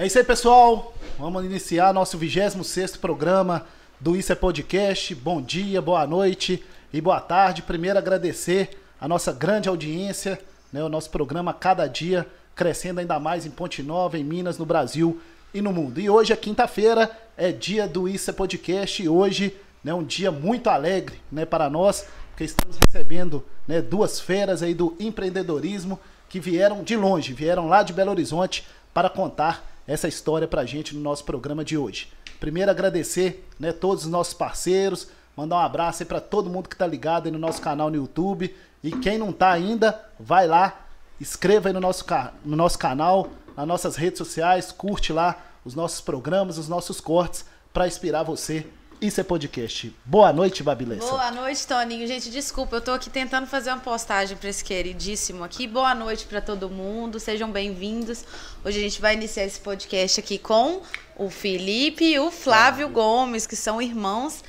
É isso aí, pessoal. Vamos iniciar nosso 26 programa do Isso é Podcast. Bom dia, boa noite e boa tarde. Primeiro, agradecer a nossa grande audiência, né, o nosso programa cada dia crescendo ainda mais em Ponte Nova, em Minas, no Brasil e no mundo. E hoje é quinta-feira, é dia do Isso é Podcast. E hoje é né, um dia muito alegre né, para nós, porque estamos recebendo né, duas feras aí do empreendedorismo que vieram de longe, vieram lá de Belo Horizonte para contar essa história para a gente no nosso programa de hoje. Primeiro agradecer né, todos os nossos parceiros, mandar um abraço para todo mundo que está ligado aí no nosso canal no YouTube. E quem não está ainda, vai lá, inscreva aí no nosso, no nosso canal, nas nossas redes sociais, curte lá os nossos programas, os nossos cortes, para inspirar você isso é podcast. Boa noite, Babilessa. Boa noite, Toninho. Gente, desculpa, eu tô aqui tentando fazer uma postagem para esse queridíssimo aqui. Boa noite para todo mundo, sejam bem-vindos. Hoje a gente vai iniciar esse podcast aqui com o Felipe e o Flávio Gomes, que são irmãos.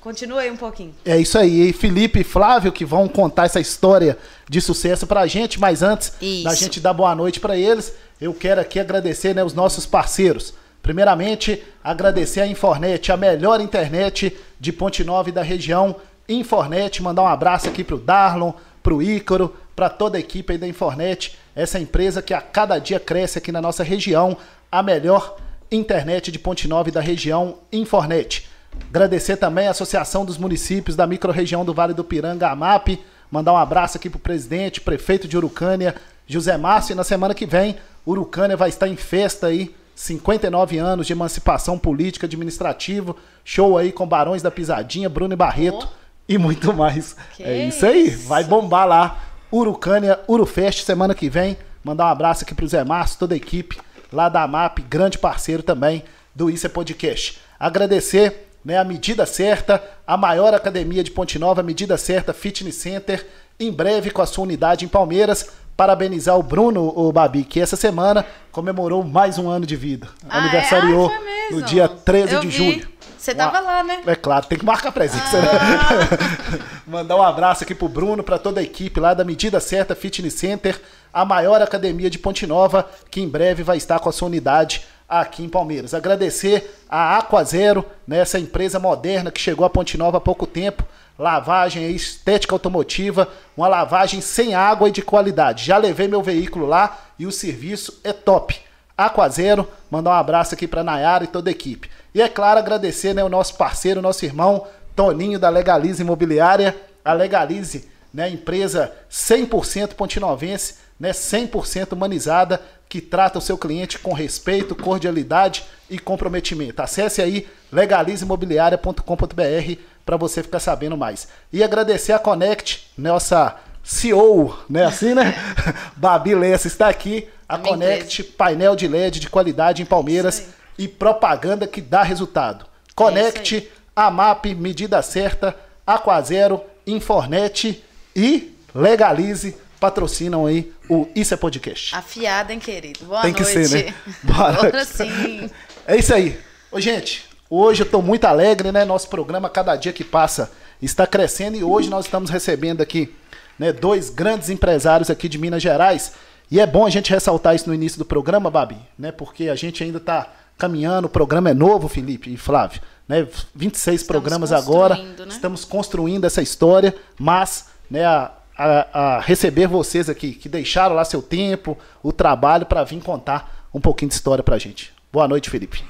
Continua aí um pouquinho. É isso aí, e Felipe e Flávio que vão contar essa história de sucesso pra gente, mas antes isso. da gente dar boa noite para eles, eu quero aqui agradecer né, os nossos parceiros. Primeiramente, agradecer a Infornet, a melhor internet de Ponte Nova e da região. Infornet, mandar um abraço aqui pro Darlon, pro Ícaro, para toda a equipe aí da Infornet, essa empresa que a cada dia cresce aqui na nossa região, a melhor internet de Ponte Nova e da região, Infornet. Agradecer também a Associação dos Municípios da Microrregião do Vale do Piranga, AMAP, mandar um abraço aqui pro presidente, prefeito de Urucânia, José Márcio, e na semana que vem, Urucânia vai estar em festa aí 59 anos de emancipação política, administrativa, show aí com Barões da Pisadinha, Bruno e Barreto oh. e muito mais. Que é isso aí, vai bombar lá. Urucânia, Urufest, semana que vem. Mandar um abraço aqui pro Zé Márcio, toda a equipe lá da MAP, grande parceiro também do Isso é Podcast. Agradecer né, a medida certa, a maior academia de Ponte Nova, a medida certa Fitness Center, em breve com a sua unidade em Palmeiras parabenizar o Bruno, o Babi, que essa semana comemorou mais um ano de vida. Ah, Aniversariou é? ah, no dia 13 Eu de vi. julho. Você tava lá, né? É claro, tem que marcar presença, né? ah. né? Mandar um abraço aqui pro Bruno, para toda a equipe lá da Medida Certa Fitness Center, a maior academia de Ponte Nova, que em breve vai estar com a sua unidade aqui em Palmeiras. Agradecer a Aquazero, né, essa empresa moderna que chegou a Ponte Nova há pouco tempo, lavagem estética automotiva, uma lavagem sem água e de qualidade. Já levei meu veículo lá e o serviço é top. Aquazero, mandar um abraço aqui para Nayara e toda a equipe. E é claro, agradecer né, o nosso parceiro, nosso irmão Toninho da Legalize Imobiliária, a Legalize, né, empresa 100% pontinovense, né, 100% humanizada, que trata o seu cliente com respeito, cordialidade e comprometimento. Acesse aí legalizeimobiliaria.com.br para você ficar sabendo mais. E agradecer a Connect, nossa CEO, né? Assim, né? Babi Lessa está aqui. A Connect, painel de LED de qualidade em Palmeiras e propaganda que dá resultado. Connect, é AMAP, medida certa, Aquazero, Infornet e Legalize patrocinam aí o Isso é Podcast. Afiada, hein, querido? Boa Tem noite. Tem que ser, né? Noite. sim. É isso aí. Ô, gente, Hoje eu estou muito alegre, né? Nosso programa, cada dia que passa, está crescendo e hoje nós estamos recebendo aqui né, dois grandes empresários aqui de Minas Gerais. E é bom a gente ressaltar isso no início do programa, Babi, né? Porque a gente ainda está caminhando, o programa é novo, Felipe e Flávio. Né? 26 estamos programas agora, né? estamos construindo essa história, mas né, a, a, a receber vocês aqui, que deixaram lá seu tempo, o trabalho para vir contar um pouquinho de história para a gente. Boa noite, Felipe.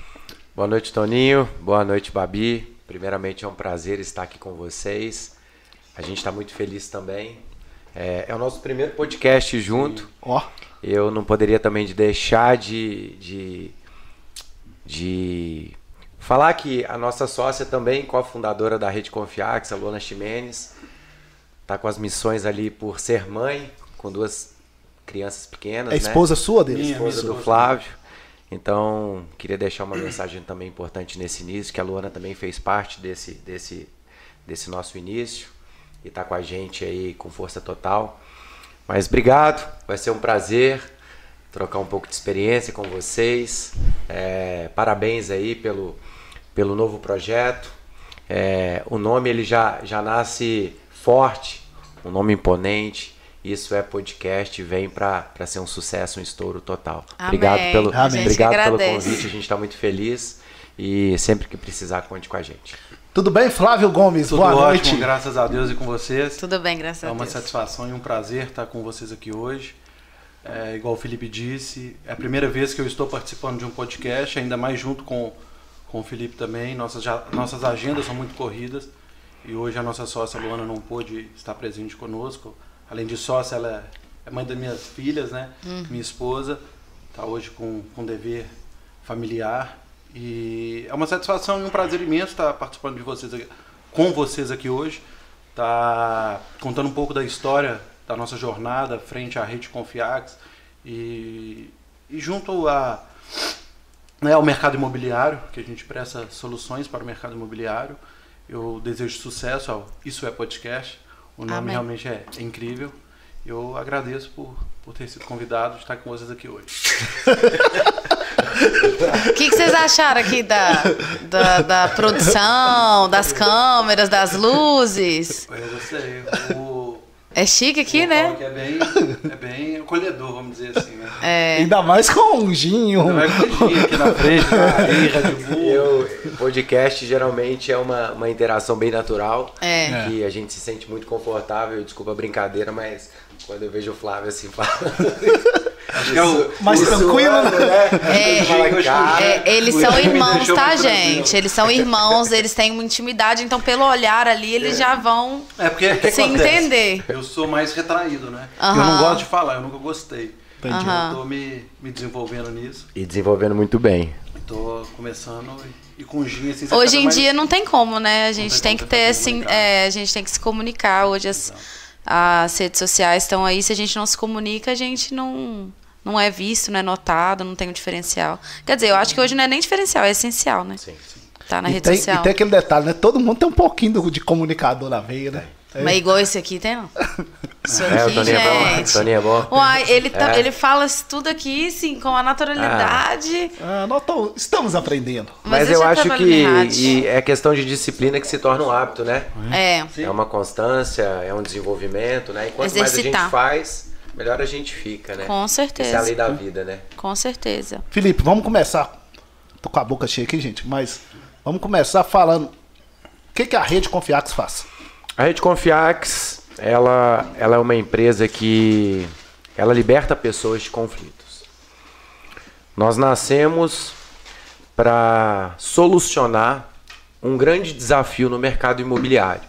Boa noite, Toninho. Boa noite, Babi. Primeiramente é um prazer estar aqui com vocês. A gente está muito feliz também. É, é, o nosso primeiro podcast junto. Ó. Oh. Eu não poderia também de deixar de, de, de falar que a nossa sócia também, cofundadora da Rede Confiax, a Luana Ximenes, está com as missões ali por ser mãe, com duas crianças pequenas. É a esposa né? sua dele? A esposa do Flávio. Então, queria deixar uma mensagem também importante nesse início, que a Luana também fez parte desse, desse, desse nosso início e está com a gente aí com força total. Mas obrigado, vai ser um prazer trocar um pouco de experiência com vocês. É, parabéns aí pelo, pelo novo projeto. É, o nome ele já, já nasce forte, um nome imponente Isso é podcast, vem para ser um sucesso, um estouro total. Amém. Obrigado pelo, obrigado pelo convite, a gente está muito feliz e sempre que precisar, conte com a gente. Tudo bem, Flávio Gomes? Tudo Boa ótimo, noite. graças a Deus e com vocês. Tudo bem, graças a Deus. É uma satisfação e um prazer estar com vocês aqui hoje. É, igual o Felipe disse, é a primeira vez que eu estou participando de um podcast, ainda mais junto com, com o Felipe também. Nossas, já, nossas agendas são muito corridas e hoje a nossa sócia Luana não pôde estar presente conosco. Além de sócia, ela é mãe das minhas filhas, né? Uhum. Minha esposa está hoje com, com dever familiar e é uma satisfação e um prazer imenso estar participando de vocês aqui, com vocês aqui hoje, tá contando um pouco da história da nossa jornada frente à rede Confiax e, e junto a, né, ao mercado imobiliário, que a gente presta soluções para o mercado imobiliário. Eu desejo sucesso ao Isso é Podcast. O nome Amém. realmente é, é incrível. Eu agradeço por, por ter sido convidado de estar com vocês aqui hoje. O que, que, vocês acharam aqui da, da, da, produção, das câmeras, das luzes? Eu gostei. O, é chique aqui, né? É bem, é bem acolhedor, vamos dizer assim, né? É. Ainda mais com um ginho. Ainda mais com ginho aqui na frente, na Eu, podcast geralmente é uma, uma interação bem natural. É. Que a gente se sente muito confortável. Desculpa a brincadeira, mas quando eu vejo o Flávio assim falando. Acho que é o mais tranquilo, né? É, é, eles são irmãos, tá, gente? Eles são irmãos, eles têm uma intimidade, então pelo olhar ali eles é. já vão é porque, é se entender. Eu sou mais retraído, né? Eu não gosto de falar, eu nunca gostei. Entendi. Eu tô me, me desenvolvendo nisso. E desenvolvendo muito bem. Tô começando e, e com Gin, assim, Hoje em mais... dia não tem como, né? A gente tem, tem que ter, assim, é, a gente tem que se comunicar. Hoje as, as redes sociais estão aí, se a gente não se comunica, a gente não não é visto, não é notado, não tem um diferencial. Quer dizer, eu acho que hoje não é nem diferencial, é essencial, né? Sim, sim. Tá na e rede tem, social. E tem aquele detalhe, né? Todo mundo tem um pouquinho de comunicador na veia, né? É. Mas igual esse aqui tem, não? Isso aqui, é, o Toninho gente. É bom. Toninho é bom. Uai, ele, tá, é. ele fala tudo aqui, sim, com a naturalidade. Ah, ah tô, estamos aprendendo. Mas, Mas eu acho que é questão de disciplina que se torna um hábito, né? É. É uma constância, é um desenvolvimento, né? Enquanto Exercitar. mais a gente faz, melhor a gente fica, né? Com certeza. Isso é a lei da vida, né? Com certeza. Felipe, vamos começar. Tô com a boca cheia aqui, gente, mas vamos começar falando o que, que a rede Confiax faz. A rede Confiax, ela, ela é uma empresa que ela liberta pessoas de conflitos. Nós nascemos para solucionar um grande desafio no mercado imobiliário.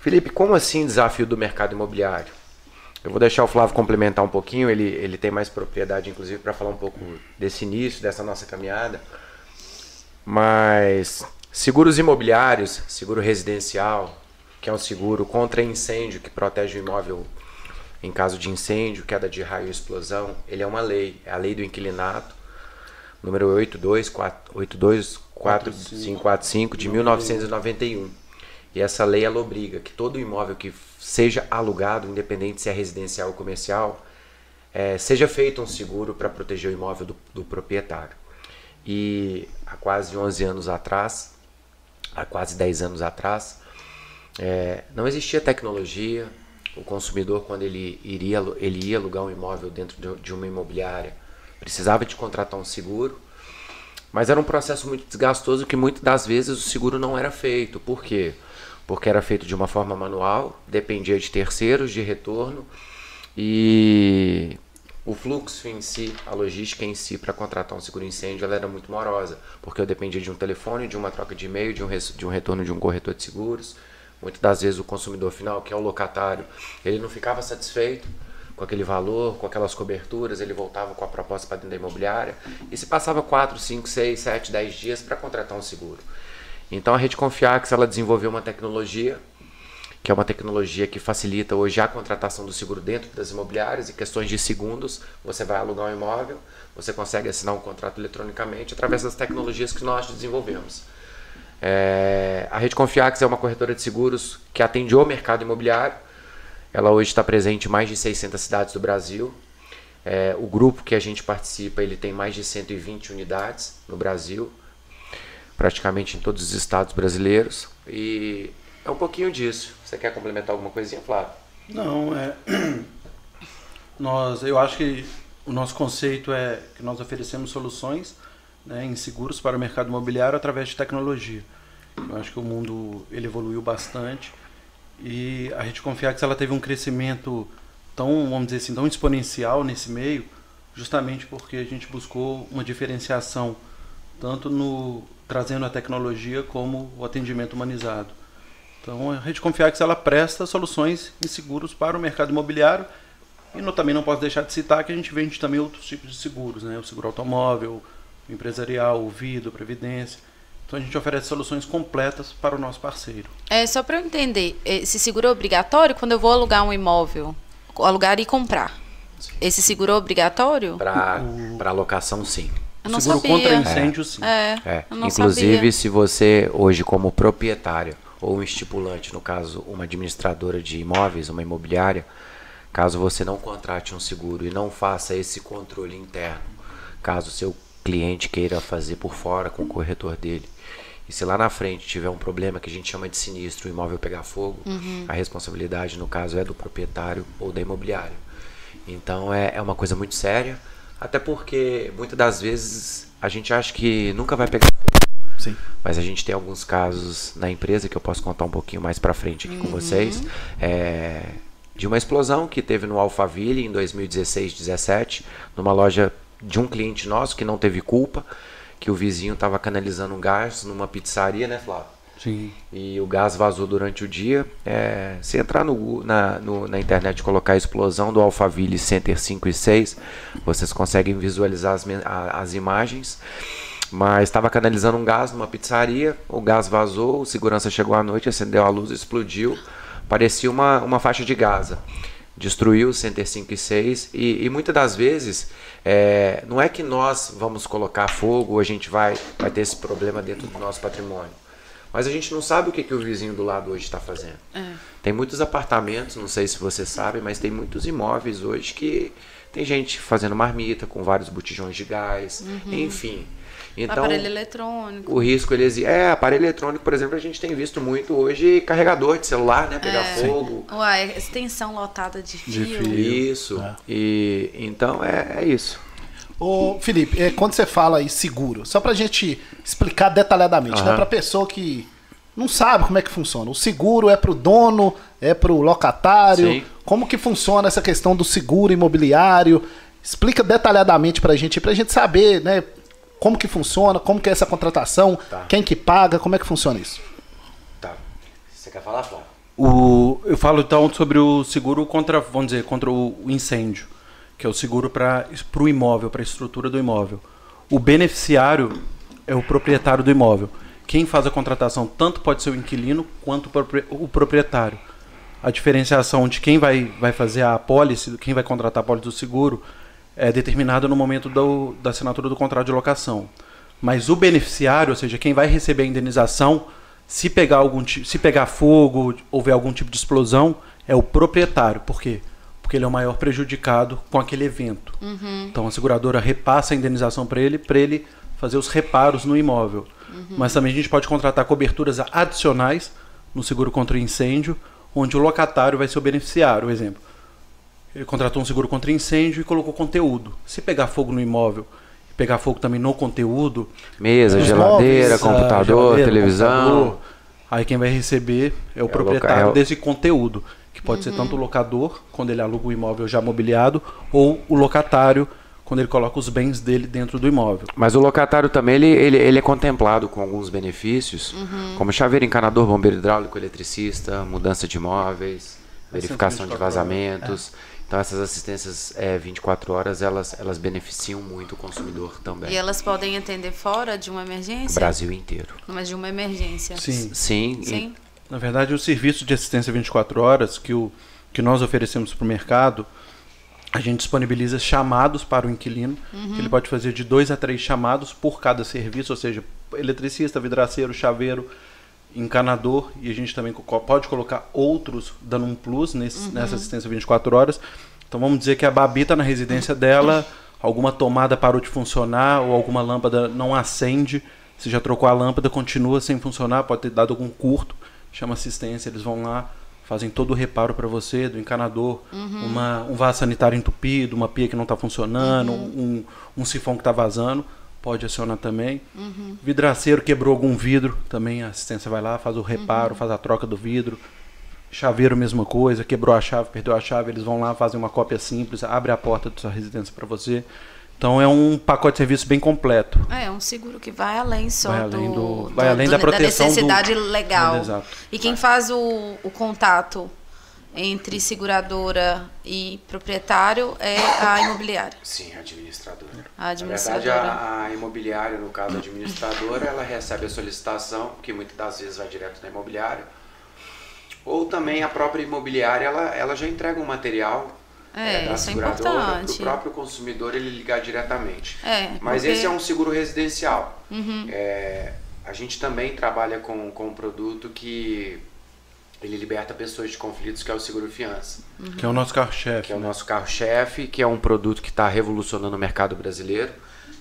Felipe, como assim desafio do mercado imobiliário? Eu vou deixar o Flávio complementar um pouquinho, ele, ele tem mais propriedade, inclusive, para falar um pouco desse início, dessa nossa caminhada. Mas seguros imobiliários, seguro residencial, que é um seguro contra incêndio, que protege o imóvel em caso de incêndio, queda de raio e explosão, ele é uma lei, é a lei do inquilinato, número 8244545 de 1991. E essa lei ela obriga que todo imóvel que seja alugado, independente se é residencial ou comercial, é, seja feito um seguro para proteger o imóvel do, do, proprietário. E há quase 11 anos atrás, há quase 10 anos atrás, é, não existia tecnologia. O consumidor, quando ele, iria, ele ia alugar um imóvel dentro de, uma imobiliária, precisava de contratar um seguro. Mas era um processo muito desgastoso que muitas das vezes o seguro não era feito. Por quê? porque era feito de uma forma manual, dependia de terceiros de retorno e o fluxo em si, a logística em si para contratar um seguro incêndio, ela era muito morosa, porque eu dependia de um telefone, de uma troca de e-mail, de um, de um retorno de um corretor de seguros. Muitas das vezes o consumidor final, que é o locatário, ele não ficava satisfeito com aquele valor, com aquelas coberturas, ele voltava com a proposta para dentro da imobiliária e se passava 4, 5, 6, 7, 10 dias para contratar um seguro. Então a Rede Confiax ela desenvolveu uma tecnologia que é uma tecnologia que facilita hoje a contratação do seguro dentro das imobiliárias. Em questões de segundos, você vai alugar um imóvel, você consegue assinar um contrato eletronicamente através das tecnologias que nós desenvolvemos. É, a Rede Confiax é uma corretora de seguros que atende o mercado imobiliário. Ela hoje está presente em mais de 600 cidades do Brasil. É, o grupo que a gente participa ele tem mais de 120 unidades no Brasil praticamente em todos os estados brasileiros. E é um pouquinho disso. Você quer complementar alguma coisinha, Flávio? Não, é. Nós, eu acho que o nosso conceito é que nós oferecemos soluções né, em seguros para o mercado imobiliário através de tecnologia. Eu acho que o mundo ele evoluiu bastante e a gente confia que ela teve um crescimento tão, vamos dizer assim, tão exponencial nesse meio, justamente porque a gente buscou uma diferenciação tanto no trazendo a tecnologia como o atendimento humanizado. Então a gente confia que ela presta soluções em seguros para o mercado imobiliário e no, também não posso deixar de citar que a gente vende também outros tipos de seguros, né? O seguro automóvel, empresarial, o vidro, previdência. Então a gente oferece soluções completas para o nosso parceiro. É só para eu entender, esse seguro é obrigatório quando eu vou alugar um imóvel, alugar e comprar. Sim. Esse seguro é obrigatório? Para o... locação, sim. Eu não seguro sabia. contra incêndio, sim. É, é. Inclusive, sabia. se você hoje como proprietário ou um estipulante, no caso uma administradora de imóveis, uma imobiliária, caso você não contrate um seguro e não faça esse controle interno, caso seu cliente queira fazer por fora com o corretor dele, e se lá na frente tiver um problema que a gente chama de sinistro, o imóvel pegar fogo, uhum. a responsabilidade, no caso, é do proprietário ou da imobiliária. Então é, é uma coisa muito séria, até porque muitas das vezes a gente acha que nunca vai pegar fogo. Sim. Mas a gente tem alguns casos na empresa que eu posso contar um pouquinho mais para frente aqui uhum. com vocês. É, de uma explosão que teve no Alphaville em 2016-17, numa loja de um cliente nosso que não teve culpa que o vizinho estava canalizando um gás numa pizzaria, né, Flávio? Sim. E o gás vazou durante o dia. É, se entrar no, na, no, na internet e colocar a explosão do Alphaville Center 5 e 6, vocês conseguem visualizar as, as imagens. Mas estava canalizando um gás numa pizzaria, o gás vazou, o segurança chegou à noite, acendeu a luz, explodiu. Parecia uma, uma faixa de Gaza destruiu o Center 5 e 6 e, e muitas das vezes é, não é que nós vamos colocar fogo, a gente vai, vai ter esse problema dentro do nosso patrimônio. Mas a gente não sabe o que, que o vizinho do lado hoje está fazendo. É. Tem muitos apartamentos, não sei se você sabe, mas tem muitos imóveis hoje que tem gente fazendo marmita com vários botijões de gás, uhum. enfim. Então, aparelho eletrônico. O risco ele existe. É, aparelho eletrônico, por exemplo, a gente tem visto muito hoje carregador de celular, né? Pegar é. fogo. Uai, extensão lotada de fio. De fio. Isso. É. E então é, é isso. Ô, Felipe, é, quando você fala aí seguro, só pra gente explicar detalhadamente, uhum. né? Pra pessoa que não sabe como é que funciona. O seguro é pro dono, é pro locatário. Sim. Como que funciona essa questão do seguro imobiliário? Explica detalhadamente pra gente, pra gente saber, né? Como que funciona? Como que é essa contratação? Tá. Quem que paga? Como é que funciona isso? Tá. Você quer falar, Flávio? O, eu falo então sobre o seguro contra, vamos dizer, contra o incêndio, que é o seguro para o imóvel, para a estrutura do imóvel. O beneficiário é o proprietário do imóvel. Quem faz a contratação tanto pode ser o inquilino quanto o proprietário. A diferenciação de quem vai, vai fazer a apólice, quem vai contratar a apólice do seguro, é determinada no momento do, da assinatura do contrato de locação. Mas o beneficiário, ou seja, quem vai receber a indenização, se pegar, algum, se pegar fogo, houver algum tipo de explosão, é o proprietário. Por quê? Porque ele é o maior prejudicado com aquele evento. Uhum. Então a seguradora repassa a indenização para ele, para ele fazer os reparos no imóvel. Uhum. Mas também a gente pode contratar coberturas adicionais no seguro contra incêndio, onde o locatário vai ser o beneficiário. Por exemplo, ele contratou um seguro contra incêndio e colocou conteúdo. Se pegar fogo no imóvel e pegar fogo também no conteúdo. Mesa, geladeira, móveis, computador, geladeira, televisão. Computador, aí quem vai receber é o é proprietário local. desse conteúdo. Que pode uhum. ser tanto o locador, quando ele aluga o imóvel já mobiliado, ou o locatário, quando ele coloca os bens dele dentro do imóvel. Mas o locatário também ele, ele, ele é contemplado com alguns benefícios, uhum. como chaveiro encanador, bombeiro hidráulico, eletricista, mudança de imóveis, verificação de vazamentos. É. Então essas assistências é, 24 horas, elas, elas beneficiam muito o consumidor também. E elas podem atender fora de uma emergência? Brasil inteiro. Mas de uma emergência. Sim. Sim. Sim. E... Na verdade, o serviço de assistência 24 horas que, o, que nós oferecemos para o mercado, a gente disponibiliza chamados para o inquilino, uhum. que ele pode fazer de dois a três chamados por cada serviço, ou seja, eletricista, vidraceiro, chaveiro, encanador e a gente também pode colocar outros dando um plus nesse, uhum. nessa assistência 24 horas. Então vamos dizer que a Babi está na residência dela, alguma tomada parou de funcionar ou alguma lâmpada não acende. Se já trocou a lâmpada, continua sem funcionar, pode ter dado algum curto, chama assistência, eles vão lá, fazem todo o reparo para você, do encanador, uhum. uma, um vaso sanitário entupido, uma pia que não está funcionando, uhum. um, um sifão que está vazando, pode acionar também. Uhum. Vidraceiro quebrou algum vidro, também a assistência vai lá, faz o reparo, faz a troca do vidro. Chaveiro, mesma coisa, quebrou a chave, perdeu a chave, eles vão lá, fazem uma cópia simples, abre a porta da sua residência para você. Então é um pacote de serviço bem completo. É, um seguro que vai além só vai além, do, do vai além do, da proteção da necessidade do... legal. É, exato. E quem faz o, o contato entre seguradora e proprietário é a imobiliária. Sim, a administradora. A administradora. Na verdade, a, a imobiliária, no caso a administradora, ela recebe a solicitação, que muitas das vezes vai direto na imobiliária, ou também a própria imobiliária, ela, ela já entrega um material é, é, da é seguradora para o próprio consumidor ele ligar diretamente. É, Mas porque... esse é um seguro residencial. Uhum. É, a gente também trabalha com, com um produto que ele liberta pessoas de conflitos, que é o seguro fiança. Uhum. Que é o nosso carro-chefe. Que é o nosso carro-chefe, que é um produto que está revolucionando o mercado brasileiro,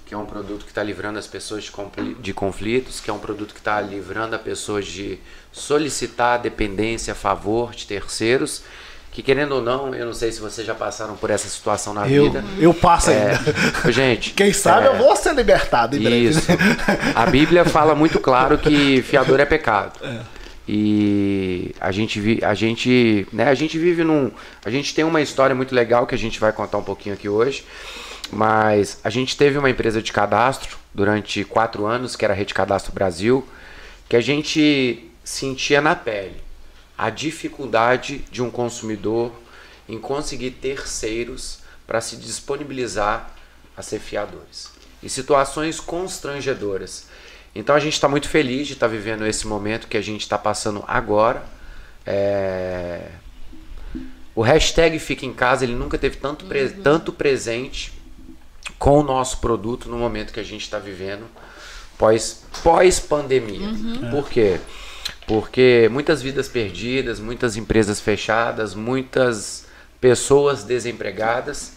que é um produto que está livrando as pessoas de, de conflitos, que é um produto que está livrando as pessoas de solicitar dependência a favor de terceiros que querendo ou não, eu não sei se vocês já passaram por essa situação na eu, vida. Eu passo é, ainda. Gente, quem sabe é, eu vou ser libertado em breve. Isso. A Bíblia fala muito claro que fiador é pecado. É. E a gente a gente, né, a gente vive num, a gente tem uma história muito legal que a gente vai contar um pouquinho aqui hoje. Mas a gente teve uma empresa de cadastro durante quatro anos, que era a Rede Cadastro Brasil, que a gente sentia na pele a dificuldade de um consumidor em conseguir terceiros para se disponibilizar a ser fiadores. E situações constrangedoras. Então a gente está muito feliz de estar tá vivendo esse momento que a gente está passando agora. É... O hashtag Fica em Casa ele nunca teve tanto, pre... uhum. tanto presente com o nosso produto no momento que a gente está vivendo pós, pós pandemia. Uhum. Por quê? Porque muitas vidas perdidas, muitas empresas fechadas, muitas pessoas desempregadas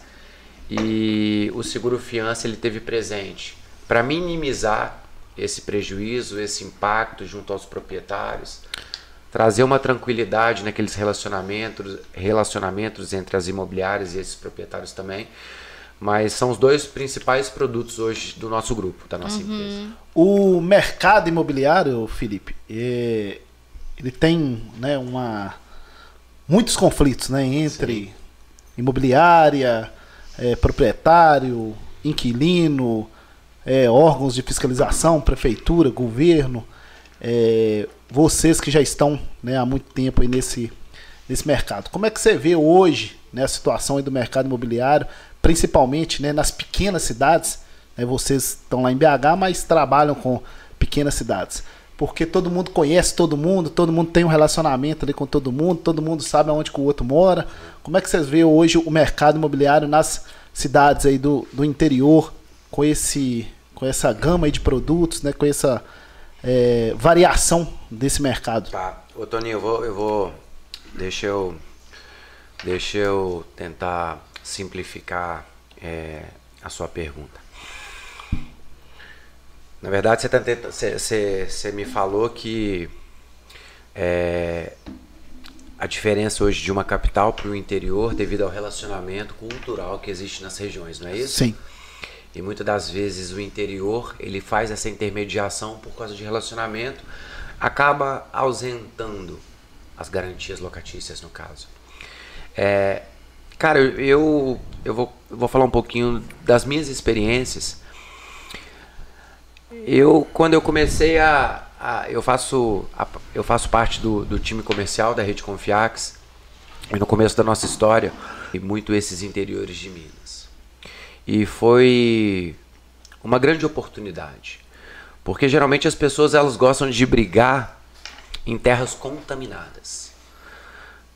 e o seguro fiança ele teve presente para minimizar esse prejuízo, esse impacto junto aos proprietários, trazer uma tranquilidade naqueles relacionamentos, relacionamentos entre as imobiliárias e esses proprietários também. Mas são os dois principais produtos hoje do nosso grupo, da nossa uhum. empresa. O mercado imobiliário, Felipe, é, ele tem né, uma, muitos conflitos né, entre Sim. imobiliária, é, proprietário, inquilino, é, órgãos de fiscalização, prefeitura, governo. É, vocês que já estão né, há muito tempo nesse, nesse mercado. Como é que você vê hoje né, a situação do mercado imobiliário? principalmente né, nas pequenas cidades. Né, vocês estão lá em BH, mas trabalham com pequenas cidades. Porque todo mundo conhece todo mundo, todo mundo tem um relacionamento ali com todo mundo, todo mundo sabe aonde o outro mora. Como é que vocês veem hoje o mercado imobiliário nas cidades aí do, do interior, com, esse, com essa gama de produtos, né, com essa é, variação desse mercado? Tá, ô Toninho, eu vou, eu vou. Deixa eu. Deixa eu tentar simplificar é, a sua pergunta. Na verdade, você, você, você me falou que é, a diferença hoje de uma capital para o interior devido ao relacionamento cultural que existe nas regiões, não é isso? Sim. E muitas das vezes o interior ele faz essa intermediação por causa de relacionamento, acaba ausentando as garantias locatícias no caso. É, Cara, eu, eu, vou, eu vou falar um pouquinho das minhas experiências. Eu, quando eu comecei a. a eu, faço, a, eu faço parte do, do time comercial da Rede Confiax. E no começo da nossa história, e muito esses interiores de Minas. E foi uma grande oportunidade. Porque geralmente as pessoas elas gostam de brigar em terras contaminadas.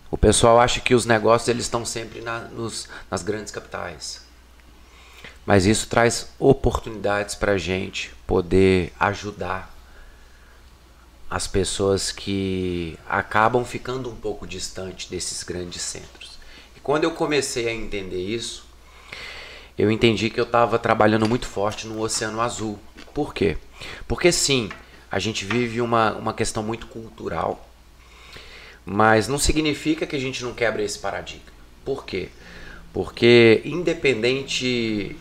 O pessoal acha que os negócios eles estão sempre na, nos, nas grandes capitais. Mas isso traz oportunidades para a gente poder ajudar as pessoas que acabam ficando um pouco distante desses grandes centros. E quando eu comecei a entender isso, eu entendi que eu estava trabalhando muito forte no Oceano Azul. Por quê? Porque sim, a gente vive uma, uma questão muito cultural Mas não significa que a gente não quebra esse paradigma. Por quê? Porque independente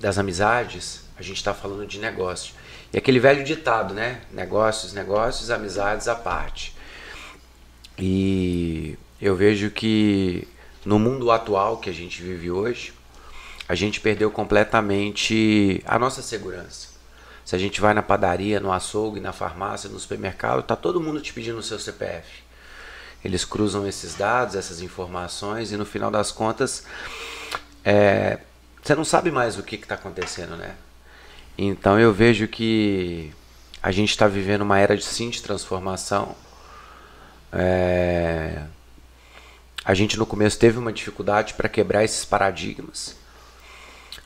das amizades, a gente está falando de negócio. E aquele velho ditado, né? Negócios, negócios, amizades à parte. E eu vejo que no mundo atual que a gente vive hoje, a gente perdeu completamente a nossa segurança. Se a gente vai na padaria, no açougue, na farmácia, no supermercado, tá todo mundo te pedindo o seu CPF. Eles cruzam esses dados, essas informações e no final das contas, é, você não sabe mais o que está acontecendo, né? Então eu vejo que a gente está vivendo uma era de sim de transformação. É, a gente no começo teve uma dificuldade para quebrar esses paradigmas.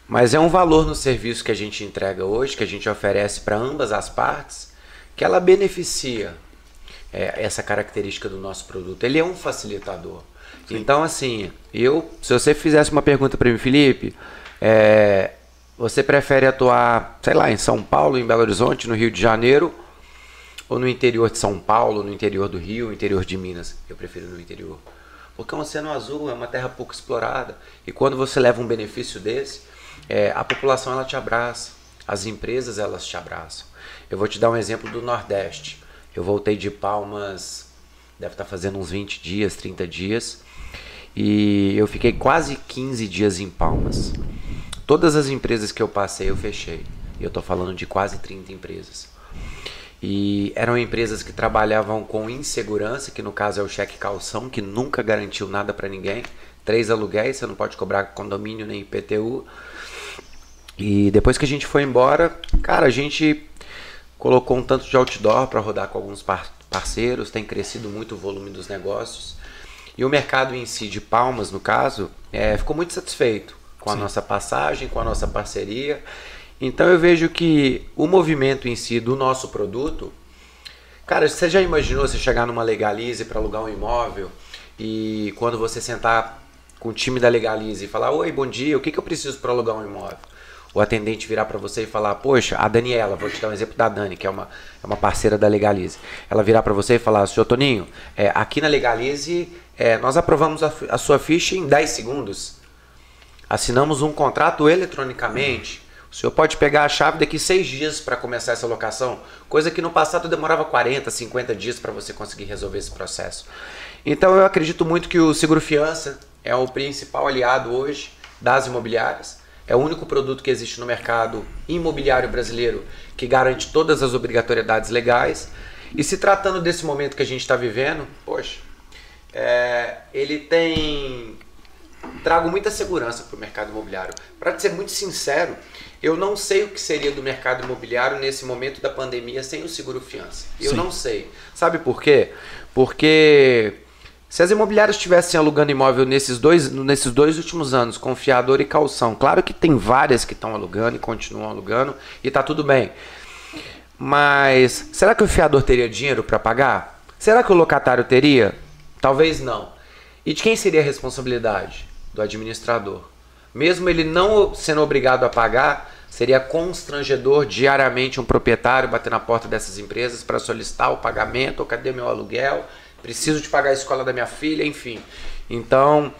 Mas é um valor no serviço que a gente entrega hoje, que a gente oferece para ambas as partes, que ela beneficia é, essa característica do nosso produto. Ele é um facilitador. Sim. Então, assim, eu, se você fizesse uma pergunta para mim, Felipe, é, você prefere atuar, sei lá, em São Paulo, em Belo Horizonte, no Rio de Janeiro, ou no interior de São Paulo, no interior do Rio, no interior de Minas? Eu prefiro no interior. Porque o Oceano Azul é uma terra pouco explorada. E quando você leva um benefício desse, é, a população ela te abraça, as empresas elas te abraçam. Eu vou te dar um exemplo do Nordeste. Eu voltei de Palmas, deve estar fazendo uns 20 dias, 30 dias, e eu fiquei quase 15 dias em Palmas. Todas as empresas que eu passei eu fechei. E eu estou falando de quase 30 empresas. E eram empresas que trabalhavam com insegurança, que no caso é o cheque calção, que nunca garantiu nada para ninguém. Três aluguéis, você não pode cobrar condomínio nem IPTU. E depois que a gente foi embora, cara, a gente colocou um tanto de outdoor para rodar com alguns par parceiros, tem crescido muito o volume dos negócios. E o mercado em si, de Palmas, no caso, é, ficou muito satisfeito com a Sim. nossa passagem, com a nossa parceria. Então eu vejo que o movimento em si do nosso produto. Cara, você já imaginou você chegar numa Legalize para alugar um imóvel e quando você sentar com o time da Legalize e falar: Oi, bom dia, o que, que eu preciso para alugar um imóvel? O atendente virar para você e falar, poxa, a Daniela, vou te dar um exemplo da Dani, que é uma, é uma parceira da Legalize. Ela virar para você e falar, senhor Toninho, é, aqui na Legalize é, nós aprovamos a, a, sua ficha em 10 segundos. Assinamos um contrato eletronicamente. O senhor pode pegar a chave daqui seis dias para começar essa locação, coisa que no passado demorava 40, 50 dias para você conseguir resolver esse processo. Então eu acredito muito que o seguro fiança é o principal aliado hoje das imobiliárias é o único produto que existe no mercado imobiliário brasileiro que garante todas as obrigatoriedades legais. E se tratando desse momento que a gente está vivendo, poxa, é, ele tem. Trago muita segurança para o mercado imobiliário. Para ser muito sincero, eu não sei o que seria do mercado imobiliário nesse momento da pandemia sem o seguro fiança. Eu Sim. não sei. Sabe por quê? Porque se as imobiliárias estivessem alugando imóvel nesses dois, nesses dois últimos anos, com fiador e calção, claro que tem várias que estão alugando e continuam alugando e está tudo bem. Mas será que o fiador teria dinheiro para pagar? Será que o locatário teria? Talvez não. E de quem seria a responsabilidade? Do administrador. Mesmo ele não sendo obrigado a pagar, seria constrangedor diariamente um proprietário bater na porta dessas empresas para solicitar o pagamento, ou cadê meu aluguel? Preciso de pagar a escola da minha filha, enfim. Então,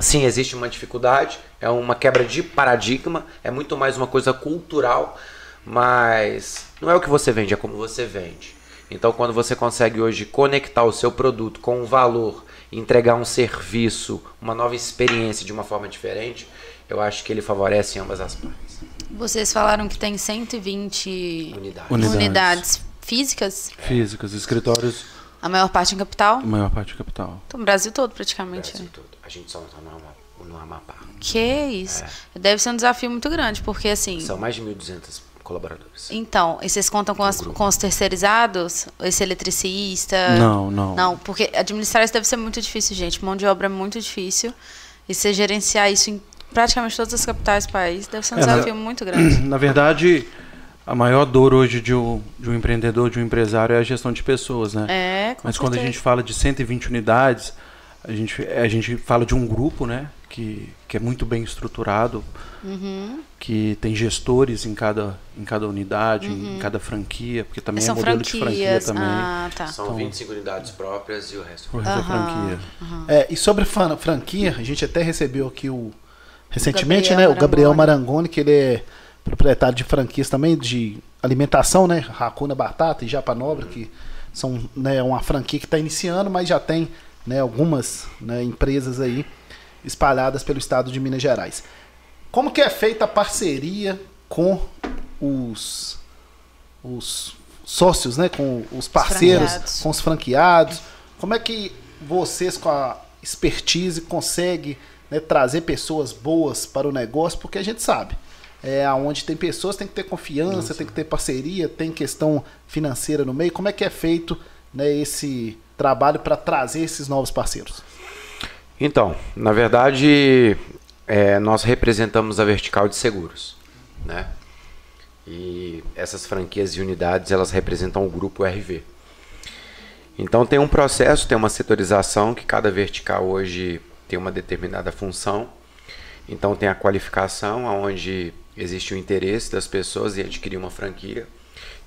sim, existe uma dificuldade, é uma quebra de paradigma, é muito mais uma coisa cultural, mas não é o que você vende, é como você vende. Então, quando você consegue hoje conectar o seu produto com um valor, entregar um serviço, uma nova experiência de uma forma diferente, eu acho que ele favorece ambas as partes. Vocês falaram que tem 120 unidades, unidades físicas? Físicas, escritórios a maior parte em capital? A maior parte em capital. Então, Brasil todo, praticamente. Brasil todo. A gente só não está no, no Amapá. Que isso. É. Deve ser um desafio muito grande, porque assim... São mais de 1.200 colaboradores. Então, e vocês contam com, as, com os terceirizados? Esse eletricista? Não, não. Não, porque administrar isso deve ser muito difícil, gente. Mão de obra é muito difícil. E você gerenciar isso em praticamente todas as capitais do país deve ser um é, desafio na, muito grande. Na verdade a maior dor hoje de um, de um empreendedor, de um empresário, é a gestão de pessoas, né? É, Mas certeza. quando a gente fala de 120 unidades, a gente, a gente fala de um grupo, né? que, que é muito bem estruturado, uhum. que tem gestores em cada, em cada unidade, uhum. em cada franquia, porque também São é modelo franquias. de franquia também. Ah, tá. São então, 25 unidades próprias e o resto, o resto uhum. é franquia. É, e sobre franquia, a gente até recebeu aqui o recentemente, o né, o Gabriel Marangoni, que ele é proprietário de franquias também de alimentação, né, Racuna Batata e Japa Nobre, que são né, uma franquia que está iniciando, mas já tem né, algumas né, empresas aí espalhadas pelo estado de Minas Gerais. Como que é feita a parceria com os, os sócios, né, com os parceiros, os com os franqueados? Como é que vocês, com a expertise, conseguem né, trazer pessoas boas para o negócio? Porque a gente sabe, é, onde tem pessoas tem que ter confiança, Nossa. tem que ter parceria, tem questão financeira no meio. Como é que é feito né, esse trabalho para trazer esses novos parceiros? Então, na verdade, é, nós representamos a vertical de seguros, né? E essas franquias e unidades elas representam o grupo RV. Então tem um processo, tem uma setorização que cada vertical hoje tem uma determinada função. Então tem a qualificação, onde existe o interesse das pessoas em adquirir uma franquia.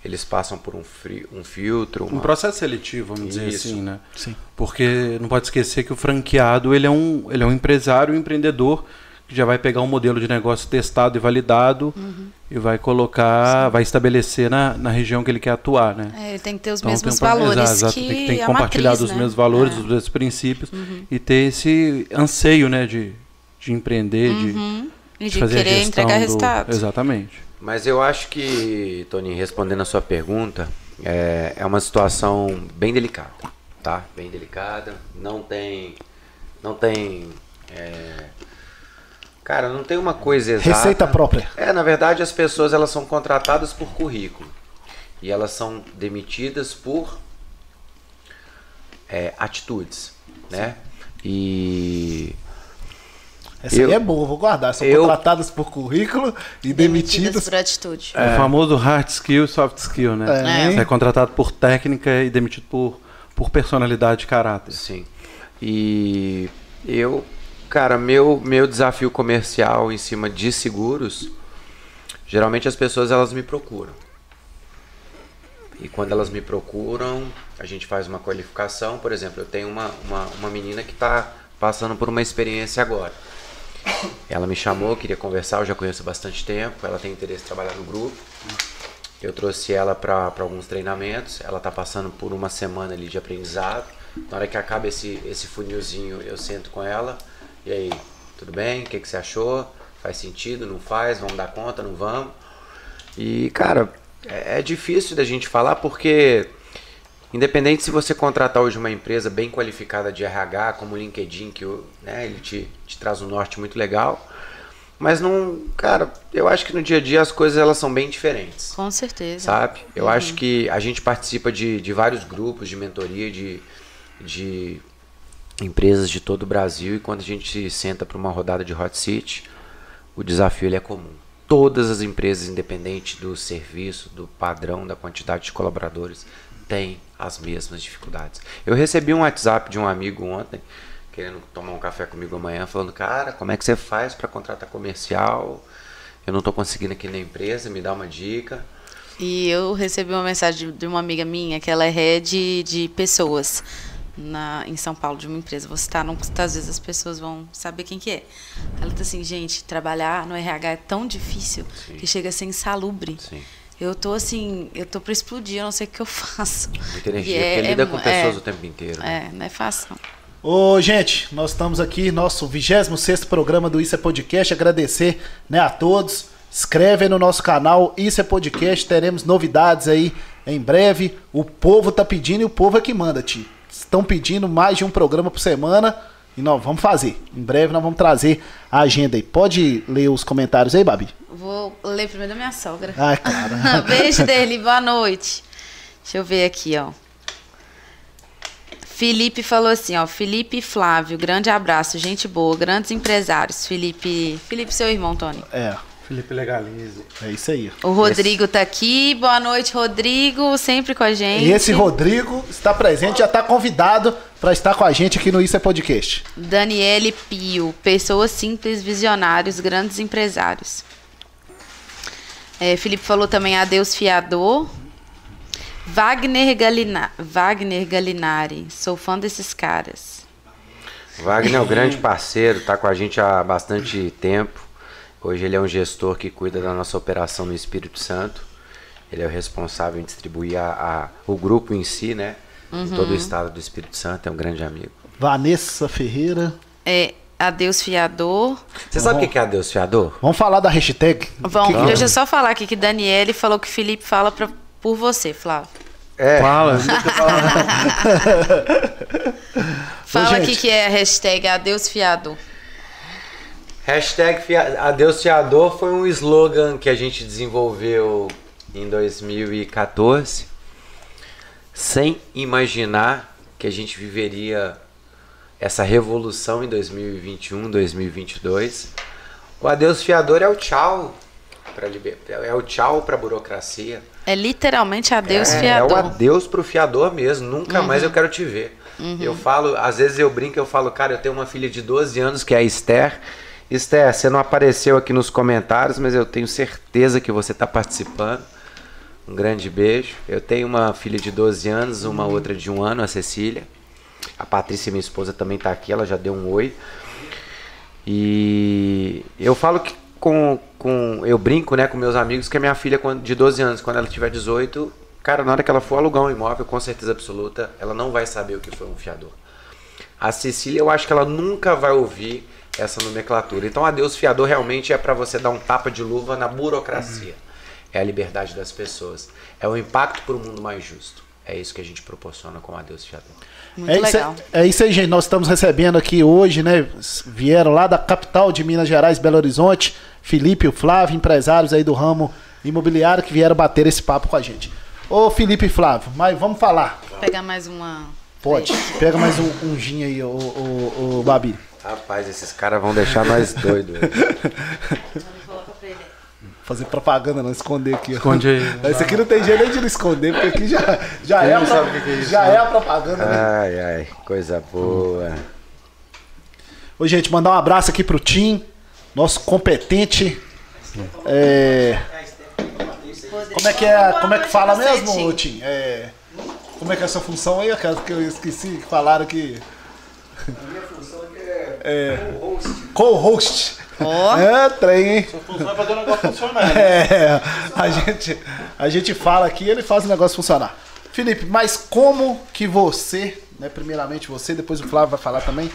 Eles passam por um, fri, um filtro. Uma... Um processo seletivo, vamos Isso. dizer assim, né? Sim. Porque não pode esquecer que o franqueado ele é um, ele é um empresário, um empreendedor que já vai pegar um modelo de negócio testado e validado uhum. e vai colocar, Sim. vai estabelecer na, na região que ele quer atuar, né? É, ele tem que ter os então, mesmos um, valores exato, que tem, tem que compartilhar matriz, dos né? mesmos valores, é. dos mesmos princípios uhum. e ter esse anseio, né, de, de empreender, uhum. de e de querer entregar do... resultado. Exatamente. Mas eu acho que, Tony, respondendo a sua pergunta, é, é uma situação bem delicada, tá? Bem delicada. Não tem, não tem, é... cara, não tem uma coisa exata. Receita própria. É, na verdade, as pessoas elas são contratadas por currículo e elas são demitidas por é, atitudes, né? E essa eu, aí é boa, vou guardar. São eu, contratadas por currículo e demitidas, demitidas por atitude. É. O famoso hard skill, soft skill, né? É. Você é contratado por técnica e demitido por, por personalidade e caráter. Sim. E eu, cara, meu, meu desafio comercial em cima de seguros, geralmente as pessoas elas me procuram. E quando elas me procuram, a gente faz uma qualificação. Por exemplo, eu tenho uma, uma, uma menina que está passando por uma experiência agora. Ela me chamou, queria conversar, eu já conheço há bastante tempo, ela tem interesse em trabalhar no grupo. Eu trouxe ela para alguns treinamentos, ela está passando por uma semana ali de aprendizado. Na hora que acaba esse, esse funilzinho, eu sento com ela. E aí, tudo bem? O que, que você achou? Faz sentido? Não faz? Vamos dar conta? Não vamos? E, cara, é, é difícil da gente falar porque Independente se você contratar hoje uma empresa bem qualificada de RH, como o LinkedIn, que né, ele te, te traz um norte muito legal. Mas não, cara, eu acho que no dia a dia as coisas elas são bem diferentes. Com certeza. Sabe? Eu uhum. acho que a gente participa de, de vários grupos de mentoria de, de empresas de todo o Brasil e quando a gente senta para uma rodada de Hot City, o desafio ele é comum. Todas as empresas, independente do serviço, do padrão, da quantidade de colaboradores, têm as mesmas dificuldades. Eu recebi um WhatsApp de um amigo ontem, querendo tomar um café comigo amanhã, falando: Cara, como é que você faz para contratar comercial? Eu não estou conseguindo aqui na empresa, me dá uma dica. E eu recebi uma mensagem de uma amiga minha, que ela é head de pessoas na, em São Paulo, de uma empresa. Você está, não às vezes as pessoas vão saber quem que é. Ela está assim, gente, trabalhar no RH é tão difícil Sim. que chega a ser insalubre. Sim. Eu tô assim, eu tô para explodir, eu não sei o que eu faço. Muita energia, é, porque lida é, com pessoas é, o tempo inteiro. Né? É, não é fácil. Ô, gente, nós estamos aqui, nosso 26 programa do Isso é Podcast. Agradecer né, a todos. Escreve aí no nosso canal Isso é Podcast. Teremos novidades aí em breve. O povo tá pedindo e o povo é que manda, Ti. Estão pedindo mais de um programa por semana. E nós vamos fazer. Em breve nós vamos trazer a agenda aí. Pode ler os comentários aí, Babi? Vou ler primeiro da minha sogra. Ai, cara. Beijo dele, boa noite. Deixa eu ver aqui, ó. Felipe falou assim, ó. Felipe e Flávio, grande abraço, gente boa, grandes empresários. Felipe. Felipe, seu irmão, Tony. É. Felipe Legalize. É isso aí. O Rodrigo esse... tá aqui. Boa noite, Rodrigo, sempre com a gente. E esse Rodrigo está presente, já está convidado para estar com a gente aqui no Isso é Podcast. Daniele Pio, pessoas simples, visionários, grandes empresários. É, Felipe falou também adeus fiador. Wagner, Galina... Wagner Galinari, sou fã desses caras. Wagner é um grande parceiro, está com a gente há bastante tempo. Hoje ele é um gestor que cuida da nossa operação no Espírito Santo. Ele é o responsável em distribuir a, a o grupo em si, né? Uhum. Em todo o estado do Espírito Santo, é um grande amigo. Vanessa Ferreira. É, Adeus Fiador. Você sabe o que é Adeus Fiador? Vamos falar da hashtag? Vamos, que... deixa eu só falar aqui que Daniele falou que Felipe fala pra, por você, Flávio. É. Fala. Fala o que é a hashtag Adeus Fiador. Hashtag Adeus Fiador foi um slogan que a gente desenvolveu em 2014, sem imaginar que a gente viveria essa revolução em 2021, 2022. O adeus fiador é o tchau para liber... é o tchau para burocracia. É literalmente adeus é, fiador. É o adeus pro fiador mesmo. Nunca uhum. mais eu quero te ver. Uhum. Eu falo, às vezes eu brinco, eu falo, cara, eu tenho uma filha de 12 anos que é a Esther Esther, você não apareceu aqui nos comentários, mas eu tenho certeza que você está participando. Um grande beijo. Eu tenho uma filha de 12 anos, uma uhum. outra de um ano, a Cecília. A Patrícia, minha esposa, também está aqui, ela já deu um oi. E eu falo que com, com. Eu brinco né, com meus amigos que a minha filha de 12 anos, quando ela tiver 18, cara, na hora que ela for alugar um imóvel, com certeza absoluta, ela não vai saber o que foi um fiador. A Cecília, eu acho que ela nunca vai ouvir essa nomenclatura. Então, adeus fiador realmente é para você dar um tapa de luva na burocracia. Uhum. É a liberdade das pessoas. É o impacto para um mundo mais justo. É isso que a gente proporciona com adeus fiador. Muito é legal. Isso, é isso aí, gente. Nós estamos recebendo aqui hoje, né? Vieram lá da capital de Minas Gerais, Belo Horizonte, Felipe e o Flávio, empresários aí do ramo imobiliário que vieram bater esse papo com a gente. Ô Felipe e Flávio, mas vamos falar. Vou pegar mais uma. Pode. Pega mais um, um gin aí, ô, ô, ô Babi. Rapaz, esses caras vão deixar nós doidos. Fazer propaganda, não esconder aqui. Esconde aí. Esse aqui não tem jeito nem de não esconder, porque aqui já, já, é, a, pro... é isso, já né? é a propaganda, né? Ai, ai, coisa boa. Ô, gente, mandar um abraço aqui pro Tim, nosso competente. É... Como é que é? Como é que fala mesmo, Tim? É... Como é que é essa função aí? Que eu esqueci que falaram que. É, co-host. Oh. É, trem, hein? Sua função é fazer o negócio funcionar. Né? É, a gente, a gente fala aqui e ele faz o negócio funcionar. Felipe, mas como que você, né, primeiramente você, depois o Flávio vai falar também,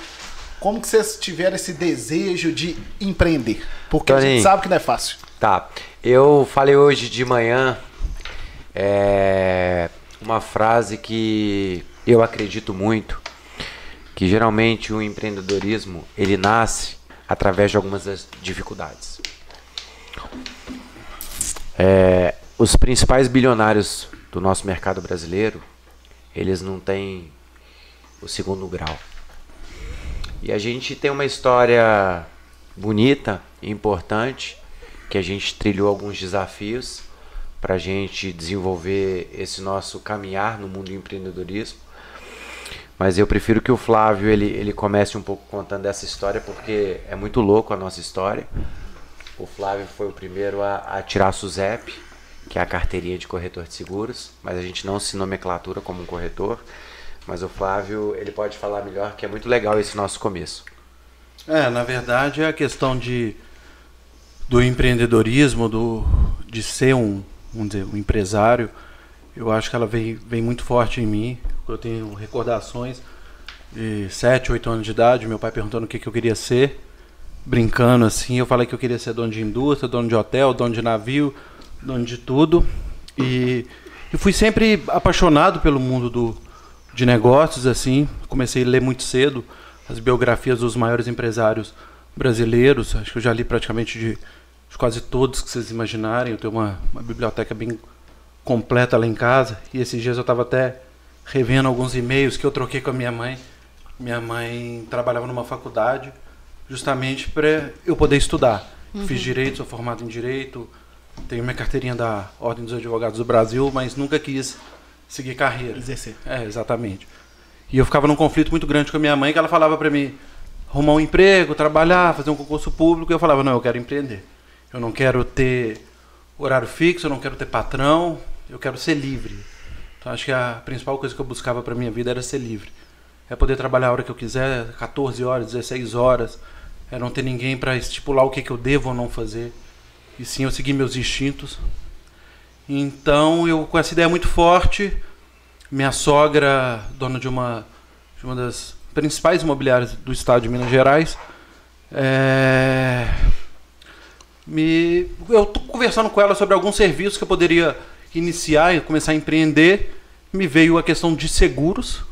como que vocês tiveram esse desejo de empreender? Porque Toninho, a gente sabe que não é fácil. Tá, eu falei hoje de manhã é, uma frase que eu acredito muito, que geralmente o empreendedorismo ele nasce através de algumas das dificuldades. É, os principais bilionários do nosso mercado brasileiro, eles não têm o segundo grau. E a gente tem uma história bonita e importante, que a gente trilhou alguns desafios para a gente desenvolver esse nosso caminhar no mundo do empreendedorismo. Mas eu prefiro que o Flávio ele, ele comece um pouco contando essa história, porque é muito louco a nossa história. O Flávio foi o primeiro a, a tirar a SUSEP, que é a carteirinha de corretor de seguros, mas a gente não se nomenclatura como um corretor. Mas o Flávio ele pode falar melhor, que é muito legal esse nosso começo. É, na verdade é a questão de do empreendedorismo, do, de ser um, um empresário. Eu acho que ela vem, vem muito forte em mim. Eu tenho recordações de 7, 8 anos de idade, meu pai perguntando o que, que eu queria ser, brincando assim. Eu falei que eu queria ser dono de indústria, dono de hotel, dono de navio, dono de tudo. E eu fui sempre apaixonado pelo mundo do, de negócios, assim. Comecei a ler muito cedo as biografias dos maiores empresários brasileiros. Acho que eu já li praticamente de, de quase todos que vocês imaginarem. Eu tenho uma, uma biblioteca bem completa lá em casa. E esses dias eu estava até revendo alguns e-mails que eu troquei com a minha mãe. Minha mãe trabalhava numa faculdade justamente para eu poder estudar. Uhum. Fiz direito, sou formado em direito, tenho minha carteirinha da Ordem dos Advogados do Brasil, mas nunca quis seguir carreira. Exercer. É, exatamente. E eu ficava num conflito muito grande com a minha mãe, que ela falava para mim arrumar um emprego, trabalhar, fazer um concurso público, e eu falava, não, eu quero empreender. Eu não quero ter horário fixo, eu não quero ter patrão, eu quero ser livre. Então acho que a principal coisa que eu buscava para minha vida era ser livre. É poder trabalhar a hora que eu quiser, 14 horas, 16 horas, é não ter ninguém para estipular o que, que eu devo ou não fazer. E sim eu seguir meus instintos. Então eu com essa ideia muito forte, minha sogra, dona de uma, de uma das principais imobiliárias do estado de Minas Gerais, é, me, eu estou conversando com ela sobre alguns serviços que eu poderia iniciar e começar a empreender. Me veio a questão de seguros.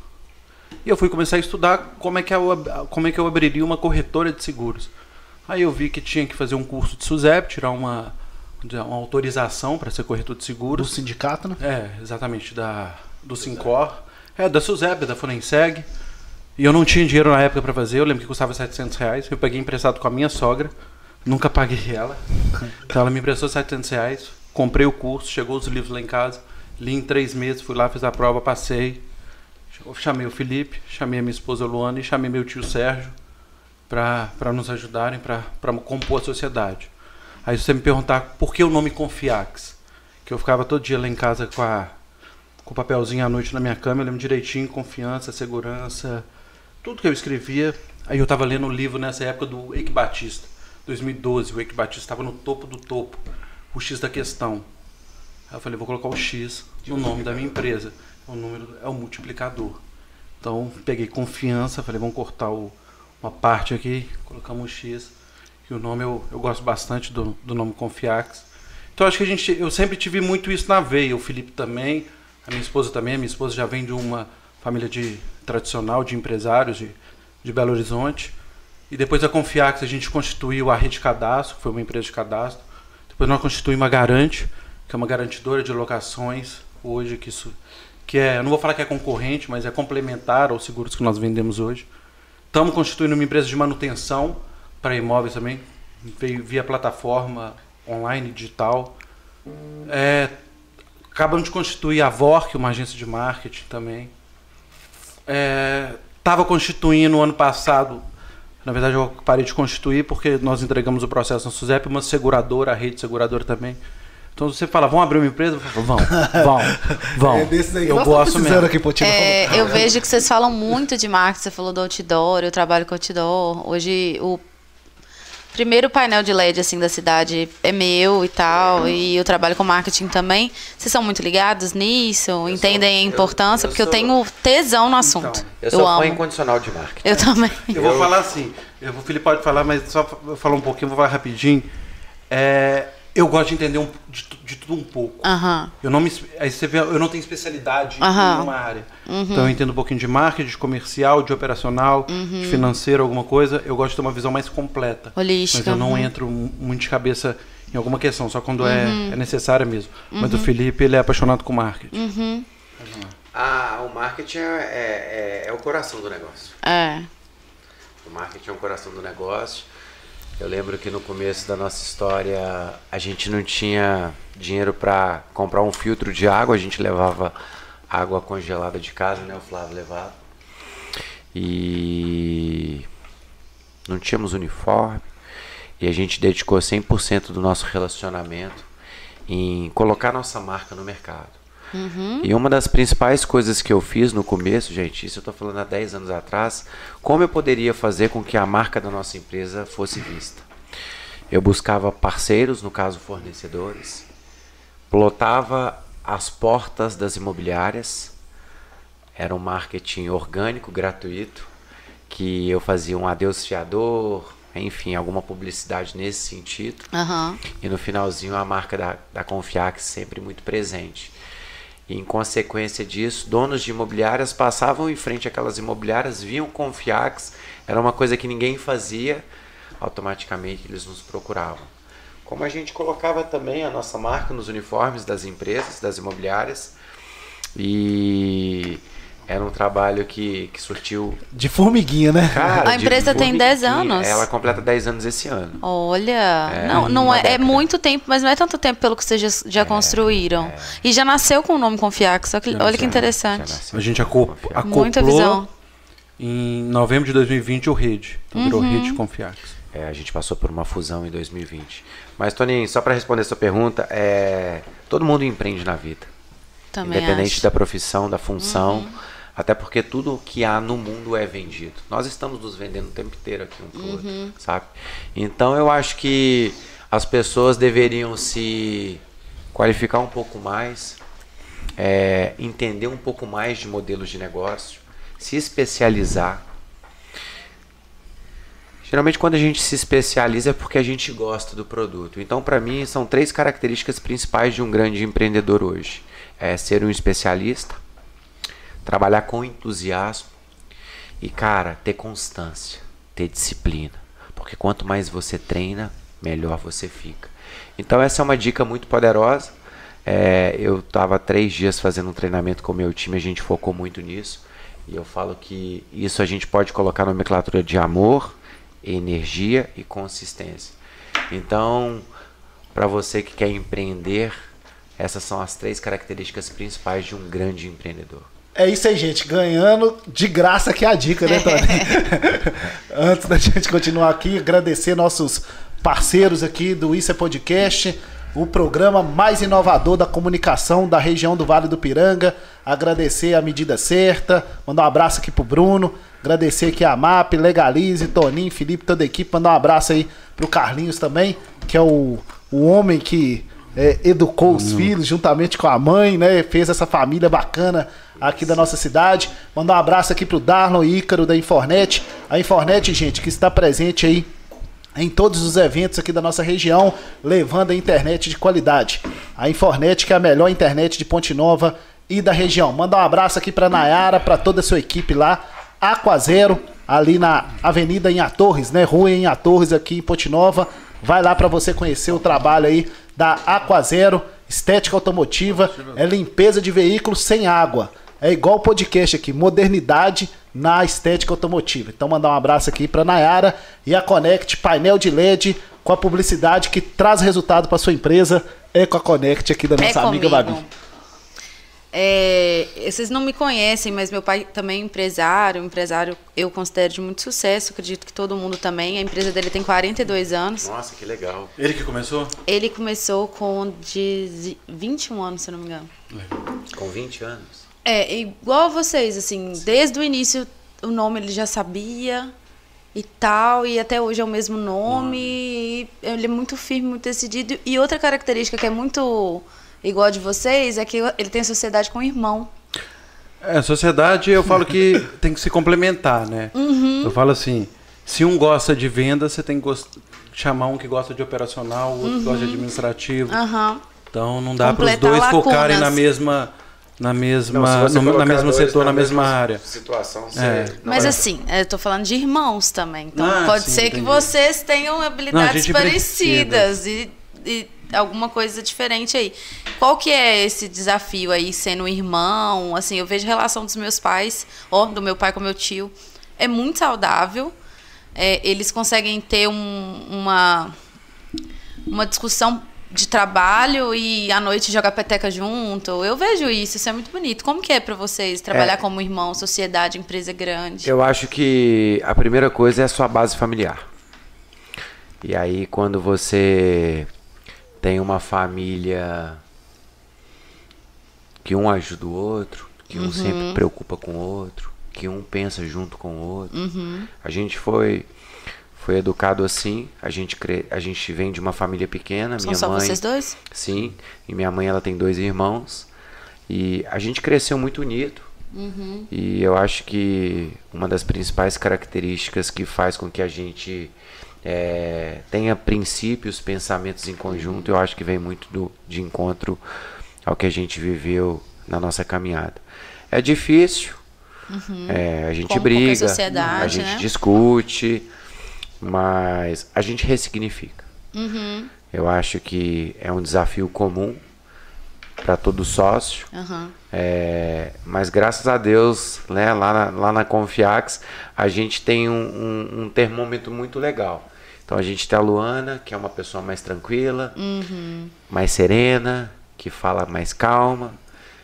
E eu fui começar a estudar como é que eu, como é que eu abriria uma corretora de seguros. Aí eu vi que tinha que fazer um curso de SUSEP, tirar uma, uma autorização para ser corretor de seguros. Do sindicato, né? É, exatamente, da, do Sincor. É, da SUSEP, da Funenseg. E eu não tinha dinheiro na época para fazer, eu lembro que custava 700 reais. Eu peguei emprestado com a minha sogra, nunca paguei ela. Então ela me emprestou 700 reais, comprei o curso, chegou os livros lá em casa, li em três meses, fui lá, fiz a prova, passei. Chamei o Felipe, chamei a minha esposa Luana e chamei meu tio Sérgio para nos ajudarem, para compor a sociedade. Aí você me perguntar por que o nome Confiax, que eu ficava todo dia lá em casa com, a, com o papelzinho à noite na minha cama, eu lembro direitinho, confiança, segurança, tudo que eu escrevia. Aí eu estava lendo o um livro nessa época do Eike Batista, 2012. O Eike Batista estava no topo do topo, o X da questão. Aí eu falei, vou colocar o X no nome da minha empresa. O número é o multiplicador. Então peguei confiança, falei, vamos cortar o, uma parte aqui, colocamos o X. E o nome eu, eu gosto bastante do, do nome Confiax. Então acho que a gente, eu sempre tive muito isso na veia. O Felipe também, a minha esposa também. A minha esposa já vem de uma família de tradicional de empresários de, de Belo Horizonte. E depois da Confiax a gente constituiu a Rede Cadastro, que foi uma empresa de cadastro. Depois nós constituímos a Garante, que é uma garantidora de locações, hoje que isso que é, não vou falar que é concorrente, mas é complementar aos seguros que nós vendemos hoje. Estamos constituindo uma empresa de manutenção para imóveis também, via plataforma online, digital. É, acabamos de constituir a VORC, uma agência de marketing também estava é, constituindo no ano passado, na verdade eu parei de constituir porque nós entregamos o processo na SUSEP, uma seguradora, a rede seguradora também. Então você fala, vamos abrir uma empresa? Vamos, vamos, vamos. É desses aí eu gosto mesmo. Aqui, é, eu vejo que vocês falam muito de marketing, você falou do outdoor, eu trabalho com outdoor. Hoje o primeiro painel de LED assim da cidade é meu e tal, e eu trabalho com marketing também. Vocês são muito ligados nisso? Eu entendem sou, a importância? Eu, eu porque sou... eu tenho tesão no assunto. Então, eu sou eu amo. incondicional de marketing. Eu também. Eu vou falar assim, o Felipe pode falar, mas só falar um pouquinho, vou falar rapidinho. É, eu gosto de entender um, de, de, tudo um pouco. Uhum. Eu não me, aí você vê, eu não tenho especialidade uhum. em nenhuma área. Uhum. Então eu entendo um pouquinho de marketing, de comercial, de operacional, de uhum. financeiro, alguma coisa. Eu gosto de ter uma visão mais completa. Holística. Mas eu não uhum. entro muito de cabeça em alguma questão, só quando é, uhum. é necessária mesmo. Mas o Felipe, ele é apaixonado com marketing. Ah, o marketing é, é, é, é o coração do negócio. É. O marketing é o coração do negócio. Eu lembro que no começo da nossa história a gente não tinha dinheiro para comprar um filtro de água, a gente levava água congelada de casa, né? O Flávio levava. E não tínhamos uniforme. E a gente dedicou 100% do nosso relacionamento em colocar nossa marca no mercado. Uhum. E uma das principais coisas que eu fiz no começo, gente, isso eu estou falando há 10 anos atrás, como eu poderia fazer com que a marca da nossa empresa fosse vista? Eu buscava parceiros, no caso fornecedores, plotava as portas das imobiliárias, era um marketing orgânico, gratuito, que eu fazia um adeus fiador, enfim, alguma publicidade nesse sentido. Uhum. E no finalzinho a marca da, da Confiax sempre muito presente. E em consequência disso, donos de imobiliárias passavam em frente àquelas imobiliárias, viam Confiax, era uma coisa que ninguém fazia, automaticamente eles nos procuravam. Como a gente colocava também a nossa marca nos uniformes das empresas, das imobiliárias, e era um trabalho que, que surtiu. De formiguinha, né? Cara, a empresa tem 10 anos. Ela completa 10 anos esse ano. Olha, é, não, não é, é, muito tempo, mas não é tanto tempo pelo que vocês já, já é, construíram. É. E já nasceu com o nome Confiax. Só que, olha que interessante. A gente acoplou, Muita visão. em novembro de 2020 o Rede. Então uhum. virou Rede Confiax. É, a gente passou por uma fusão em 2020. Mas, Toninho, só para responder a sua pergunta, é, todo mundo empreende na vida. Também Independente acho. da profissão, da função. Uhum. Até porque tudo que há no mundo é vendido. Nós estamos nos vendendo o tempo inteiro aqui um pro uhum. outro, sabe? Então eu acho que as pessoas deveriam se qualificar um pouco mais, é, entender um pouco mais de modelos de negócio, se especializar. Geralmente quando a gente se especializa é porque a gente gosta do produto. Então para mim são três características principais de um grande empreendedor hoje: é ser um especialista, trabalhar com entusiasmo e, cara, ter constância, ter disciplina. Porque quanto mais você treina, melhor você fica. Então, essa é uma dica muito poderosa. É, eu estava três dias fazendo um treinamento com o meu time, a gente focou muito nisso. E eu falo que isso a gente pode colocar na nomenclatura de amor, energia e consistência. Então, para você que quer empreender, essas são as três características principais de um grande empreendedor. É isso aí, gente. Ganhando de graça aqui a dica, né, Tony? Antes da gente continuar aqui, agradecer nossos parceiros aqui do Isso é Podcast, o programa mais inovador da comunicação da região do Vale do Piranga. Agradecer a medida certa, mandar um abraço aqui pro Bruno, agradecer aqui a MAP, Legalize, Toninho, Felipe, toda a equipe, mandar um abraço aí pro Carlinhos também, que é o, o homem que é, educou os hum. filhos juntamente com a mãe, né? Fez essa família bacana aqui da nossa cidade. Mandar um abraço aqui pro Darlon Ícaro da Infornet. A Infornet, gente, que está presente aí em todos os eventos aqui da nossa região, levando a internet de qualidade. A Infornet, que é a melhor internet de Ponte Nova e da região. Manda um abraço aqui para Nayara, para toda a sua equipe lá. Aquazero, ali na Avenida em Torres, né? Rua em Torres, aqui em Ponte Nova. Vai lá para você conhecer o trabalho aí da Aquazero, estética automotiva, é limpeza de veículos sem água. É igual o podcast aqui, modernidade na estética automotiva. Então mandar um abraço aqui para Nayara e a Connect painel de LED com a publicidade que traz resultado para sua empresa. É com a Connect aqui da nossa é amiga Babi. É, vocês não me conhecem, mas meu pai também é empresário, empresário eu considero de muito sucesso, acredito que todo mundo também. A empresa dele tem 42 anos. Nossa, que legal. Ele que começou? Ele começou com de 21 anos, se não me engano. Com 20 anos? É, igual vocês, assim, desde o início o nome ele já sabia e tal, e até hoje é o mesmo nome. ele é muito firme, muito decidido. E outra característica que é muito igual a de vocês é que ele tem sociedade com o irmão. É, sociedade eu falo que tem que se complementar, né? Uhum. Eu falo assim, se um gosta de venda, você tem que chamar um que gosta de operacional, o outro uhum. que gosta de uhum. administrativo. Uhum. Então não dá para os dois lacunas. focarem na mesma na mesma não, no, na mesmo setor, na, na mesma, mesma, área. Situação. É. Mas é. assim, eu tô falando de irmãos também. Então ah, pode sim, ser entendi. que vocês tenham habilidades não, parecidas e, e, alguma coisa diferente aí. Qual que é esse desafio aí sendo irmão? Assim, eu vejo a relação dos meus pais, ó, do meu pai com meu tio, é muito saudável. É, eles conseguem ter um, uma uma discussão de trabalho e à noite jogar peteca junto. Eu vejo isso, isso é muito bonito. Como que é para vocês trabalhar é, como irmão, sociedade, empresa grande? Eu acho que a primeira coisa é a sua base familiar. E aí quando você tem uma família que um ajuda o outro, que um uhum. sempre preocupa com o outro, que um pensa junto com o outro. Uhum. A gente foi foi educado assim. A gente, cre... a gente vem de uma família pequena. São minha só mãe, vocês dois? Sim. E minha mãe ela tem dois irmãos. E a gente cresceu muito unido. Uhum. E eu acho que uma das principais características que faz com que a gente é, tenha princípios, pensamentos em conjunto, eu acho que vem muito do, de encontro ao que a gente viveu na nossa caminhada. É difícil, uhum. é, a gente Como briga, a gente né? discute, mas a gente ressignifica. Uhum. Eu acho que é um desafio comum para todo sócio. Uhum. É, mas graças a Deus, né, lá, na, lá na Confiax, a gente tem um, um, um, termômetro muito legal. Então a gente tem a Luana, que é uma pessoa mais tranquila, uhum. mais serena, que fala mais calma.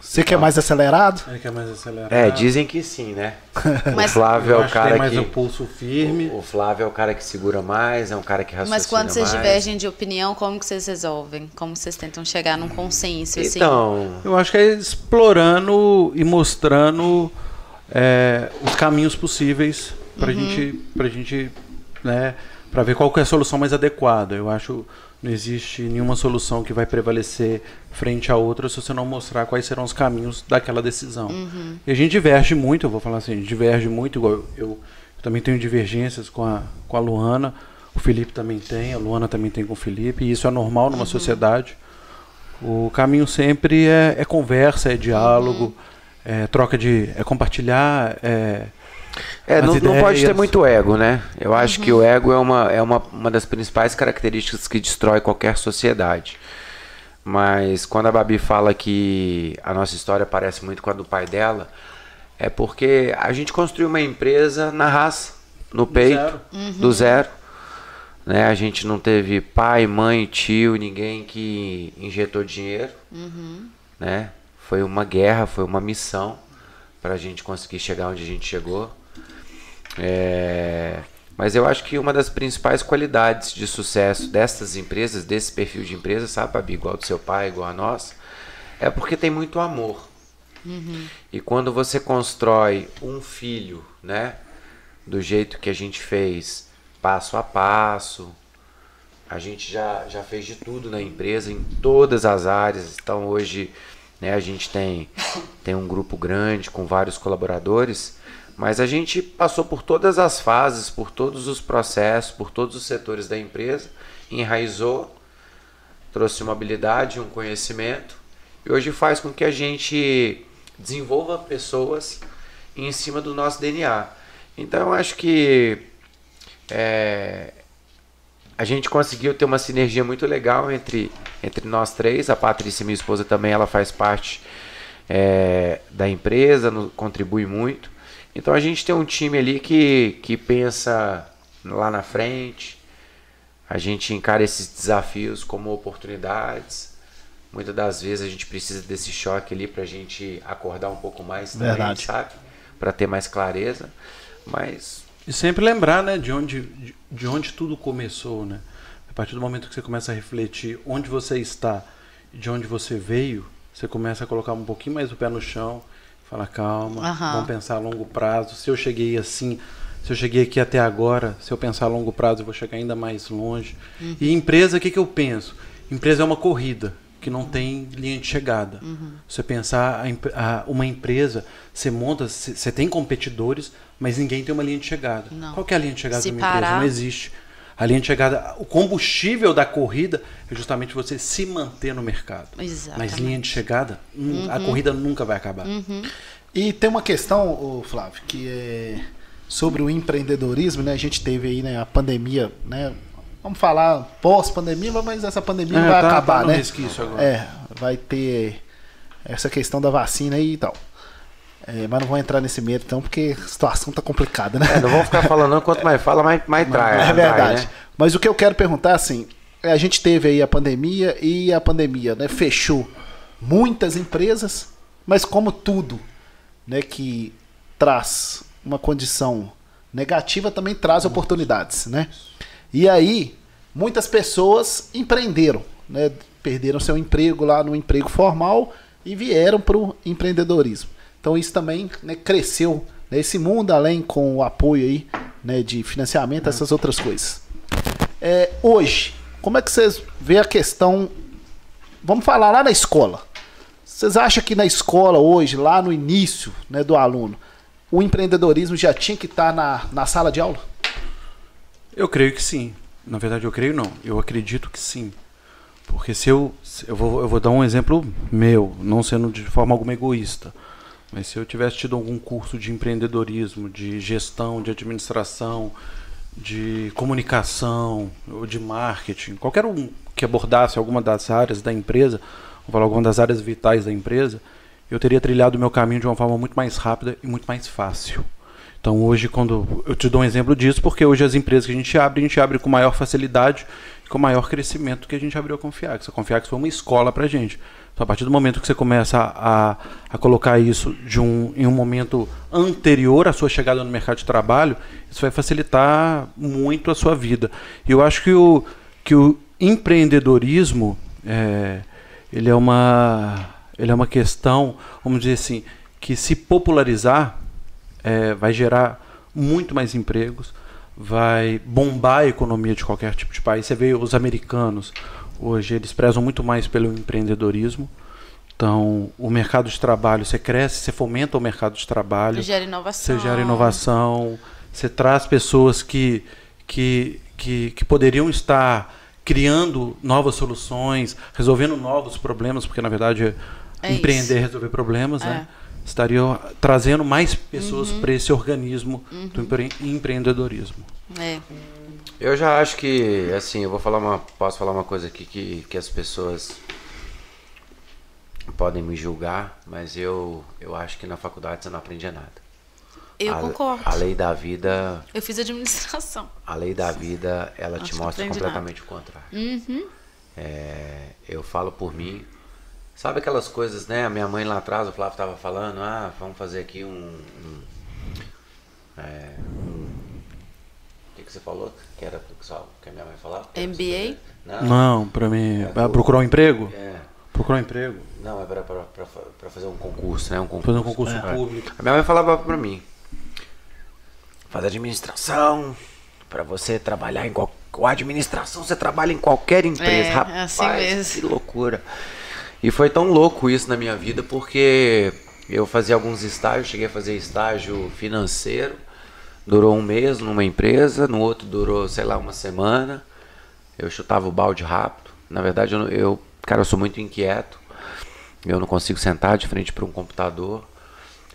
Você quer mais acelerado? Ele quer mais acelerado. É, dizem que sim, né? o Flávio é o cara que. Tem mais o pulso firme. O, o, Flávio é o cara que segura mais, é um cara que raciocina Mas quando vocês mais. divergem de opinião, como que vocês resolvem? Como vocês tentam chegar num consenso? Assim? Então, eu acho que é explorando e mostrando é, os caminhos possíveis para uhum. gente, pra gente, né, para ver qual é a solução mais adequada. Eu acho não existe nenhuma solução que vai prevalecer frente a outra se você não mostrar quais serão os caminhos daquela decisão. Uhum. E a gente diverge muito, eu vou falar assim, a gente diverge muito, igual eu, eu, também tenho divergências com a, com a Luana, o Felipe também tem, a Luana também tem com o Felipe, e isso é normal numa uhum. sociedade. O caminho sempre é, é conversa, é diálogo, uhum. é troca de. é compartilhar, é é, não, não, pode ter muito ego, né? Eu acho uhum. que o ego é, uma, é uma, uma das principais características que destrói qualquer sociedade. Mas quando a Babi fala que a nossa história parece muito com a do pai dela, é porque a gente construiu uma empresa na raça, no peito, do zero. Uhum. Do zero né? A gente não teve pai, mãe, tio, ninguém que injetou dinheiro. Uhum. Né? Foi uma guerra, foi uma missão para a gente conseguir chegar onde a gente chegou. É, mas eu acho que uma das principais qualidades de sucesso dessas empresas, desse perfil de empresa, sabe, Babi, igual do seu pai, igual a nós, é porque tem muito amor. Uhum. E quando você constrói um filho, né, do jeito que a gente fez, passo a passo, a gente já, já fez de tudo na empresa, em todas as áreas. Então hoje né, a gente tem, tem um grupo grande com vários colaboradores mas a gente passou por todas as fases, por todos os processos, por todos os setores da empresa, enraizou, trouxe uma habilidade, um conhecimento e hoje faz com que a gente desenvolva pessoas em cima do nosso DNA. Então eu acho que é, a gente conseguiu ter uma sinergia muito legal entre, entre nós três. A Patrícia, minha esposa, também ela faz parte é, da empresa, no, contribui muito. Então a gente tem um time ali que, que pensa lá na frente, a gente encara esses desafios como oportunidades. Muitas das vezes a gente precisa desse choque ali para a gente acordar um pouco mais também, Verdade. sabe? Para ter mais clareza. Mas. E sempre lembrar, né, de onde, de, de onde tudo começou, né? A partir do momento que você começa a refletir onde você está e de onde você veio, você começa a colocar um pouquinho mais o pé no chão Fala, calma, uhum. vamos pensar a longo prazo. Se eu cheguei assim, se eu cheguei aqui até agora, se eu pensar a longo prazo, eu vou chegar ainda mais longe. Uhum. E empresa, o que, que eu penso? Empresa é uma corrida que não tem linha de chegada. Uhum. Você pensar a, a, uma empresa, você monta, você tem competidores, mas ninguém tem uma linha de chegada. Não. Qual é a linha de chegada se de uma parar... empresa? Não existe. A linha de chegada, o combustível da corrida é justamente você se manter no mercado. Exatamente. Mas linha de chegada, uhum. a corrida nunca vai acabar. Uhum. E tem uma questão, Flávio, que é sobre o empreendedorismo, né? A gente teve aí né, a pandemia, né? Vamos falar pós-pandemia, mas essa pandemia é, vai tá, acabar, tá né? Agora. É, vai ter essa questão da vacina aí e tal. É, mas não vou entrar nesse medo, então, porque a situação tá complicada, né? É, não vamos ficar falando, não. quanto mais fala, mais, mais trai. É verdade. Trai, né? Mas o que eu quero perguntar, assim, é, a gente teve aí a pandemia e a pandemia né, fechou muitas empresas, mas como tudo né, que traz uma condição negativa também traz oportunidades, né? E aí, muitas pessoas empreenderam, né? Perderam seu emprego lá no emprego formal e vieram para o empreendedorismo. Então isso também né, cresceu nesse né, mundo, além com o apoio aí, né, de financiamento, essas outras coisas. É, hoje, como é que vocês vê a questão? Vamos falar lá na escola. Vocês acham que na escola hoje, lá no início né, do aluno, o empreendedorismo já tinha que estar tá na, na sala de aula? Eu creio que sim. Na verdade, eu creio não. Eu acredito que sim. Porque se eu. Eu vou, eu vou dar um exemplo meu, não sendo de forma alguma egoísta. Mas se eu tivesse tido algum curso de empreendedorismo, de gestão, de administração, de comunicação ou de marketing, qualquer um que abordasse alguma das áreas da empresa, vou falar algumas das áreas vitais da empresa, eu teria trilhado o meu caminho de uma forma muito mais rápida e muito mais fácil. Então hoje, quando eu te dou um exemplo disso, porque hoje as empresas que a gente abre, a gente abre com maior facilidade, com maior crescimento que a gente abriu a Confiax. A Confiax foi uma escola para a gente. Então, a partir do momento que você começa a, a colocar isso de um, em um momento anterior à sua chegada no mercado de trabalho, isso vai facilitar muito a sua vida. E eu acho que o, que o empreendedorismo é, ele é uma ele é uma questão, vamos dizer assim, que se popularizar é, vai gerar muito mais empregos, vai bombar a economia de qualquer tipo de país. Você vê os americanos, hoje eles prezam muito mais pelo empreendedorismo. Então, o mercado de trabalho, você cresce, você fomenta o mercado de trabalho. Você gera inovação. Você gera inovação, você traz pessoas que, que, que, que poderiam estar criando novas soluções, resolvendo novos problemas, porque na verdade é empreender é resolver problemas, né? é. né? Estaria trazendo mais pessoas uhum. para esse organismo uhum. do empre empreendedorismo. É. Eu já acho que, assim, eu vou falar uma, posso falar uma coisa aqui que, que as pessoas podem me julgar, mas eu, eu acho que na faculdade você não aprende nada. Eu a, concordo. A lei da vida. Eu fiz administração. A lei da vida, ela te mostra completamente nada. o contrário. Uhum. É, eu falo por mim. Sabe aquelas coisas, né? A minha mãe lá atrás, o Flávio estava falando, ah, vamos fazer aqui um. um, é, um o que, que você falou? Que era só que a minha mãe falava? MBA? Não, Não para mim. É, procurar um emprego? É. Procurar um emprego? Não, é para fazer um concurso, né? Um concurso. Fazer um concurso é. público. A minha mãe falava para mim: faz administração, para você trabalhar em qualquer. administração você trabalha em qualquer empresa. É, Rapaz, é assim mesmo. que loucura. E foi tão louco isso na minha vida porque eu fazia alguns estágios, cheguei a fazer estágio financeiro, durou um mês numa empresa, no outro durou, sei lá, uma semana. Eu chutava o balde rápido. Na verdade, eu, eu cara, eu sou muito inquieto. Eu não consigo sentar de frente para um computador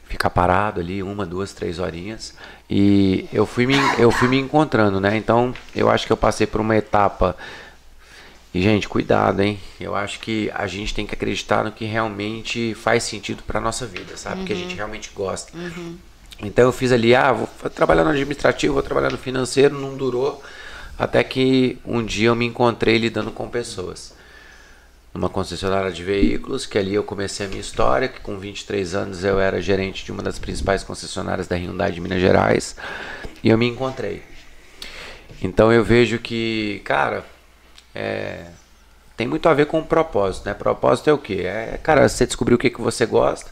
ficar parado ali uma, duas, três horinhas. E eu fui me, eu fui me encontrando, né? Então eu acho que eu passei por uma etapa. E, gente, cuidado, hein? Eu acho que a gente tem que acreditar no que realmente faz sentido para nossa vida, sabe? Uhum. Que a gente realmente gosta. Uhum. Então eu fiz ali, ah, vou trabalhar no administrativo, vou trabalhar no financeiro, não durou. Até que um dia eu me encontrei lidando com pessoas numa concessionária de veículos, que ali eu comecei a minha história, que com 23 anos eu era gerente de uma das principais concessionárias da Hyundai de Minas Gerais, e eu me encontrei. Então eu vejo que, cara, é, tem muito a ver com o propósito, né? Propósito é o que? É, cara, você descobrir o que, que você gosta,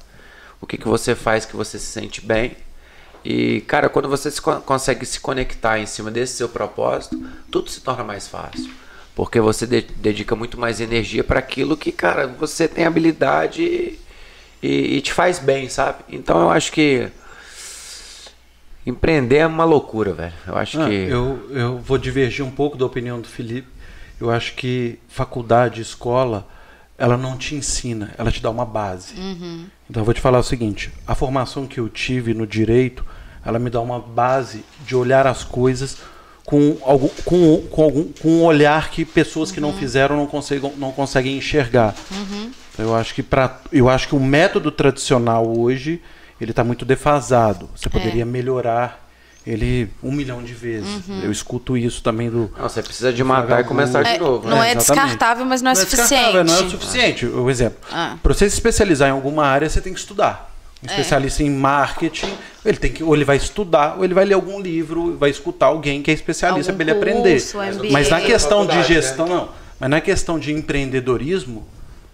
o que, que você faz que você se sente bem. E, cara, quando você se, consegue se conectar em cima desse seu propósito, tudo se torna mais fácil. Porque você de dedica muito mais energia para aquilo que, cara, você tem habilidade e, e, te faz bem, sabe? Então eu acho que empreender é uma loucura, velho. Eu acho ah, que. Eu, eu vou divergir um pouco da opinião do Felipe. Eu acho que faculdade, escola, ela não te ensina, ela te dá uma base. Uhum. Então eu vou te falar o seguinte: a formação que eu tive no direito, ela me dá uma base de olhar as coisas com, algum, com, com, algum, com um olhar que pessoas que uhum. não fizeram não, conseguem, não conseguem enxergar. Uhum. Eu acho que para eu acho que o método tradicional hoje ele está muito defasado. Você é. poderia é. melhorar ele um milhão de vezes. Uhum. Eu escuto isso também do. Não, você precisa de matar e começar é, de novo. Não né? é descartável, mas não é, não é suficiente. Não é o suficiente. O exemplo. Ah. Para você se especializar em alguma área, você tem que estudar. Um especialista é. em marketing, ele tem que ou ele vai estudar, ou ele vai ler algum livro, vai escutar alguém que é especialista para ele aprender. MBA. Mas na questão de gestão, né? não. Mas na questão de empreendedorismo,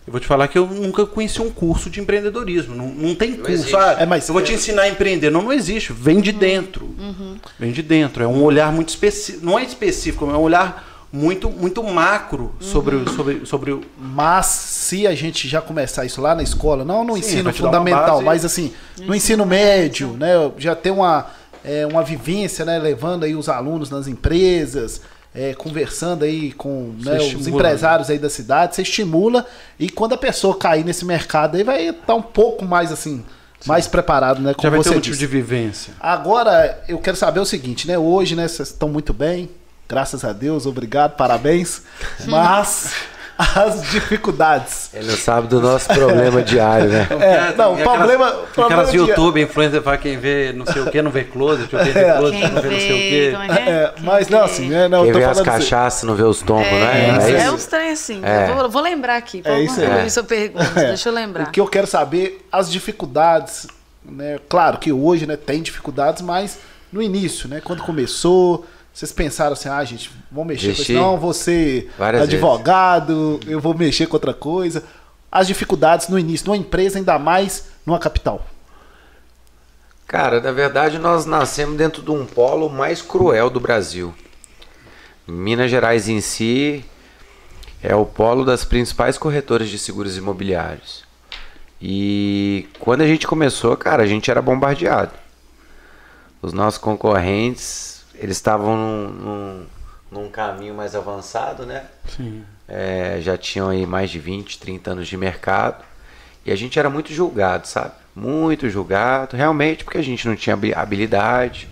eu vou te falar que eu nunca conheci um curso de empreendedorismo. Não, não tem não curso. Ah, é, mas eu vou te ensinar a empreender. Não, não existe. Vem de uhum. dentro. Uhum. Vem de dentro. É um olhar muito específico. Não é específico, é um olhar muito muito macro sobre, uhum. sobre, sobre o. Mas se a gente já começar isso lá na escola, não no Sim, ensino fundamental, mas assim, no ensino médio, né? Já tem uma, é, uma vivência, né? Levando aí os alunos nas empresas. É, conversando aí com né, os empresários aí da cidade, você estimula e quando a pessoa cair nesse mercado aí vai estar um pouco mais assim, Sim. mais preparado, né? Como Já vai você ter um tipo de vivência. Agora, eu quero saber o seguinte, né? Hoje, né, vocês estão muito bem, Graças a Deus, obrigado, parabéns. Mas as dificuldades. Ele não sabe do nosso problema diário, né? É, não, o problema. Aquelas, problema aquelas YouTube, influencer, vai quem vê não sei o que, não vê close, quem vê é. close, quem não vê não sei o que. É, é mas não, assim, né? Não, quem vê as cachaças, não vê os tombos, é, né? É, é uns trem assim. Vou, vou, lembrar aqui. É isso aí. Sua pergunta, deixa eu lembrar. O que eu quero saber, as dificuldades, né? Claro que hoje né, tem dificuldades, mas no início, né? Quando começou vocês pensaram assim, ah, gente, vamos mexer com isso, não, vou ser advogado, vezes. eu vou mexer com outra coisa. As dificuldades no início, numa empresa, ainda mais numa capital. Cara, na verdade nós nascemos dentro de um polo mais cruel do Brasil. Minas Gerais em si é o polo das principais corretoras de seguros imobiliários. E quando a gente começou, cara, a gente era bombardeado. Os nossos concorrentes eles estavam num, num, num, caminho mais avançado, né? Sim. É, já tinham aí mais de 20, 30 anos de mercado. E a gente era muito julgado, sabe? Muito julgado, realmente, porque a gente não tinha habilidade,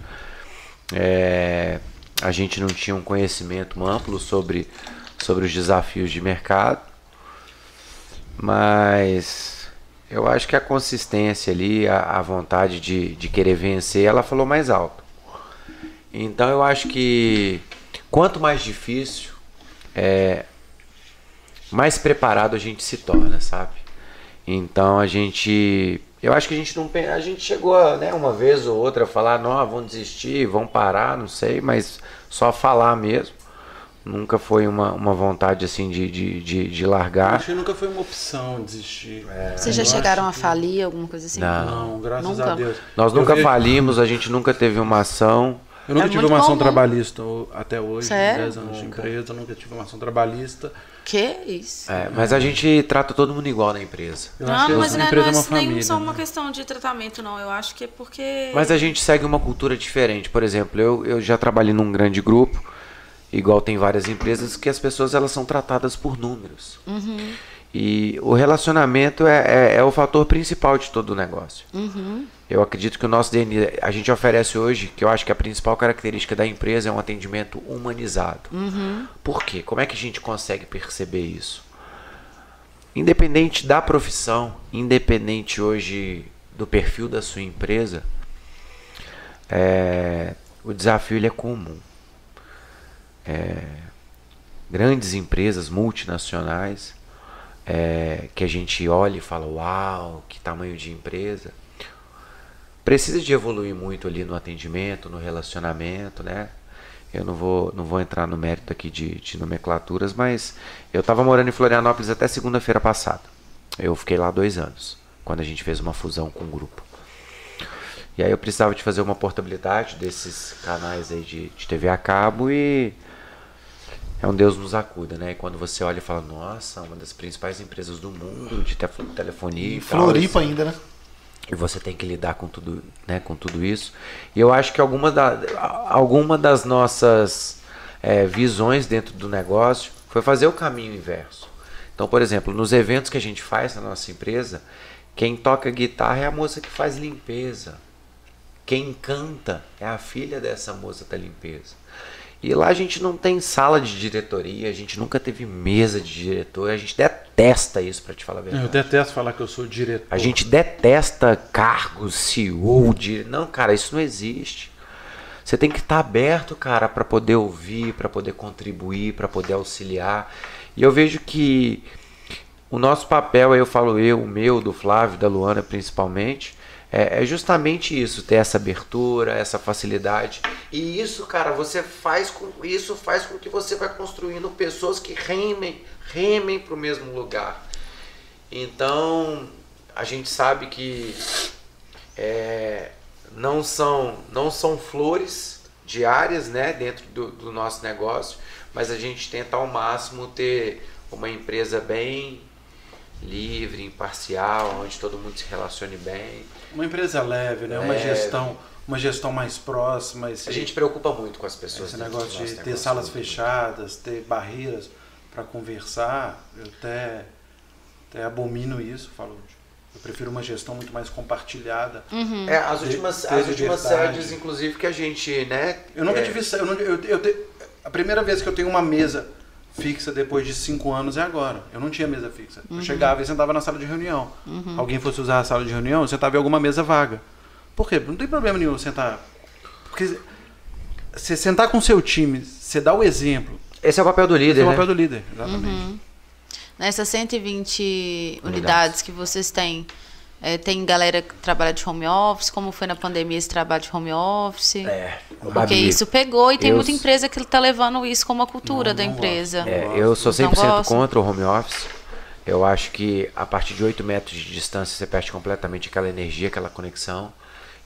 é, a gente não tinha um conhecimento amplo sobre, sobre os desafios de mercado. Mas eu acho que a consistência ali, a, a vontade de, de querer vencer, ela falou mais alto. Então eu acho que quanto mais difícil, é, mais preparado a gente se torna, sabe? Então a gente, eu acho que a gente não, a gente chegou, né, uma vez ou outra a falar, não, vamos desistir, vamos parar, não sei, mas só falar mesmo. Nunca foi uma, uma vontade assim de, de, de, de largar. acho que nunca foi uma opção desistir. É, Vocês já chegaram a falir, alguma coisa assim? Não, não graças nunca. a Deus. Nós nunca vejo... falimos, a gente nunca teve uma ação. Eu nunca é tive uma ação comum. trabalhista até hoje, Sério? 10 anos nunca. de empresa, nunca tive uma ação trabalhista. Que isso? É, mas a gente trata todo mundo igual na empresa. Eu não, mas não, é, empresa não é, é família, nem só uma né? questão de tratamento, não. Eu acho que é porque. Mas a gente segue uma cultura diferente. Por exemplo, eu, eu já trabalhei num grande grupo, igual tem várias empresas, que as pessoas elas são tratadas por números. Uhum. E o relacionamento é, é, é, o fator principal de todo o negócio. Uhum. Eu acredito que o nosso DNA, a gente oferece hoje, que eu acho que a principal característica da empresa é um atendimento humanizado. Uhum. Por quê? Como é que a gente consegue perceber isso? Independente da profissão, independente hoje do perfil da sua empresa, é, o desafio é comum. É, grandes empresas multinacionais é, que a gente olha e fala, uau, que tamanho de empresa precisa de evoluir muito ali no atendimento, no relacionamento, né? Eu não vou, não vou entrar no mérito aqui de, de nomenclaturas, mas eu estava morando em Florianópolis até segunda-feira passada. Eu fiquei lá dois anos, quando a gente fez uma fusão com o grupo. E aí eu precisava de fazer uma portabilidade desses canais aí de, de TV a cabo e é um Deus nos acuda, né? E quando você olha e fala, nossa, uma das principais empresas do mundo de telefonia. E Floripa ainda, né? E você tem que lidar com tudo, né, com tudo isso. E eu acho que alguma, da, alguma das nossas é, visões dentro do negócio foi fazer o caminho inverso. Então, por exemplo, nos eventos que a gente faz na nossa empresa, quem toca guitarra é a moça que faz limpeza. Quem canta é a filha dessa moça da limpeza. E lá a gente não tem sala de diretoria, a gente nunca teve mesa de diretor, a gente detesta isso, para te falar a verdade. Eu detesto falar que eu sou diretor. A gente detesta cargos, CEO, de... não, cara, isso não existe. Você tem que estar tá aberto, cara, para poder ouvir, para poder contribuir, para poder auxiliar. E eu vejo que o nosso papel, aí eu falo eu, o meu, do Flávio, da Luana principalmente, é, é, justamente isso, ter essa abertura, essa facilidade. E isso, cara, você faz com isso faz com que você vai construindo pessoas que remem, remem para o mesmo lugar. Então, a gente sabe que é, não são não são flores diárias, né, dentro do, do nosso negócio, mas a gente tenta ao máximo ter uma empresa bem livre, imparcial, onde todo mundo se relacione bem. Uma empresa leve, né? Leve. Uma gestão, uma gestão mais próxima. Esse, a gente preocupa muito com as pessoas. Esse negócio de ter salas fechadas, ter barreiras para conversar, eu até, até abomino isso, falo. Eu prefiro uma gestão muito mais compartilhada. Uhum. É, as últimas, ter, ter as últimas sedes, inclusive, que a gente, né? Eu nunca é... tive. Eu, eu, eu te, a primeira vez que eu tenho uma mesa fixa depois de cinco anos é agora. Eu não tinha mesa fixa. Uhum. Eu chegava e sentava na sala de reunião. Uhum. Alguém fosse usar a sala de reunião, eu sentava em alguma mesa vaga. Por quê? Não tem problema nenhum sentar. Porque você sentar com o seu time, você dá o exemplo. Esse é o papel do líder. Esse é o né? papel do líder, exatamente. Uhum. Nessas 120 unidades. unidades que vocês têm, é, tem galera que trabalha de home office, como foi na pandemia esse trabalho de home office? É, porque isso pegou e tem eu... muita empresa que está levando isso como a cultura não, da empresa. É, eu sou 100% contra o home office. Eu acho que a partir de 8 metros de distância você perde completamente aquela energia, aquela conexão.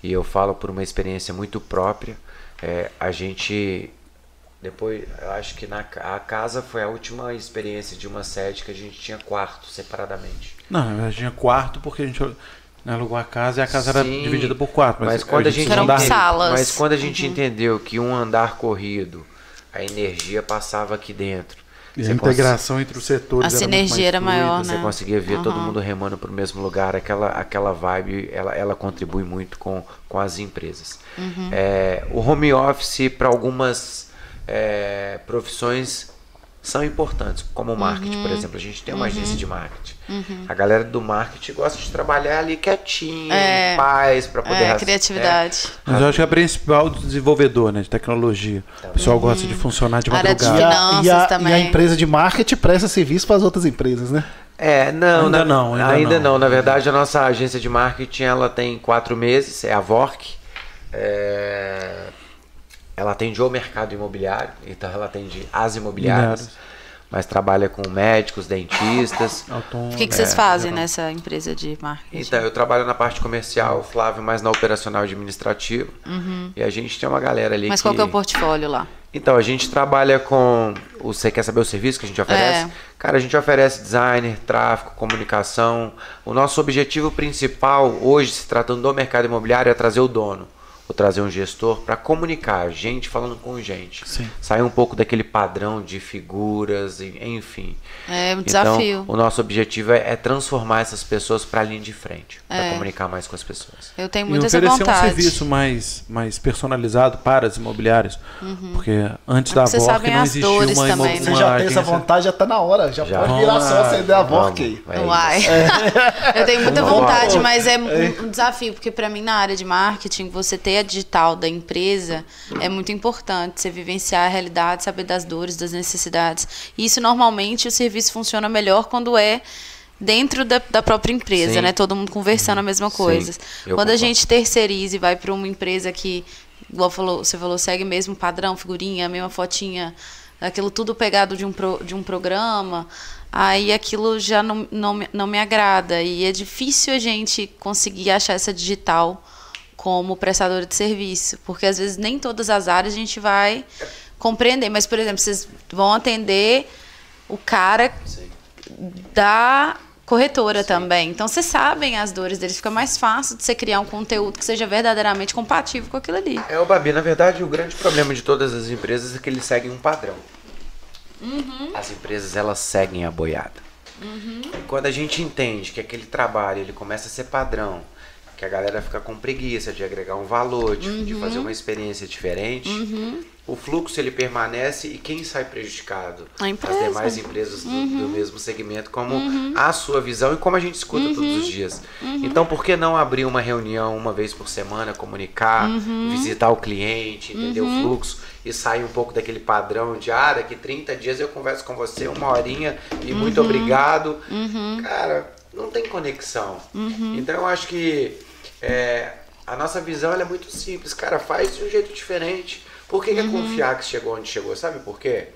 E eu falo por uma experiência muito própria. É, a gente depois, eu acho que na a casa foi a última experiência de uma sede que a gente tinha quarto separadamente. Não, a gente tinha quarto porque a gente né, alugou a casa e a casa Sim, era dividida por quatro. Mas, mas quando a gente, a gente salas. Mas quando a gente uhum. entendeu que um andar corrido, a energia passava aqui dentro. E a integração cons... entre os setores. A sinergia era maior, Você né? conseguia ver uhum. todo mundo remando para o mesmo lugar. Aquela, aquela vibe, ela, ela contribui muito com, com as empresas. Uhum. É, o home office, para algumas é, profissões são importantes, como o marketing, uhum. por exemplo. A gente tem uma uhum. agência de marketing. Uhum. A galera do marketing gosta de trabalhar ali quietinho, é, em paz, para poder... É, criatividade. É. Mas eu acho que é a principal desenvolvedor né, de tecnologia. Também. O pessoal gosta de funcionar de madrugada. De finanças e, a, também. e a empresa de marketing presta serviço para as outras empresas, né? É, não, ainda na, não, ainda, ainda não. não. Na verdade, a nossa agência de marketing ela tem quatro meses, é a VORC. É, ela atende o mercado imobiliário, então ela atende as imobiliárias, mas trabalha com médicos, dentistas. o que, que vocês é, fazem nessa empresa de marketing? Então, eu trabalho na parte comercial, o Flávio mais na operacional administrativa. Uhum. E a gente tem uma galera ali Mas que... qual que é o portfólio lá? Então, a gente trabalha com. Você quer saber o serviço que a gente oferece? É. Cara, a gente oferece designer, tráfego, comunicação. O nosso objetivo principal hoje, se tratando do mercado imobiliário, é trazer o dono ou trazer um gestor para comunicar, gente falando com gente. Sim. Sair um pouco daquele padrão de figuras, enfim. É um desafio. Então, o nosso objetivo é, é transformar essas pessoas para a linha de frente, para é. comunicar mais com as pessoas. Eu tenho muita vontade. oferecer um serviço mais, mais personalizado para as imobiliárias, uhum. porque antes é da VORC não existia uma imobiliária. Né? Você já tem essa vontade, já está na hora, já, já. pode virar só acender a VORC aí. Uai. É. Eu tenho muita vontade, mas é, é um desafio, porque para mim na área de marketing, você ter digital da empresa é muito importante. Você vivenciar a realidade, saber das dores, das necessidades. E isso normalmente o serviço funciona melhor quando é dentro da, da própria empresa, Sim. né? Todo mundo conversando a mesma coisa. Quando concordo. a gente terceiriza e vai para uma empresa que, igual falou, você falou, segue mesmo padrão, figurinha, mesma fotinha, aquilo tudo pegado de um, pro, de um programa, aí aquilo já não, não, não me agrada. E é difícil a gente conseguir achar essa digital como prestador de serviço, porque às vezes nem todas as áreas a gente vai compreender, mas por exemplo, vocês vão atender o cara Sim. da corretora Sim. também. Então vocês sabem as dores deles, fica mais fácil de você criar um conteúdo que seja verdadeiramente compatível com aquilo ali. É, o Babi, na verdade, o grande problema de todas as empresas é que eles seguem um padrão. Uhum. As empresas elas seguem a boiada. Uhum. E quando a gente entende que aquele trabalho ele começa a ser padrão, que a galera fica com preguiça de agregar um valor, de, uhum. de fazer uma experiência diferente, uhum. o fluxo ele permanece e quem sai prejudicado? As demais empresas do, uhum. do mesmo segmento, como uhum. a sua visão e como a gente escuta todos os uhum. dias. Uhum. Então, por que não abrir uma reunião uma vez por semana, comunicar, visitar o cliente, entender o fluxo e sair um pouco daquele padrão de, ah, daqui 30 dias eu converso com você uma horinha e muito obrigado. Cara, não tem conexão. Então, eu acho que é, a nossa visão é muito simples, cara, faz de um jeito diferente. Por que, uhum. que é confiar que chegou onde chegou? Sabe por quê?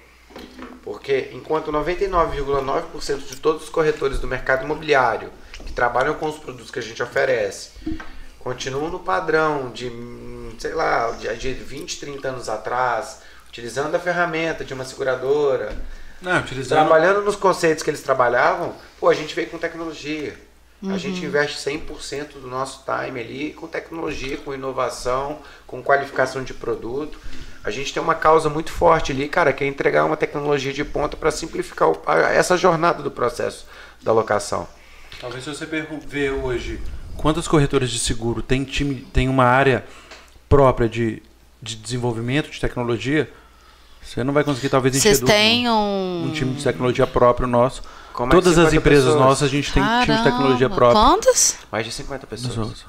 Porque enquanto 99,9% de todos os corretores do mercado imobiliário que trabalham com os produtos que a gente oferece continuam no padrão de, sei lá, de 20, 30 anos atrás, utilizando a ferramenta de uma seguradora, Não, utilizando... trabalhando nos conceitos que eles trabalhavam, pô, a gente veio com tecnologia. Uhum. A gente investe 100% do nosso time ali com tecnologia, com inovação, com qualificação de produto. A gente tem uma causa muito forte ali, cara, que é entregar uma tecnologia de ponta para simplificar o, essa jornada do processo da locação. Talvez se você ver hoje quantas corretoras de seguro tem time, tem uma área própria de, de desenvolvimento de tecnologia, Você não vai conseguir, talvez, encher Vocês têm um... um time de tecnologia próprio nosso. Como é Todas as empresas pessoas? nossas, a gente tem Caramba. time de tecnologia próprio. Quantas? Mais de 50 pessoas.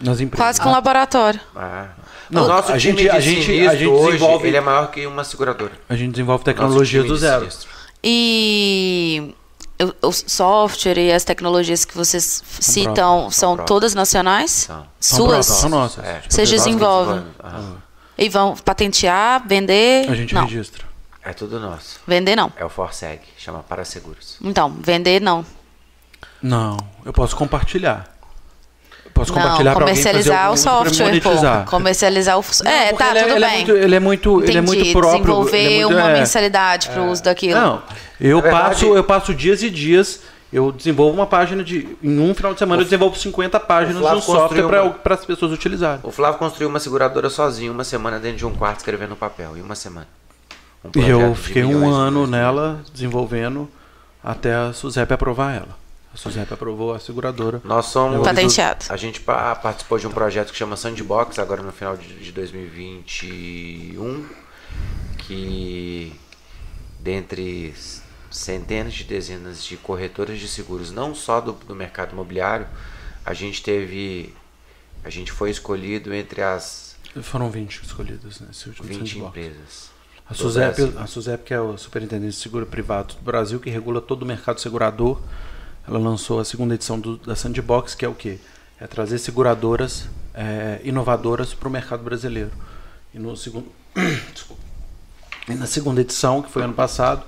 Nas empresas. Quase que um laboratório. Ah. Não, o nosso a time gente, de a gente, a gente hoje, desenvolve, ele é maior que uma seguradora. A gente desenvolve tecnologia do zero. E o software e as tecnologias que vocês são citam são, são todas nacionais? São. Suas? São nossas. É. Vocês desenvolvem. E vão patentear, vender? A gente não. registra. É tudo nosso. Vender não. É o Forseg, chama para seguros. Então, vender não. Não, eu posso compartilhar. Posso compartilhar para comercializar o software, pô. Comercializar o não, É, tá, ele, é, tudo ele bem. É muito, ele é muito, ele é muito próprio. Desenvolver é muito, uma é, mensalidade para o uso daquilo. Não, eu passo, eu passo dias e dias eu desenvolvo uma página de. Em um final de semana, o, eu desenvolvo 50 páginas de um software para as pessoas utilizarem. O Flávio construiu uma seguradora sozinho, uma semana dentro de um quarto escrevendo papel. Em uma semana. Um e eu fiquei um ano nela desenvolvendo até a Suzep aprovar ela. A Suzep aprovou a seguradora. Nós somos. Patenteado. A gente participou de um projeto que chama Sandbox, agora no final de 2021. Que dentre centenas de dezenas de corretoras de seguros, não só do, do mercado imobiliário, a gente teve. A gente foi escolhido entre as. Foram 20 escolhidas nesse último 20 empresas. A SUSEP, a SUSEP, que é o Superintendente de Seguro Privado do Brasil, que regula todo o mercado segurador, ela lançou a segunda edição do, da Sandbox, que é o quê? É trazer seguradoras é, inovadoras para o mercado brasileiro. E, no segundo, e na segunda edição, que foi ano passado,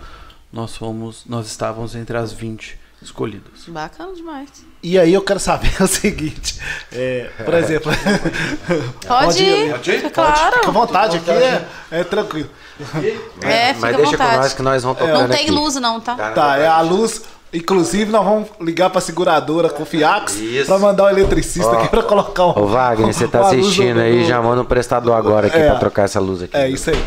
nós fomos, nós estávamos entre as 20 escolhidas. Bacana demais. E aí eu quero saber o seguinte, é, por exemplo... Pode, pode ir, pode ir? claro. Fica à vontade, aqui é, é tranquilo. É, Mas deixa com nós que nós vamos tocando Não tem aqui. luz não, tá? Tá, tá é a luz... Inclusive, nós vamos ligar para a seguradora com o Fiax para mandar o um eletricista aqui para colocar o. Ô, Wagner, você tá assistindo aí, já manda um prestador agora aqui é, para trocar essa luz aqui. É isso aí.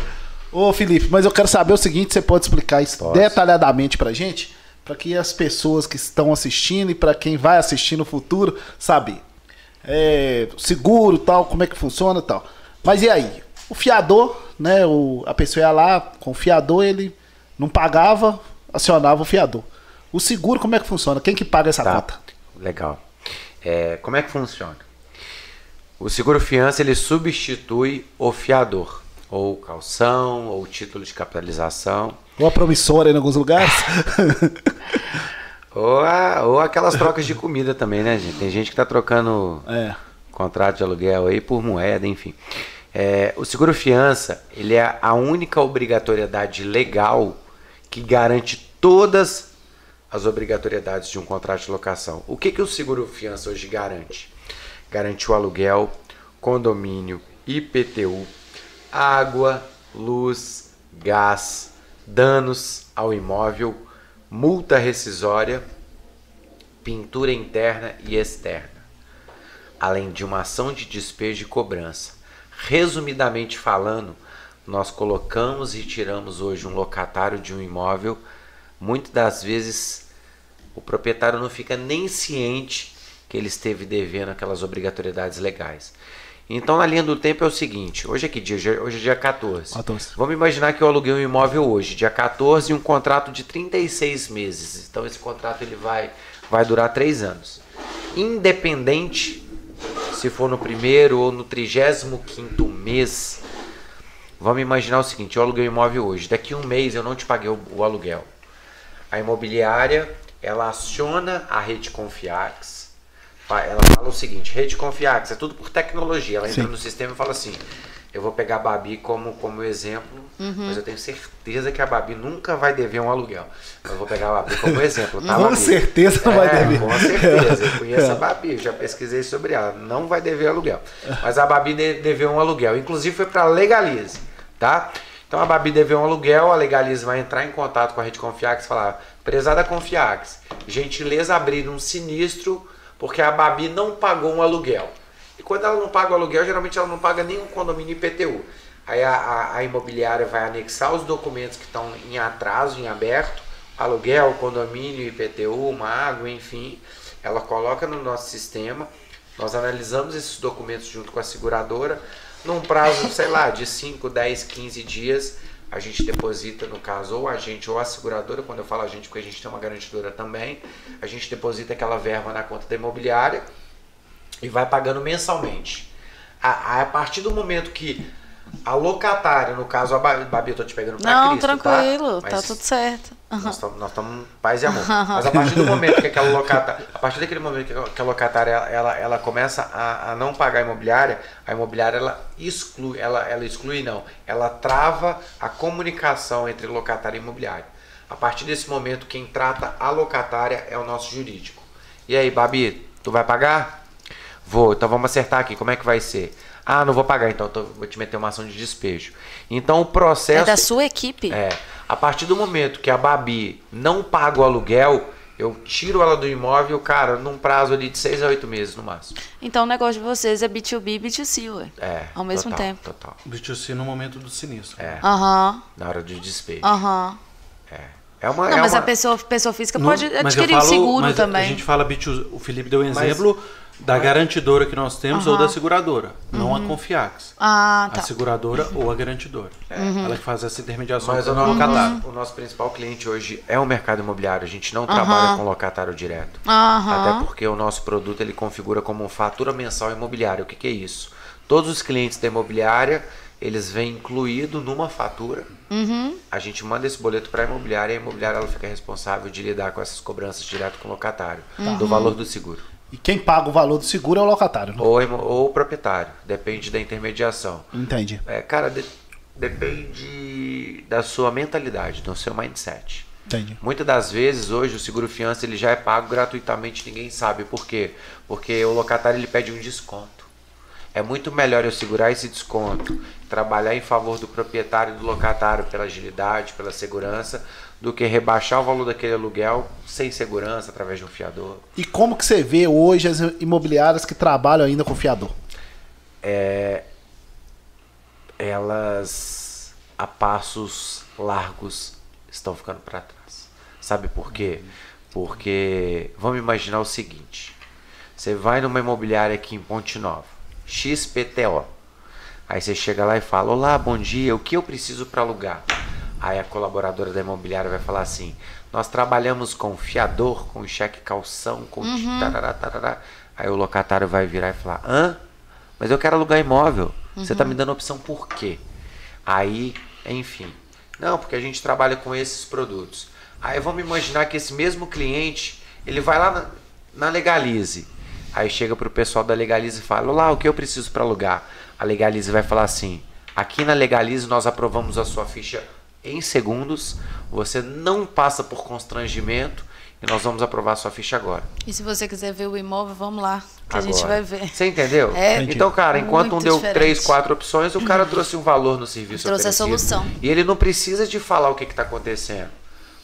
Ô Felipe, mas eu quero saber o seguinte, você pode explicar isso Posso. detalhadamente pra gente? Para que as pessoas que estão assistindo e para quem vai assistir no futuro saber. É, seguro tal, como é que funciona tal. Mas e aí? O fiador, né? O, a pessoa ia lá com o fiador, ele não pagava, acionava o fiador. O seguro, como é que funciona? Quem que paga essa tá. conta? Legal. É, como é que funciona? O seguro fiança ele substitui o fiador ou calção, ou título de capitalização. Ou a promissória em alguns lugares. ou, a, ou aquelas trocas de comida também, né, gente? Tem gente que está trocando é. contrato de aluguel aí por moeda, enfim. É, o seguro fiança, ele é a única obrigatoriedade legal que garante todas as obrigatoriedades de um contrato de locação. O que, que o seguro fiança hoje garante? Garante o aluguel, condomínio, IPTU, água, luz, gás, danos ao imóvel, multa rescisória, pintura interna e externa, além de uma ação de despejo e cobrança. Resumidamente falando, nós colocamos e tiramos hoje um locatário de um imóvel, muitas das vezes o proprietário não fica nem ciente que ele esteve devendo aquelas obrigatoriedades legais. Então, na linha do tempo é o seguinte: hoje é que dia? Hoje é dia 14. 14. Vamos imaginar que eu aluguei um imóvel hoje, dia 14, e um contrato de 36 meses. Então, esse contrato ele vai, vai durar 3 anos. Independente se for no primeiro ou no 35 mês, vamos imaginar o seguinte: eu aluguei um imóvel hoje, daqui um mês eu não te paguei o, o aluguel. A imobiliária ela aciona a rede Confiax ela fala o seguinte, rede Confiax, é tudo por tecnologia. Ela entra Sim. no sistema e fala assim, eu vou pegar a Babi como, como exemplo, uhum. mas eu tenho certeza que a Babi nunca vai dever um aluguel. Eu vou pegar a Babi como exemplo, tá, Com Babi? certeza não é, vai dever. Com certeza, eu conheço é. a Babi, já pesquisei sobre ela, não vai dever aluguel. Mas a Babi deveu um aluguel, inclusive foi para Legalize, tá? Então a Babi deveu um aluguel, a Legalize vai entrar em contato com a rede Confiax e falar, prezada Confiax, gentileza abrir um sinistro porque a Babi não pagou um aluguel. E quando ela não paga o aluguel, geralmente ela não paga nenhum condomínio IPTU. Aí a, a, a imobiliária vai anexar os documentos que estão em atraso, em aberto, aluguel, condomínio, IPTU, uma água, enfim. Ela coloca no nosso sistema, nós analisamos esses documentos junto com a seguradora, num prazo, sei lá, de 5, 10, 15 dias, a gente deposita, no caso, ou a gente ou a seguradora, quando eu falo a gente, porque a gente tem uma garantidora também, a gente deposita aquela verba na conta da imobiliária e vai pagando mensalmente. A, a partir do momento que a locatária, no caso, a Babi, eu tô te pegando pra Não, Cristo, tá? tranquilo, tá? tá tudo certo. Nós estamos paz e amor. Mas a partir do momento que aquela locatária, a partir daquele momento que a locatária ela, ela começa a, a não pagar a imobiliária, a imobiliária ela exclui, ela, ela exclui não, ela trava a comunicação entre locatária e imobiliária. A partir desse momento, quem trata a locatária é o nosso jurídico. E aí, Babi, tu vai pagar? Vou, então vamos acertar aqui, como é que vai ser? Ah, não vou pagar, então tô, vou te meter uma ação de despejo. Então o processo. É da sua equipe? É. A partir do momento que a Babi não paga o aluguel, eu tiro ela do imóvel, cara, num prazo ali de 6 a 8 meses no máximo. Então o negócio de vocês é B2B e B2C, ué. É. Ao mesmo total, tempo. Total. B2C no momento do sinistro. É. Aham. Na hora de despejo. Aham. É. É uma, Não, é mas uma... a pessoa, pessoa física No- pode mas adquirir o falo- seguro mas também. A gente fala B2, o Felipe deu um exemplo da garantidora que nós temos ou da seguradora, não a Confiax. Ah, tá. A seguradora ou a garantidora. Uhum. Ela que faz essa intermediação Mas com o o nosso, locatário. o nosso principal cliente hoje é o mercado imobiliário. A gente não trabalha com locatário direto. Até porque o nosso produto ele configura como fatura mensal imobiliária. O que, que é isso? Todos os clientes da imobiliária eles vêm incluído numa fatura. Uhum. A gente manda esse boleto para a imobiliária e a imobiliária ela fica responsável de lidar com essas cobranças direto com o locatário Uhum. do valor do seguro. E quem paga o valor do seguro é o locatário, né? Ou, ou o proprietário, depende da intermediação. Entendi. É, cara, de- depende da sua mentalidade, do seu mindset. Entendi. Muitas das vezes hoje o seguro fiança ele já é pago gratuitamente, ninguém sabe por quê? Porque o locatário ele pede um desconto. É muito melhor eu segurar esse desconto, trabalhar em favor do proprietário e do locatário pela agilidade, pela segurança, do que rebaixar o valor daquele aluguel sem segurança através de um fiador. E como que você vê hoje as imobiliárias que trabalham ainda com fiador? elas a passos largos estão ficando para trás. Sabe por quê? Porque vamos imaginar o seguinte: você vai numa imobiliária aqui em Ponte Nova, XPTO. Aí você chega lá e fala: Olá, bom dia, o que eu preciso para alugar? Aí a colaboradora da imobiliária vai falar assim: Nós trabalhamos com fiador, com cheque calção, com tarará, tarará. Aí o locatário vai virar e falar: Hã? Mas eu quero alugar imóvel. Você está me dando opção por quê? Aí, enfim. Não, porque a gente trabalha com esses produtos. Aí vamos imaginar que esse mesmo cliente, ele vai lá na, na Legalize. Aí chega pro pessoal da Legalize e fala: Olá, o que eu preciso para alugar? A Legalize vai falar assim: Aqui na Legalize nós aprovamos a sua ficha em segundos. Você não passa por constrangimento e nós vamos aprovar a sua ficha agora. E se você quiser ver o imóvel, vamos lá, que a gente Agora. vai ver. Você entendeu? É então, cara, enquanto um deu diferente. três, quatro opções, o cara trouxe um valor no serviço Trouxe a oferecido. solução. E ele não precisa de falar o que está acontecendo.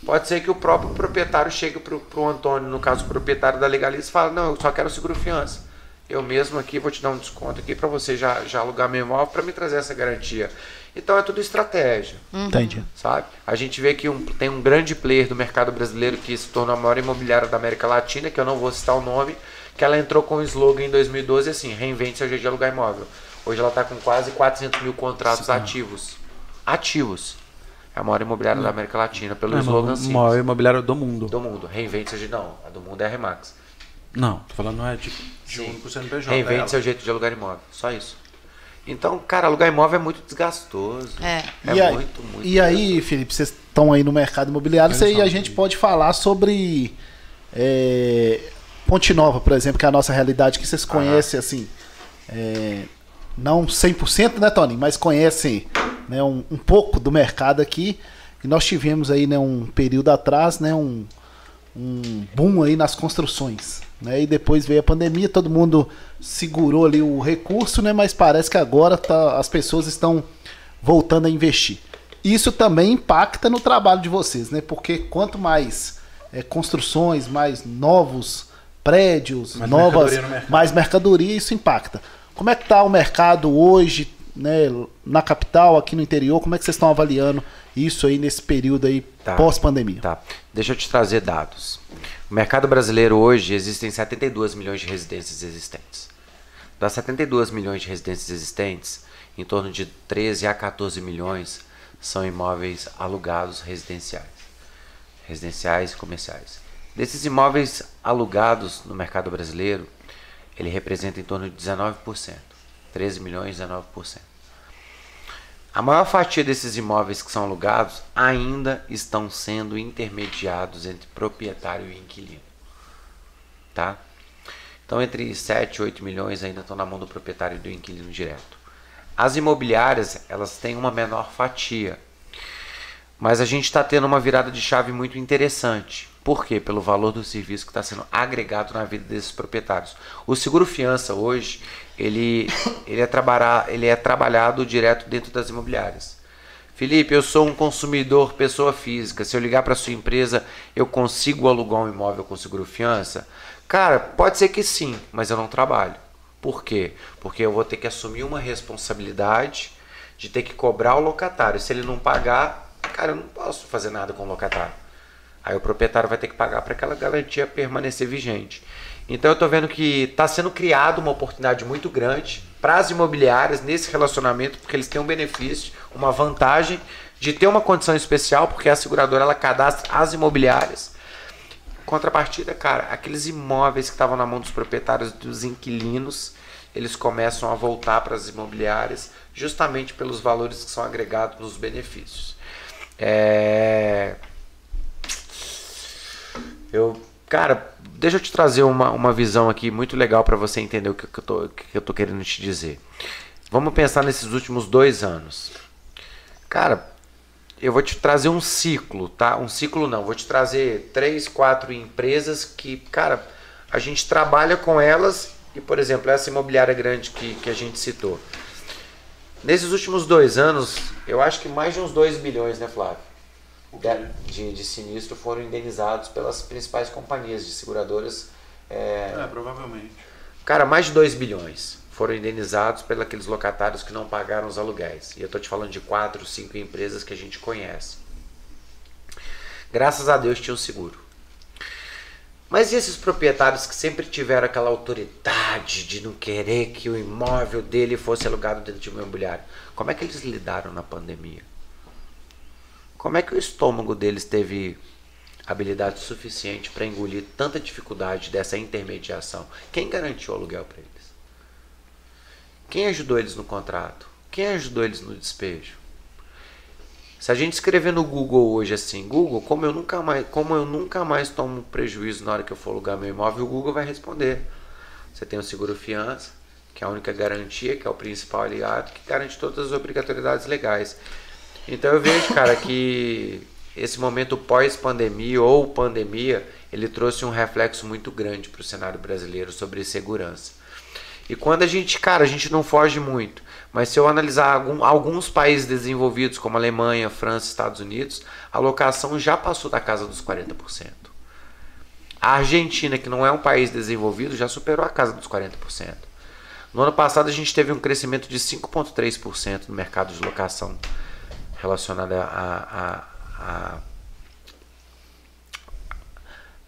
Pode ser que o próprio proprietário chegue para o Antônio, no caso o proprietário da Legalize, e fala, não, eu só quero seguro fiança. Eu mesmo aqui vou te dar um desconto aqui para você já, já alugar meu imóvel para me trazer essa garantia. Então é tudo estratégia Entendi. sabe? A gente vê que um- tem um grande player do mercado brasileiro que se tornou a maior imobiliária da América Latina, que eu não vou citar o nome, que ela entrou com o slogan em 2012 assim, reinvente seu jeito de alugar imóvel. Hoje ela está com quase 400 mil contratos ativos. Ativos. É a maior imobiliária da América Latina, pelo É, slogan o sim. maior imobiliário do mundo. Do mundo. Reinvente seu jeito. Não, a do mundo é a Remax. Não, tô falando não é de, de Sim. único CNPJ. Reinvente dela. seu jeito de alugar imóvel. Só isso. Então, cara, alugar imóvel é muito desgastoso. É. É e aí, muito, muito. e aí, Felipe, vocês estão aí no mercado imobiliário, Olha e a gente pode falar sobre é, Ponte Nova, por exemplo, que é a nossa realidade, que vocês conhecem, assim, é, não 100%, né, Tony, mas conhecem né, um, um pouco do mercado aqui. E nós tivemos aí, né, um período atrás, né, um, um boom aí nas construções. Né? E depois veio a pandemia, todo mundo segurou ali o recurso, né? Mas parece que agora tá, as pessoas estão voltando a investir. Isso também impacta no trabalho de vocês, né? Porque quanto mais é, construções, mais novos prédios, Mais novas, mercadoria mais mercadoria, isso impacta. Como é que está o mercado hoje, né, na capital, aqui no interior? Como é que vocês estão avaliando isso aí nesse período aí Tá. pós-pandemia? Tá. Deixa eu te trazer dados. O mercado brasileiro hoje existem 72 milhões de residências existentes. Das 72 milhões de residências existentes, em torno de 13 a 14 milhões são imóveis alugados residenciais, residenciais e comerciais. Desses imóveis alugados no mercado brasileiro, ele representa em torno de 19%, 13 milhões, 19%. A maior fatia desses imóveis que são alugados ainda estão sendo intermediados entre proprietário e inquilino. Tá? Então, entre 7 e 8 milhões ainda estão na mão do proprietário e do inquilino direto. As imobiliárias, elas têm uma menor fatia. Mas a gente está tendo uma virada de chave muito interessante. Por quê? Pelo valor do serviço que está sendo agregado na vida desses proprietários. O seguro fiança hoje, ele, ele, é, trabalhar, ele é trabalhado direto dentro das imobiliárias. Felipe, eu sou um consumidor, pessoa física. Se eu ligar para sua empresa, eu consigo alugar um imóvel com seguro fiança? Cara, pode ser que sim, mas eu não trabalho. Por quê? Porque eu vou ter que assumir uma responsabilidade de ter que cobrar o locatário. Se ele não pagar, cara, eu não posso fazer nada com o locatário. Aí o proprietário vai ter que pagar para aquela garantia permanecer vigente. Então eu estou vendo que está sendo criada uma oportunidade muito grande para as imobiliárias nesse relacionamento, porque eles têm um benefício, uma vantagem de ter uma condição especial, porque a seguradora ela cadastra as imobiliárias. Contrapartida, cara, aqueles imóveis que estavam na mão dos proprietários, dos inquilinos, eles começam a voltar para as imobiliárias, justamente pelos valores que são agregados nos benefícios. É... Eu, cara, deixa eu te trazer uma, uma visão aqui muito legal para você entender o que, que, eu tô, que eu tô querendo te dizer. Vamos pensar nesses últimos dois anos. Cara, eu vou te trazer um ciclo, tá? Um ciclo não, vou te trazer três, quatro empresas que, cara, a gente trabalha com elas e, por exemplo, essa imobiliária grande que, que a gente citou. Nesses últimos dois anos, eu acho que mais de uns 2 bilhões, né, Flávio? De, de sinistro foram indenizados pelas principais companhias de seguradoras. É, é provavelmente. Cara, mais de 2 bilhões foram indenizados pelos aqueles locatários que não pagaram os aluguéis. E eu estou te falando de quatro, cinco empresas que a gente conhece. Graças a Deus tinha um seguro. Mas e esses proprietários que sempre tiveram aquela autoridade de não querer que o imóvel dele fosse alugado dentro de um imobiliário? Como é que eles lidaram na pandemia? Como é que o estômago deles teve habilidade suficiente para engolir tanta dificuldade dessa intermediação? Quem garantiu o aluguel para eles? Quem ajudou eles no contrato? Quem ajudou eles no despejo? Se a gente escrever no Google hoje assim, Google, como eu nunca mais, como eu nunca mais tomo prejuízo na hora que eu for alugar meu imóvel, o Google vai responder. Você tem o seguro fiança, que é a única garantia, que é o principal aliado, que garante todas as obrigatoriedades legais. Então eu vejo, cara, que esse momento pós-pandemia ou pandemia, ele trouxe um reflexo muito grande para o cenário brasileiro sobre segurança. E quando a gente, cara, a gente não foge muito, mas se eu analisar algum, alguns países desenvolvidos, como Alemanha, França, Estados Unidos, a locação já passou da casa dos 40%. A Argentina, que não é um país desenvolvido, já superou a casa dos 40%. No ano passado, a gente teve um crescimento de 5,3% no mercado de locação relacionada a, a,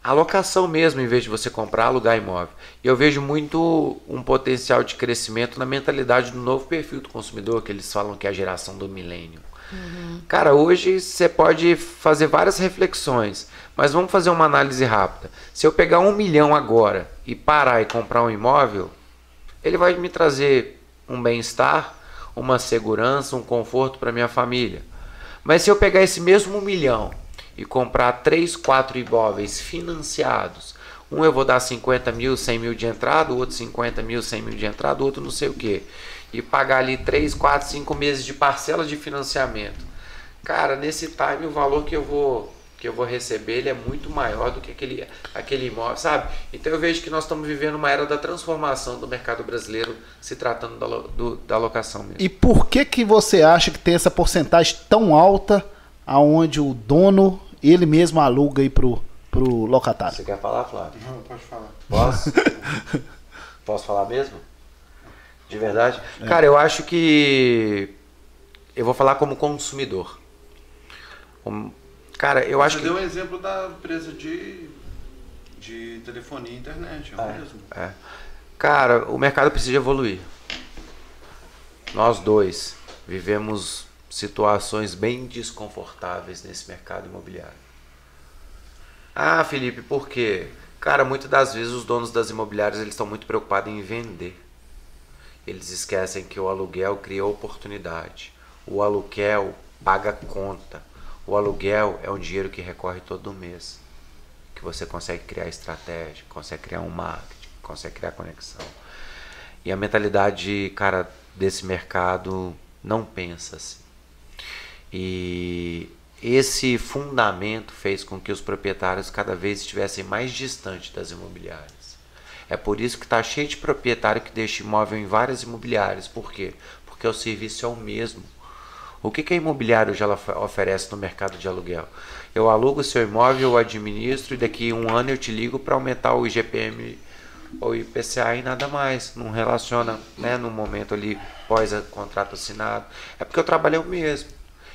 a locação mesmo, em vez de você comprar, alugar imóvel. E eu vejo muito um potencial de crescimento na mentalidade do novo perfil do consumidor, que eles falam que é a geração do milênio. Uhum. Cara, hoje você pode fazer várias reflexões, mas vamos fazer uma análise rápida. Se eu pegar um milhão agora e parar e comprar um imóvel, ele vai me trazer um bem-estar, uma segurança, um conforto para minha família. Mas se eu pegar esse mesmo milhão e comprar três, quatro imóveis financiados, um eu vou dar 50 mil, 100 mil de entrada, o outro 50 mil, 100 mil de entrada, o outro não sei o que, e pagar ali 3, 4, 5 meses de parcela de financiamento. Cara, nesse time o valor que eu vou que eu vou receber ele é muito maior do que aquele, aquele imóvel, sabe? Então eu vejo que nós estamos vivendo uma era da transformação do mercado brasileiro se tratando da, do, da locação mesmo. E por que que você acha que tem essa porcentagem tão alta aonde o dono ele mesmo aluga aí pro, pro locatário? Você quer falar, Flávio? Não, pode falar. Posso? Posso falar mesmo? De verdade? É. Cara, eu acho que eu vou falar como consumidor. Cara, eu Você acho que. Deu um exemplo da empresa de, de telefonia e internet, é, é mesmo? É. Cara, o mercado precisa evoluir. Nós dois vivemos situações bem desconfortáveis nesse mercado imobiliário. Ah, Felipe, por quê? Cara, muitas das vezes os donos das imobiliárias eles estão muito preocupados em vender. Eles esquecem que o aluguel cria oportunidade. O aluguel paga conta. O aluguel é um dinheiro que recorre todo mês. Que você consegue criar estratégia, consegue criar um marketing, consegue criar conexão. E a mentalidade, cara, desse mercado não pensa assim. E esse fundamento fez com que os proprietários cada vez estivessem mais distantes das imobiliárias. É por isso que está cheio de proprietário que deixa imóvel em várias imobiliárias. Por quê? Porque o serviço é o mesmo. O que, que a imobiliária já oferece no mercado de aluguel? Eu alugo seu imóvel, eu administro e daqui um ano eu te ligo para aumentar o IGPM ou IPCA e nada mais. Não relaciona né, no momento ali pós contrato assinado. É porque eu trabalhei o mesmo.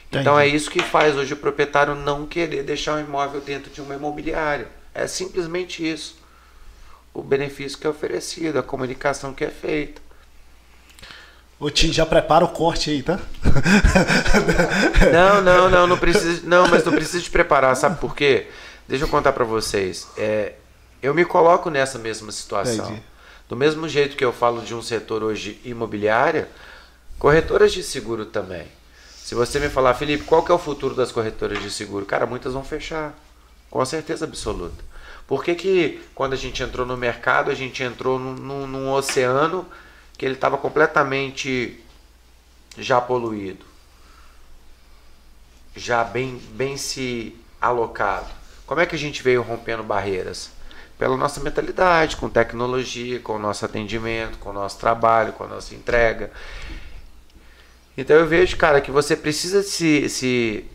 Entendi. Então é isso que faz hoje o proprietário não querer deixar o imóvel dentro de uma imobiliária. É simplesmente isso. O benefício que é oferecido, a comunicação que é feita. O Tim já prepara o corte aí, tá? Não, não, não, não precisa, não, mas não precisa de preparar, sabe por quê? Deixa eu contar para vocês. É, eu me coloco nessa mesma situação. Entendi. Do mesmo jeito que eu falo de um setor hoje imobiliária, corretoras de seguro também. Se você me falar, Felipe, qual que é o futuro das corretoras de seguro? Cara, muitas vão fechar. Com certeza absoluta. Por que, que quando a gente entrou no mercado, a gente entrou num, num, num oceano que ele estava completamente já poluído? Já bem, bem se alocado. Como é que a gente veio rompendo barreiras? Pela nossa mentalidade, com tecnologia, com o nosso atendimento, com o nosso trabalho, com a nossa entrega. Então eu vejo, cara, que você precisa se, se,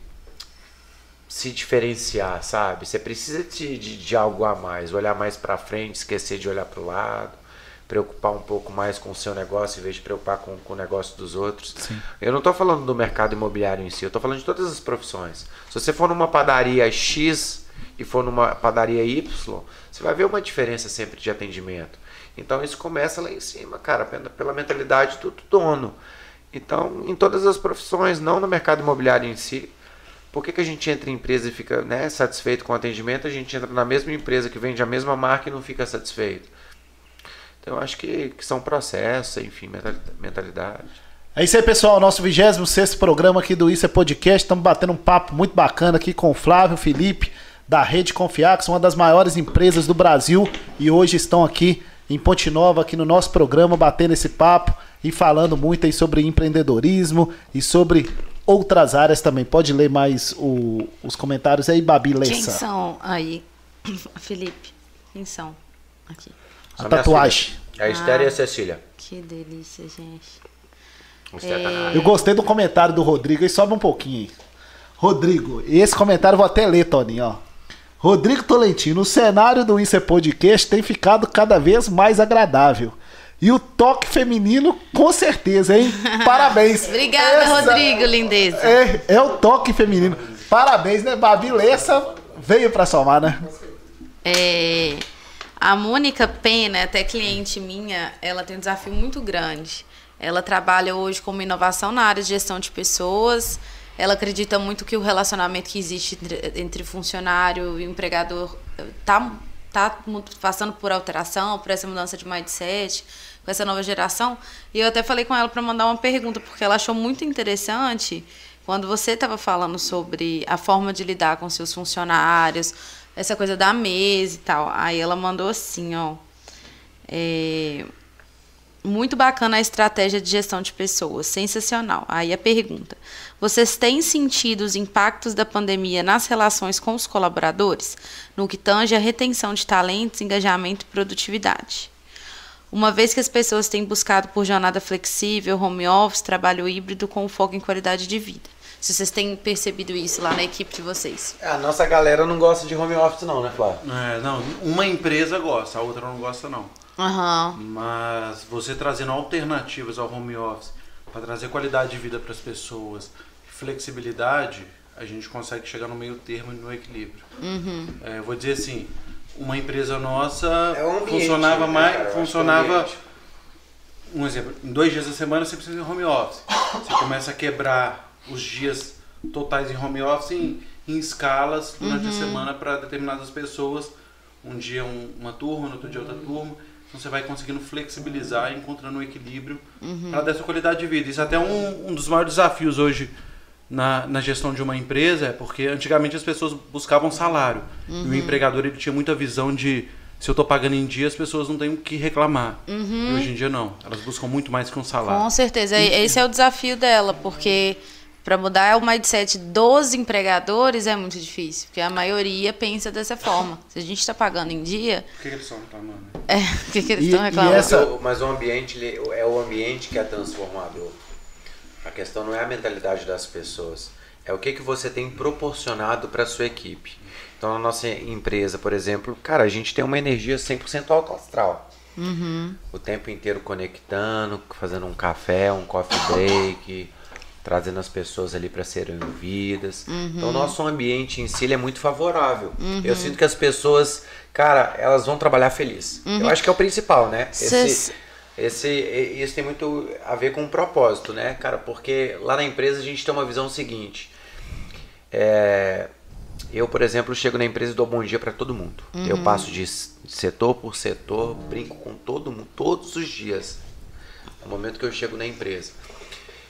se diferenciar, sabe? Você precisa de, de, de algo a mais, olhar mais para frente, esquecer de olhar para o lado, preocupar um pouco mais com o seu negócio em vez de preocupar com, com o negócio dos outros. Sim. Eu não estou falando do mercado imobiliário em si, eu estou falando de todas as profissões. Se você for numa padaria X e for numa padaria Y, você vai ver uma diferença sempre de atendimento. Então isso começa lá em cima, cara, pela mentalidade do dono. Então, em todas as profissões, não no mercado imobiliário em si. Por que, que a gente entra em empresa e fica né, satisfeito com o atendimento? A gente entra na mesma empresa que vende a mesma marca e não fica satisfeito. Então, eu acho que, que são processos, enfim, mentalidade. É isso aí, pessoal. Nosso 26 programa aqui do Isso é Podcast. Estamos batendo um papo muito bacana aqui com o Flávio Felipe, da Rede Confiax, uma das maiores empresas do Brasil. E hoje estão aqui em Ponte Nova, aqui no nosso programa, batendo esse papo e falando muito aí sobre empreendedorismo e sobre outras áreas também. Pode ler mais o, os comentários aí, Babi Lessa. Quem são aí, Felipe? Quem são aqui? A tatuagem. A Esther ah, e a Cecília. Que delícia, gente. É... Eu gostei do comentário do Rodrigo, e sobe um pouquinho. Rodrigo, esse comentário eu vou até ler, Toninho, ó. Rodrigo Tolentino, o cenário do Isso é Podcast tem ficado cada vez mais agradável. E o toque feminino, com certeza, hein? Parabéns. Obrigada, Essa Rodrigo, lindeza. É, é o toque feminino. Parabéns, né? Babi Lessa veio para somar, né? É, a Mônica Pena, até cliente minha, ela tem um desafio muito grande. Ela trabalha hoje como inovação na área de gestão de pessoas. Ela acredita muito que o relacionamento que existe entre, entre funcionário e empregador está tá passando por alteração, por essa mudança de mindset com essa nova geração. E eu até falei com ela para mandar uma pergunta, porque ela achou muito interessante quando você estava falando sobre a forma de lidar com seus funcionários, essa coisa da mesa e tal. Aí ela mandou assim, ó. É, muito bacana a estratégia de gestão de pessoas, sensacional. Aí a pergunta: vocês têm sentido os impactos da pandemia nas relações com os colaboradores, no que tange a retenção de talentos, engajamento e produtividade? Uma vez que as pessoas têm buscado por jornada flexível, home office, trabalho híbrido com foco em qualidade de vida. Se vocês têm percebido isso lá na equipe de vocês. A nossa galera não gosta de home office não, né, Flávio? É, não, uma empresa gosta, a outra não gosta não. Uhum. Mas você trazendo alternativas ao home office para trazer qualidade de vida para as pessoas, flexibilidade, a gente consegue chegar no meio termo e no equilíbrio. Uhum. É, vou dizer assim, uma empresa nossa é ambiente, funcionava né, mais, cara, funcionava um exemplo, em dois dias da semana você precisa de home office. Você começa a quebrar os dias totais em home office em, em escalas durante uhum. a semana para determinadas pessoas. Um dia um, uma turma, no outro dia outra turma. Então você vai conseguindo flexibilizar encontrando um equilíbrio uhum. para dar essa qualidade de vida. Isso é até um, um dos maiores desafios hoje na, na gestão de uma empresa, é porque antigamente as pessoas buscavam salário. Uhum. E o uhum. empregador ele tinha muita visão de se eu estou pagando em dia, as pessoas não têm o que reclamar. Uhum. E hoje em dia não. Elas buscam muito mais que um salário. Com certeza. Esse é o desafio dela, porque para mudar o mindset dos empregadores é muito difícil, porque a maioria pensa dessa forma. Se a gente está pagando em dia. O que, que eles estão reclamando? É, o que, que eles estão reclamando? Essa... Mas o ambiente é o ambiente que é transformador. A questão não é a mentalidade das pessoas, é o que, que você tem proporcionado para sua equipe. Então, na nossa empresa, por exemplo, cara, a gente tem uma energia 100% alto astral. Uhum. O tempo inteiro conectando, fazendo um café, um coffee break, trazendo as pessoas ali para serem ouvidas. Uhum. Então, o nosso ambiente em si é muito favorável. Uhum. Eu sinto que as pessoas, cara, elas vão trabalhar feliz. Eu uhum. acho que é o principal, né? Esse, esse, isso tem muito a ver com o propósito, né, cara? Porque lá na empresa a gente tem uma visão seguinte. É, eu, por exemplo, chego na empresa e dou bom dia para todo mundo. Uhum. Eu passo de setor por setor, brinco com todo mundo todos os dias. No momento que eu chego na empresa.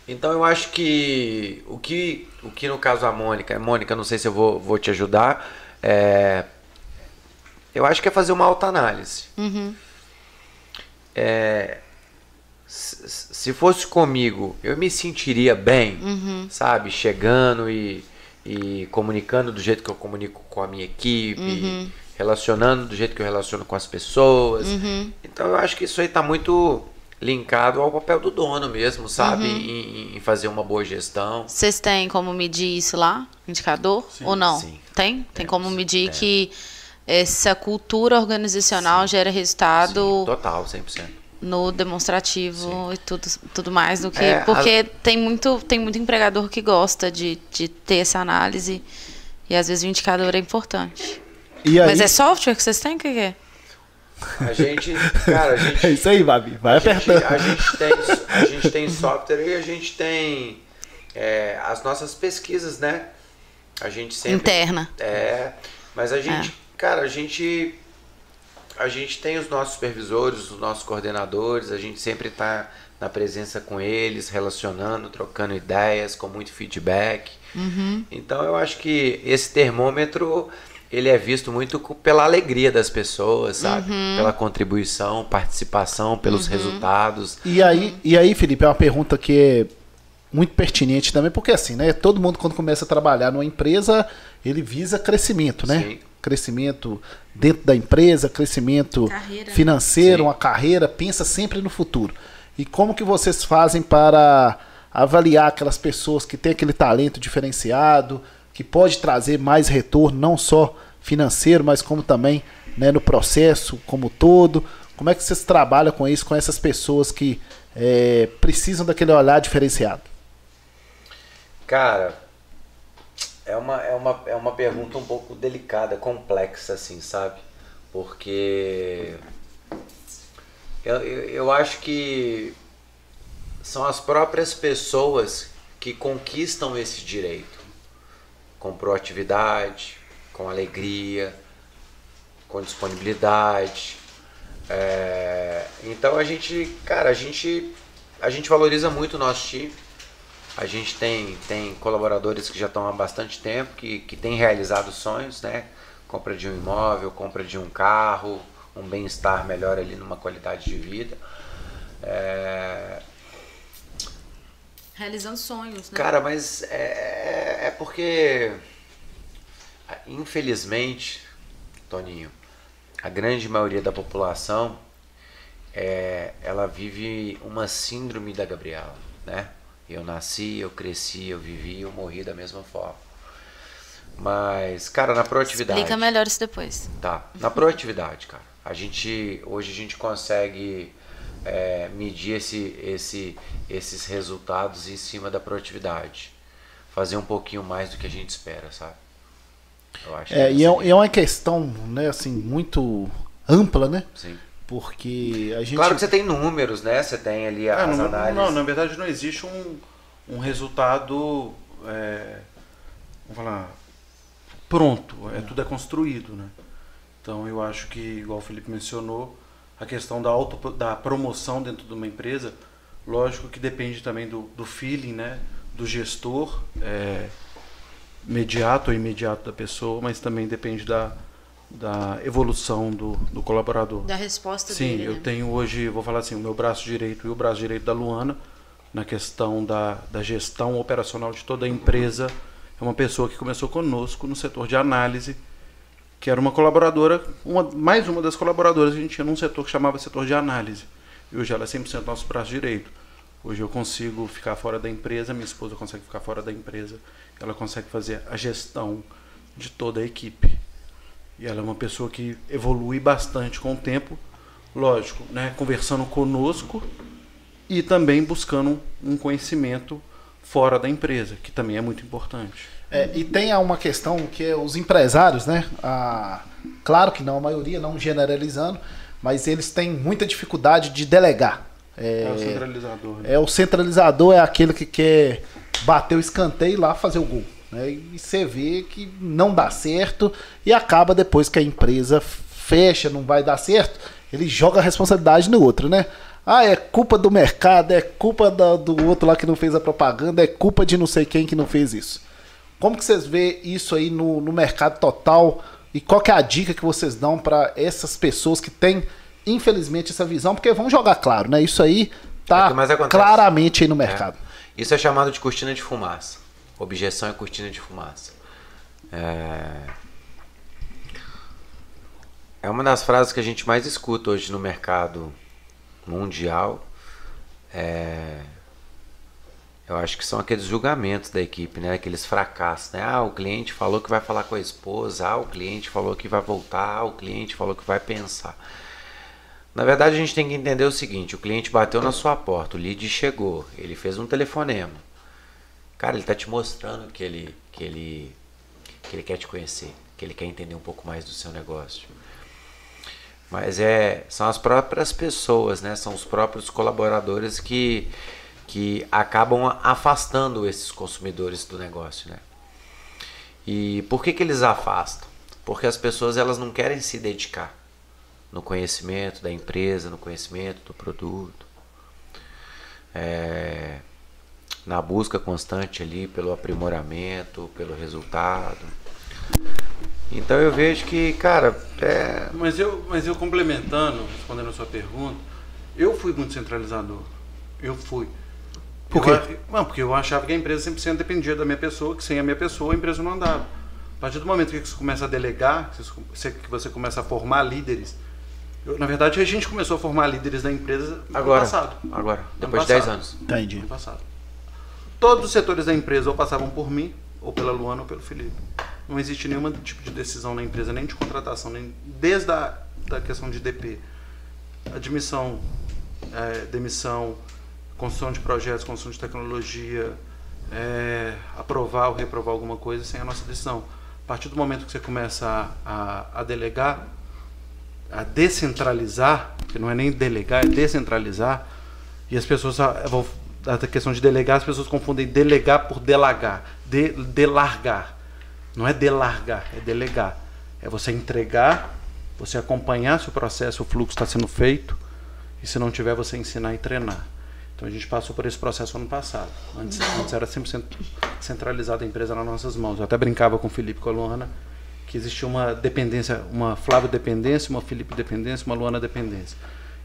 Então eu acho que o que, o que no caso a Mônica, Mônica, não sei se eu vou, vou te ajudar, é, eu acho que é fazer uma autoanálise. Uhum. É, se fosse comigo, eu me sentiria bem, uhum. sabe? Chegando e e comunicando do jeito que eu comunico com a minha equipe, uhum. relacionando do jeito que eu relaciono com as pessoas. Uhum. Então eu acho que isso aí está muito linkado ao papel do dono mesmo, sabe? Uhum. Em, em, fazer uma boa gestão. Vocês têm como medir isso lá? Indicador? Sim. Ou não? Sim. Tem? Tem como medir que essa cultura organizacional Sim. gera resultado. Sim, total, 100% no demonstrativo Sim. e tudo, tudo mais do que. É, porque a... tem, muito, tem muito empregador que gosta de, de ter essa análise e às vezes o indicador é importante. Aí... Mas é software que vocês têm? O que é? A gente, cara, a gente. É isso aí, Babi. Vai apertando. A gente, tem, a gente tem software e a gente tem é, as nossas pesquisas, né? A gente sempre. Interna. É. Mas a gente, é. cara, a gente a gente tem os nossos supervisores, os nossos coordenadores, a gente sempre está na presença com eles, relacionando, trocando ideias, com muito feedback. Uhum. Então eu acho que esse termômetro ele é visto muito pela alegria das pessoas, sabe? Uhum. Pela contribuição, participação, pelos uhum. resultados. E aí, e aí, Felipe, é uma pergunta que é muito pertinente também, porque assim, né? Todo mundo quando começa a trabalhar numa empresa, ele visa crescimento, né? Sim crescimento dentro da empresa, crescimento carreira. financeiro, Sim. uma carreira, pensa sempre no futuro. E como que vocês fazem para avaliar aquelas pessoas que têm aquele talento diferenciado, que pode trazer mais retorno, não só financeiro, mas como também né, no processo como todo? Como é que vocês trabalham com isso, com essas pessoas que é, precisam daquele olhar diferenciado? Cara, é uma, é, uma, é uma pergunta um pouco delicada, complexa, assim, sabe? Porque eu, eu, eu acho que são as próprias pessoas que conquistam esse direito com proatividade, com alegria, com disponibilidade. É, então a gente, cara, a gente, a gente valoriza muito o nosso time. A gente tem, tem colaboradores que já estão há bastante tempo, que, que têm realizado sonhos, né? Compra de um imóvel, compra de um carro, um bem-estar melhor ali numa qualidade de vida. É... Realizando sonhos, né? Cara, mas é, é, é porque, infelizmente, Toninho, a grande maioria da população é, ela vive uma síndrome da Gabriela, né? Eu nasci, eu cresci, eu vivi, eu morri da mesma forma. Mas, cara, na proatividade. Explica melhor isso depois. Tá. Na proatividade, cara. A gente. Hoje a gente consegue é, medir esse, esse, esses resultados em cima da proatividade. Fazer um pouquinho mais do que a gente espera, sabe? Eu acho é, e é, é uma questão, né, assim, muito ampla, né? Sim. Porque a gente. Claro que você tem números, né? Você tem ali as é, não, análises. Não, na verdade não existe um, um resultado é, vamos falar, pronto, é, tudo é construído, né? Então eu acho que, igual o Felipe mencionou, a questão da, auto, da promoção dentro de uma empresa, lógico que depende também do, do feeling, né? Do gestor, é, imediato ou imediato da pessoa, mas também depende da, da evolução do, do colaborador. Da resposta Sim, dele. Sim, eu né? tenho hoje, vou falar assim, o meu braço direito e o braço direito da Luana, na questão da, da gestão operacional de toda a empresa. É uma pessoa que começou conosco no setor de análise, que era uma colaboradora, uma, mais uma das colaboradoras que a gente tinha num setor que chamava setor de análise. E hoje ela é 100% nosso braço direito. Hoje eu consigo ficar fora da empresa, minha esposa consegue ficar fora da empresa, ela consegue fazer a gestão de toda a equipe. E ela é uma pessoa que evolui bastante com o tempo, lógico, né, conversando conosco e também buscando um conhecimento fora da empresa, que também é muito importante. É, e tem uma questão que é os empresários, né? Claro que não, a maioria, não generalizando, mas eles têm muita dificuldade de delegar. É, é o centralizador. Né? É o centralizador, é aquele que quer bater o escanteio e lá fazer o gol. Né? E você vê que não dá certo e acaba depois que a empresa fecha, não vai dar certo, ele joga a responsabilidade no outro, né? Ah, é culpa do mercado, é culpa do, do outro lá que não fez a propaganda, é culpa de não sei quem que não fez isso. Como que vocês vê isso aí no, no mercado total? E qual que é a dica que vocês dão para essas pessoas que têm, infelizmente, essa visão? Porque vão jogar claro, né? Isso aí tá é claramente aí no mercado. É. Isso é chamado de cortina de fumaça. Objeção é cortina de fumaça. É... é uma das frases que a gente mais escuta hoje no mercado mundial. É... Eu acho que são aqueles julgamentos da equipe, né? Aqueles fracassos, né? Ah, o cliente falou que vai falar com a esposa, ah, o cliente falou que vai voltar, ah, o cliente falou que vai pensar. Na verdade, a gente tem que entender o seguinte: o cliente bateu na sua porta, o lead chegou, ele fez um telefonema. Cara, ele está te mostrando que ele, que ele, que ele quer te conhecer, que ele quer entender um pouco mais do seu negócio. Mas é, são as próprias pessoas, né? São os próprios colaboradores que que acabam afastando esses consumidores do negócio, né? E por que que eles afastam? Porque as pessoas elas não querem se dedicar no conhecimento da empresa, no conhecimento do produto, é, na busca constante ali pelo aprimoramento, pelo resultado. Então eu vejo que, cara, é... Mas eu, mas eu complementando, respondendo a sua pergunta, eu fui muito centralizador. Eu fui. Por quê? Eu, não, porque eu achava que a empresa 100% dependia da minha pessoa, que sem a minha pessoa a empresa não andava. A partir do momento que você começa a delegar, que você começa a formar líderes, eu, na verdade a gente começou a formar líderes da empresa agora, ano passado. Agora, depois de 10 anos. Entendi. Ano passado. Todos os setores da empresa ou passavam por mim, ou pela Luana ou pelo Felipe. Não existe nenhum tipo de decisão na empresa, nem de contratação, nem desde a da questão de DP. Admissão, é, demissão, construção de projetos, construção de tecnologia, é, aprovar ou reprovar alguma coisa sem a nossa decisão. A partir do momento que você começa a, a, a delegar, a descentralizar, que não é nem delegar, é descentralizar, e as pessoas, a, questão de delegar, as pessoas confundem delegar por delagar, de, delargar. Não é delargar, é delegar. É você entregar, você acompanhar se o processo, o fluxo está sendo feito, e se não tiver, você ensinar e treinar. Então a gente passou por esse processo ano passado. Antes, antes era 100% centralizada a empresa nas nossas mãos. Eu até brincava com o Felipe e com a Luana que existia uma dependência, uma Flávio dependência, uma Felipe dependência, uma Luana dependência.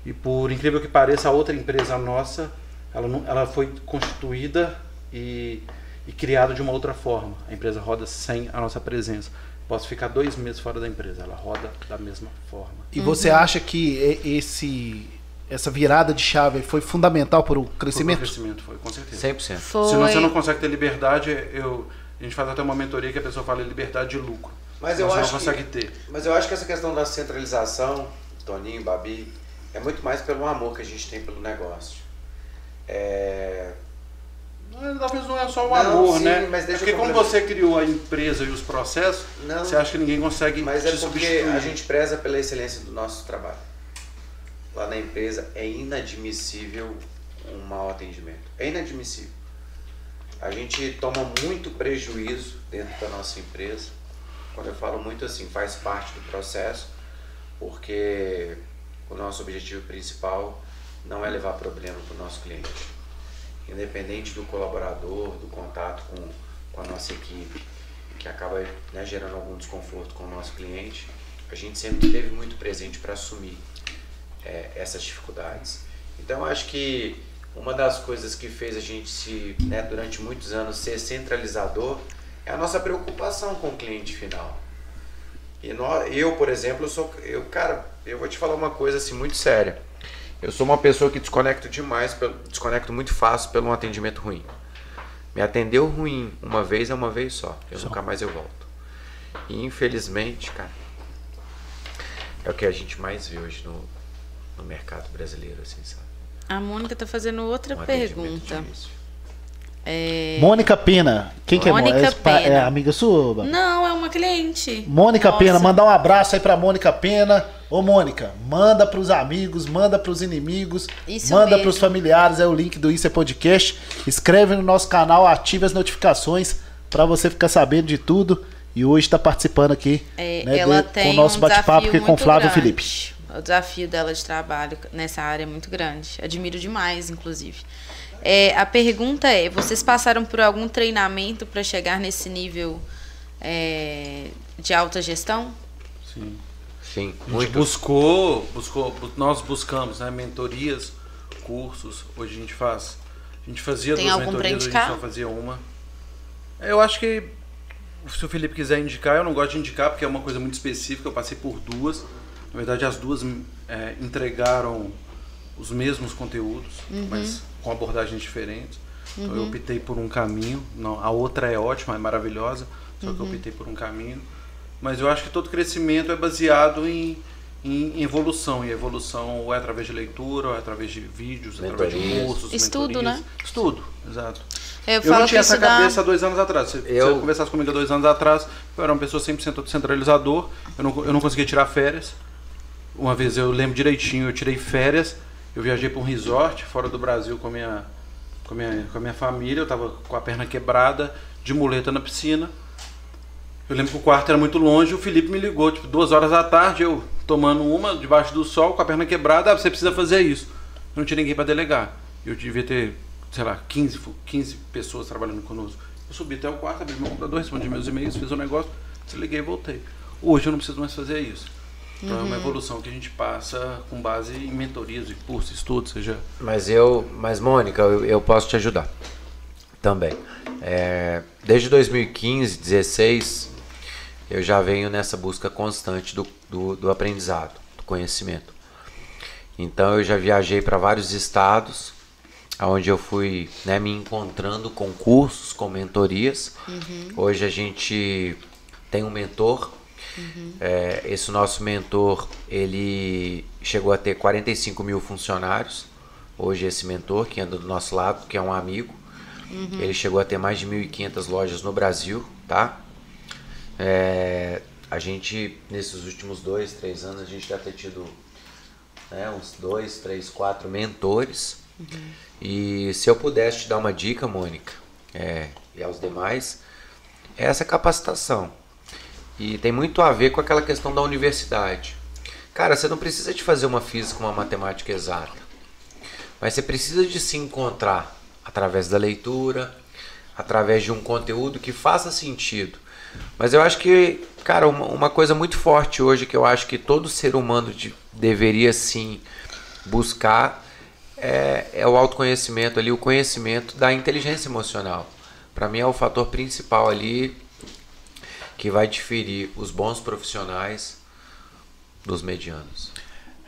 E por incrível que pareça, a outra empresa nossa, ela, ela foi constituída e, e criada de uma outra forma. A empresa roda sem a nossa presença. Posso ficar dois meses fora da empresa, ela roda da mesma forma. E você acha que esse essa virada de chave foi fundamental para o crescimento? Para o crescimento, foi, com certeza. 100%. Foi. Senão você não consegue ter liberdade, eu, a gente faz até uma mentoria que a pessoa fala liberdade de lucro. Mas eu, acho que, ter. mas eu acho que essa questão da centralização, Toninho, Babi, é muito mais pelo amor que a gente tem pelo negócio. É... Talvez não é só o amor, sim, né? Mas deixa é porque como você criou a empresa e os processos, não, você acha que ninguém consegue Mas é porque substituir. a gente preza pela excelência do nosso trabalho lá na empresa é inadmissível um mau atendimento. É inadmissível. a gente toma muito prejuízo dentro da nossa empresa. Quando eu falo muito assim, faz parte do processo, porque o nosso objetivo principal não é levar problema para o nosso cliente. Independente do colaborador, do contato com, com a nossa equipe, que acaba né, gerando algum desconforto com o nosso cliente, a gente sempre teve muito presente para assumir é, essas dificuldades. Então, acho que uma das coisas que fez a gente se, né, durante muitos anos, ser centralizador é a nossa preocupação com o cliente final. E nós, eu, por exemplo, eu sou, eu, cara, eu vou te falar uma coisa assim muito séria. Eu sou uma pessoa que desconecto demais, desconecto muito fácil pelo um atendimento ruim. Me atendeu ruim uma vez é uma vez só. Eu só. nunca mais eu volto. E infelizmente, cara, é o que a gente mais vê hoje no, no mercado brasileiro, assim, sabe? A Mônica tá fazendo outra um pergunta. É... Mônica Pena. Quem que é Mônica? É, Pena. é amiga sua? Não, é uma cliente. Mônica Nossa. Pena, mandar um abraço aí pra Mônica Pena. Ô Mônica, manda pros amigos, manda pros inimigos, Isso manda mesmo. pros familiares, é o link do Isso é Podcast. Escreve no nosso canal, ative as notificações para você ficar sabendo de tudo. E hoje está participando aqui é, né, de, com o nosso um bate-papo aqui com o Flávio grande. Felipe. O desafio dela de trabalho nessa área é muito grande. Admiro demais, inclusive. É, a pergunta é: vocês passaram por algum treinamento para chegar nesse nível é, de alta gestão? Sim. Sim. A gente buscou, buscou, nós buscamos, né, mentorias, cursos. Hoje a gente faz, a gente fazia Tem duas mentorias, a gente só fazia uma. Eu acho que se o Felipe quiser indicar, eu não gosto de indicar porque é uma coisa muito específica. Eu passei por duas. Na verdade, as duas é, entregaram os mesmos conteúdos, uhum. mas com abordagens diferentes. Uhum. Então eu uhum. optei por um caminho. Não, a outra é ótima, é maravilhosa, só uhum. que eu uhum. optei por um caminho. Mas eu acho que todo crescimento é baseado em, em evolução. E a evolução ou é através de leitura, ou é através de vídeos, mentorias. através de cursos, Estudo, mentorias. né? Estudo, exato. Eu, eu não tinha essa estudar... cabeça há dois anos atrás. Se, eu... se você conversasse comigo há dois anos atrás, eu era uma pessoa 100% centralizador, eu não, eu não conseguia tirar férias. Uma vez eu lembro direitinho, eu tirei férias, eu viajei para um resort fora do Brasil com a minha, com a minha, com a minha família, eu estava com a perna quebrada, de muleta na piscina. Eu lembro que o quarto era muito longe, o Felipe me ligou, tipo, duas horas da tarde, eu tomando uma debaixo do sol, com a perna quebrada, ah, você precisa fazer isso. Eu não tinha ninguém para delegar. Eu devia ter, sei lá, 15, 15 pessoas trabalhando conosco. Eu subi até o quarto, abri meu computador, respondi meus e-mails, fiz o um negócio, desliguei e voltei. Hoje eu não preciso mais fazer isso. Então uhum. é uma uhum. evolução que a gente passa com base em mentorias e cursos, estudos, seja. Mas eu, mas Mônica, eu, eu posso te ajudar também. É, desde 2015, 16, eu já venho nessa busca constante do, do, do aprendizado, do conhecimento. Então eu já viajei para vários estados, onde eu fui né, me encontrando com cursos, com mentorias. Uhum. Hoje a gente tem um mentor Uhum. É, esse nosso mentor, ele chegou a ter 45 mil funcionários. Hoje esse mentor, que anda do nosso lado, que é um amigo, uhum. ele chegou a ter mais de 1.500 lojas no Brasil, tá? É, a gente, nesses últimos dois, três anos, a gente já tem tido né, uns dois, três, quatro mentores. Uhum. E se eu pudesse te dar uma dica, Mônica, é, e aos demais, é essa capacitação. E tem muito a ver com aquela questão da universidade. Cara, você não precisa de fazer uma física, uma matemática exata. Mas você precisa de se encontrar através da leitura, através de um conteúdo que faça sentido. Mas eu acho que, cara, uma, uma coisa muito forte hoje que eu acho que todo ser humano de, deveria sim buscar é, é o autoconhecimento ali, o conhecimento da inteligência emocional. Para mim é o fator principal ali que vai diferir os bons profissionais dos medianos.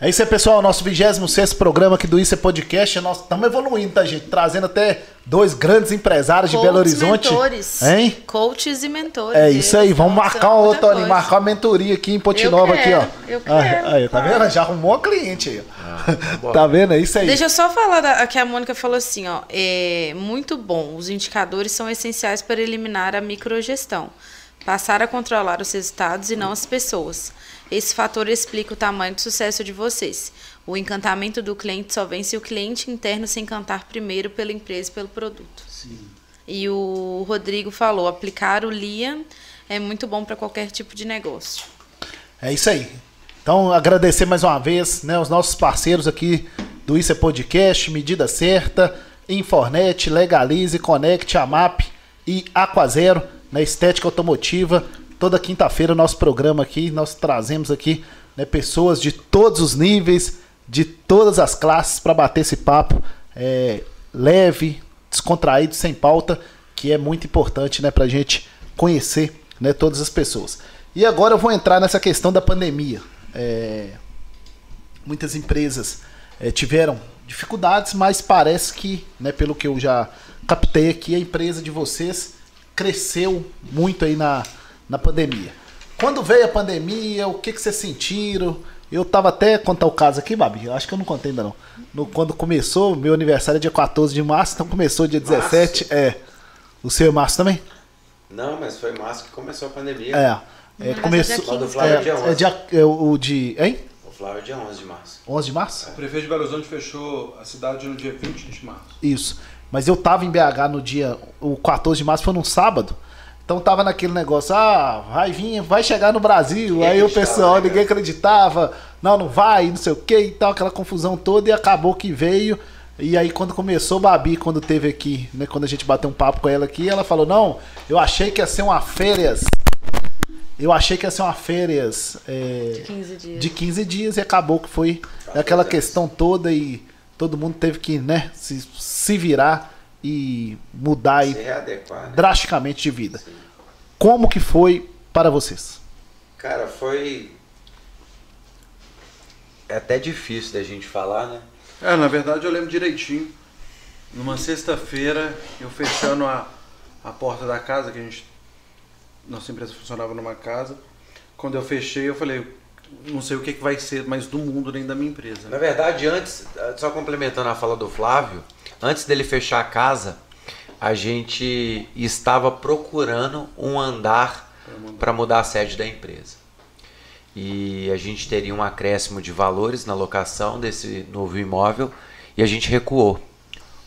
É isso aí, pessoal. Nosso 26 programa aqui do Isso é Podcast. Nós estamos evoluindo, tá, gente? Trazendo até dois grandes empresários Coaches de Belo Horizonte. Mentores. Hein? Coaches e mentores. É isso aí. Vamos marcar uma outra, Tony, marcar uma mentoria aqui em Ponte Nova, aqui, ó. Eu quero. Aí, tá vendo? Já arrumou a cliente aí. Ah, tá vendo? É isso aí. Deixa eu só falar da, que a Mônica falou assim, ó. É muito bom. Os indicadores são essenciais para eliminar a microgestão passar a controlar os resultados e não as pessoas. Esse fator explica o tamanho do sucesso de vocês. O encantamento do cliente só vem se o cliente interno se encantar primeiro pela empresa e pelo produto. Sim. E o Rodrigo falou: aplicar o LIA é muito bom para qualquer tipo de negócio. É isso aí. Então, agradecer mais uma vez né, os nossos parceiros aqui do Isso é Podcast, Medida Certa, Infornet, Legalize, Conect, Amap e Aquazero, na Estética Automotiva. Toda quinta-feira, nosso programa aqui, nós trazemos aqui né, pessoas de todos os níveis, de todas as classes, para bater esse papo é, leve, descontraído, sem pauta, que é muito importante né, para a gente conhecer né, todas as pessoas. E agora eu vou entrar nessa questão da pandemia. É, muitas empresas é, tiveram dificuldades, mas parece que, né, pelo que eu já captei aqui, a empresa de vocês cresceu muito aí na, na pandemia. Quando veio a pandemia, o que, que vocês sentiram? Eu tava até contar o caso aqui, Babi. Acho que eu não contei ainda não. No, quando começou, meu aniversário é dia 14 de março, então começou dia 17. Março? É. O seu é março também? Não, mas foi março que começou a pandemia. É. é começou. O do Flávio é, dia 11. É, dia, é o de. Hein? O Flávio é dia 11 de março. 11 de março? O prefeito de Belo Horizonte fechou a cidade no dia 20 de março. Isso. Mas eu tava em BH no dia. O 14 de março foi num sábado. Então tava naquele negócio, ah, vai vir, vai chegar no Brasil. Aí o pessoal, né, ninguém acreditava, não, não vai, não sei o que e tal, aquela confusão toda, e acabou que veio. E aí quando começou Babi, quando teve aqui, né, quando a gente bateu um papo com ela aqui, ela falou, não, eu achei que ia ser uma férias. Eu achei que ia ser uma férias é, de, 15 dias. de 15 dias e acabou que foi aquela questão toda e todo mundo teve que né, se, se virar e mudar e né? drasticamente de vida. Sim. Como que foi para vocês? Cara, foi é até difícil da gente falar, né? É, na verdade eu lembro direitinho. Numa sexta-feira, eu fechando a, a porta da casa, que a gente. Nossa empresa funcionava numa casa. Quando eu fechei, eu falei, não sei o que, que vai ser mais do mundo nem da minha empresa. Na verdade, antes, só complementando a fala do Flávio, antes dele fechar a casa, a gente estava procurando um andar para mudar a sede da empresa. E a gente teria um acréscimo de valores na locação desse novo imóvel e a gente recuou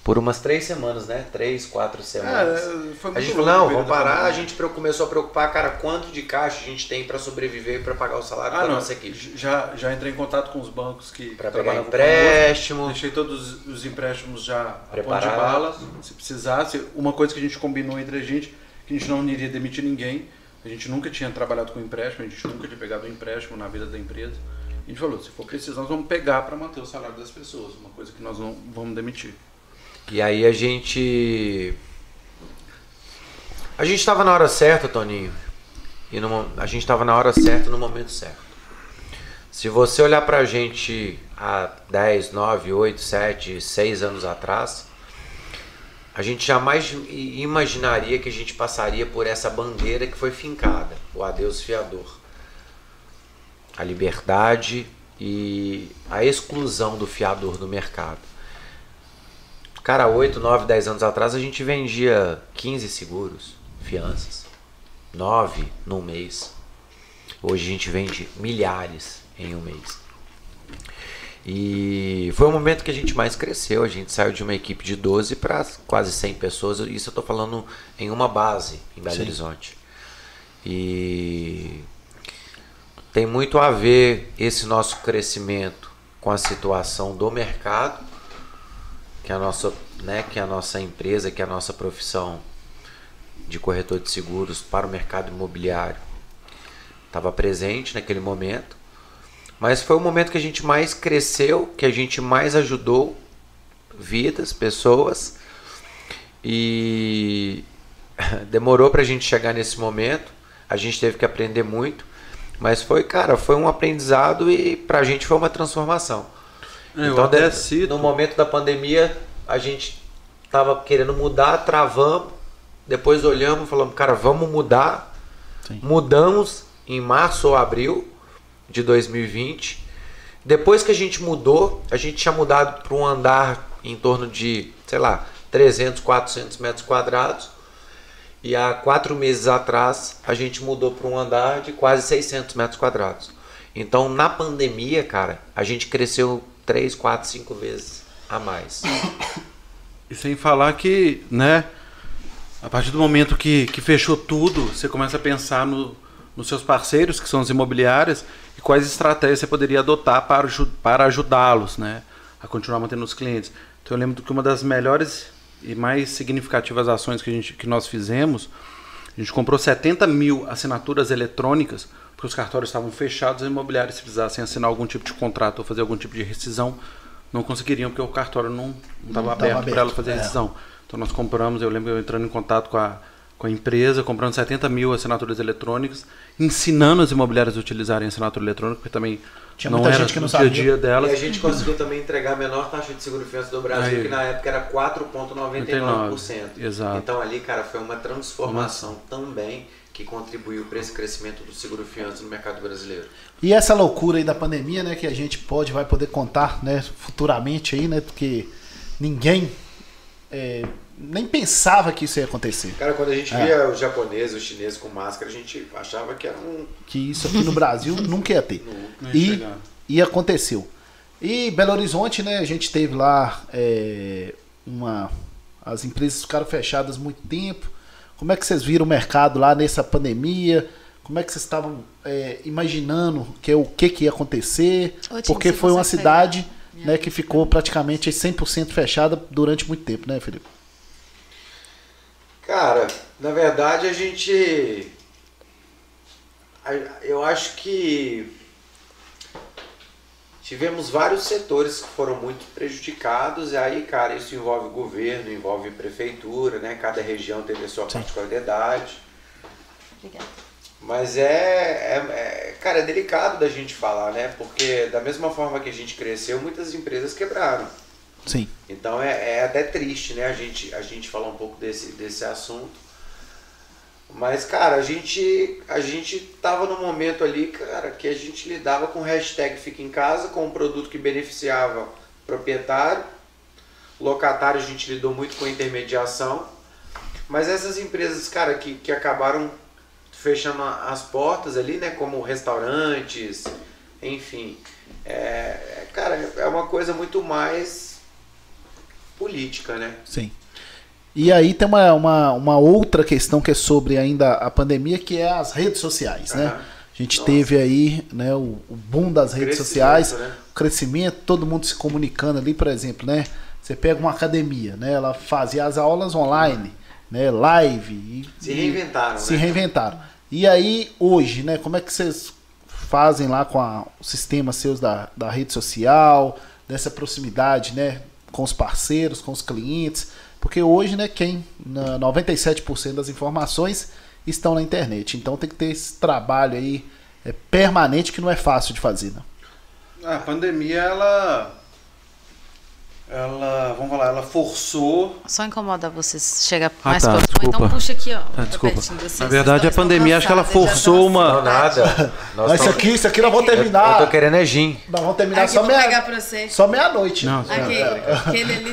por umas três semanas, né? Três, quatro semanas. É, a gente falou, não, vamos parar. A gente começou a preocupar, cara, quanto de caixa a gente tem para sobreviver e para pagar o salário ah, da não, nossa equipe. Já, já entrei em contato com os bancos que para pegar empréstimo. Deixei todos os empréstimos já preparados. de bala, se precisasse. Uma coisa que a gente combinou entre a gente, que a gente não iria demitir ninguém. A gente nunca tinha trabalhado com empréstimo, a gente nunca tinha pegado um empréstimo na vida da empresa. A gente falou, se for preciso, nós vamos pegar para manter o salário das pessoas, uma coisa que nós não vamos demitir. E aí a gente. A gente estava na hora certa, Toninho. E no, a gente estava na hora certa no momento certo. Se você olhar pra gente há 10, 9, 8, 7, 6 anos atrás, a gente jamais imaginaria que a gente passaria por essa bandeira que foi fincada, o adeus fiador. A liberdade e a exclusão do fiador do mercado. Cara, 8, 9, 10 anos atrás a gente vendia 15 seguros, fianças. 9 num mês. Hoje a gente vende milhares em um mês. E foi o momento que a gente mais cresceu. A gente saiu de uma equipe de 12 para quase 100 pessoas. Isso eu estou falando em uma base em Belo Sim. Horizonte. E tem muito a ver esse nosso crescimento com a situação do mercado que a nossa, né, que a nossa empresa, que a nossa profissão de corretor de seguros para o mercado imobiliário estava presente naquele momento. Mas foi o momento que a gente mais cresceu, que a gente mais ajudou vidas, pessoas. E demorou para a gente chegar nesse momento. A gente teve que aprender muito. Mas foi, cara, foi um aprendizado e para a gente foi uma transformação. Eu então, até cito. no momento da pandemia, a gente tava querendo mudar, travamos, depois olhamos e falamos, cara, vamos mudar. Sim. Mudamos em março ou abril de 2020. Depois que a gente mudou, a gente tinha mudado para um andar em torno de, sei lá, 300, 400 metros quadrados. E há quatro meses atrás, a gente mudou para um andar de quase 600 metros quadrados. Então, na pandemia, cara, a gente cresceu três, quatro, cinco vezes a mais. E sem falar que, né, A partir do momento que, que fechou tudo, você começa a pensar no, nos seus parceiros, que são as imobiliárias, e quais estratégias você poderia adotar para, para ajudá-los né, a continuar mantendo os clientes. Então eu lembro que uma das melhores e mais significativas ações que, a gente, que nós fizemos, a gente comprou 70 mil assinaturas eletrônicas, porque os cartórios estavam fechados, e imobiliários, se precisassem assinar algum tipo de contrato ou fazer algum tipo de rescisão, não conseguiriam, porque o cartório não estava aberto para ela fazer a é. rescisão. Então nós compramos, eu lembro eu entrando em contato com a, com a empresa, comprando 70 mil assinaturas eletrônicas, ensinando as imobiliárias a utilizarem assinatura eletrônica, porque também tinha não muita gente que não sabia. dia a dia delas. E a gente conseguiu também entregar a menor taxa de seguro do Brasil, Aí. que na época era 4,99%. Exato. Então ali, cara, foi uma transformação também que contribuiu para esse crescimento do seguro fiança no mercado brasileiro. E essa loucura aí da pandemia, né, que a gente pode, vai poder contar, né, futuramente aí, né, porque ninguém é, nem pensava que isso ia acontecer. Cara, quando a gente é. via os japoneses, os chineses com máscara, a gente achava que era um. Que isso aqui no Brasil nunca ia ter. Não, não ia e, e aconteceu. E Belo Horizonte, né? A gente teve lá é, uma. As empresas ficaram fechadas muito tempo. Como é que vocês viram o mercado lá nessa pandemia? Como é que vocês estavam é, imaginando que o que, que ia acontecer? Porque foi uma cidade né, que ficou praticamente 100% fechada durante muito tempo, né, Felipe? Cara, na verdade a gente. Eu acho que tivemos vários setores que foram muito prejudicados, e aí, cara, isso envolve governo, envolve prefeitura, né? Cada região teve a sua Sim. particularidade. Obrigada. Mas é, é, é, cara, é delicado da gente falar, né? Porque da mesma forma que a gente cresceu, muitas empresas quebraram. Sim. Então é, é até triste, né? A gente, a gente falar um pouco desse, desse assunto. Mas, cara, a gente, a gente tava no momento ali, cara, que a gente lidava com hashtag Fica em Casa, com um produto que beneficiava proprietário. Locatário, a gente lidou muito com intermediação. Mas essas empresas, cara, que, que acabaram fechando as portas ali, né? Como restaurantes, enfim. É, cara, é uma coisa muito mais política, né? Sim. E aí tem uma, uma, uma, outra questão que é sobre ainda a pandemia, que é as redes sociais, né? A gente Nossa. teve aí né, o, o boom das redes sociais, né? o crescimento, todo mundo se comunicando ali, por exemplo, né? Você pega uma academia, né? Ela fazia as aulas online, né? Live. E, se reinventaram, Se né? reinventaram. E aí, hoje, né? Como é que vocês fazem lá com a, o sistema seus da, da rede social, dessa proximidade, né? com os parceiros, com os clientes, porque hoje, né, quem 97% das informações estão na internet. Então tem que ter esse trabalho aí é, permanente que não é fácil de fazer, né? A pandemia ela ela, vamos falar, ela forçou. Só incomoda vocês chega ah, mais tá, próximo. Então puxa aqui, ó. Ah, desculpa. Na verdade, a pandemia acho que ela forçou uma. Não, nada. Nós isso aqui, isso aqui nós vamos terminar. Eu, tô querendo é gin. Nós vamos terminar aqui, só meia. pegar pra você. Só meia-noite. Não, aqui, é. aquele ali,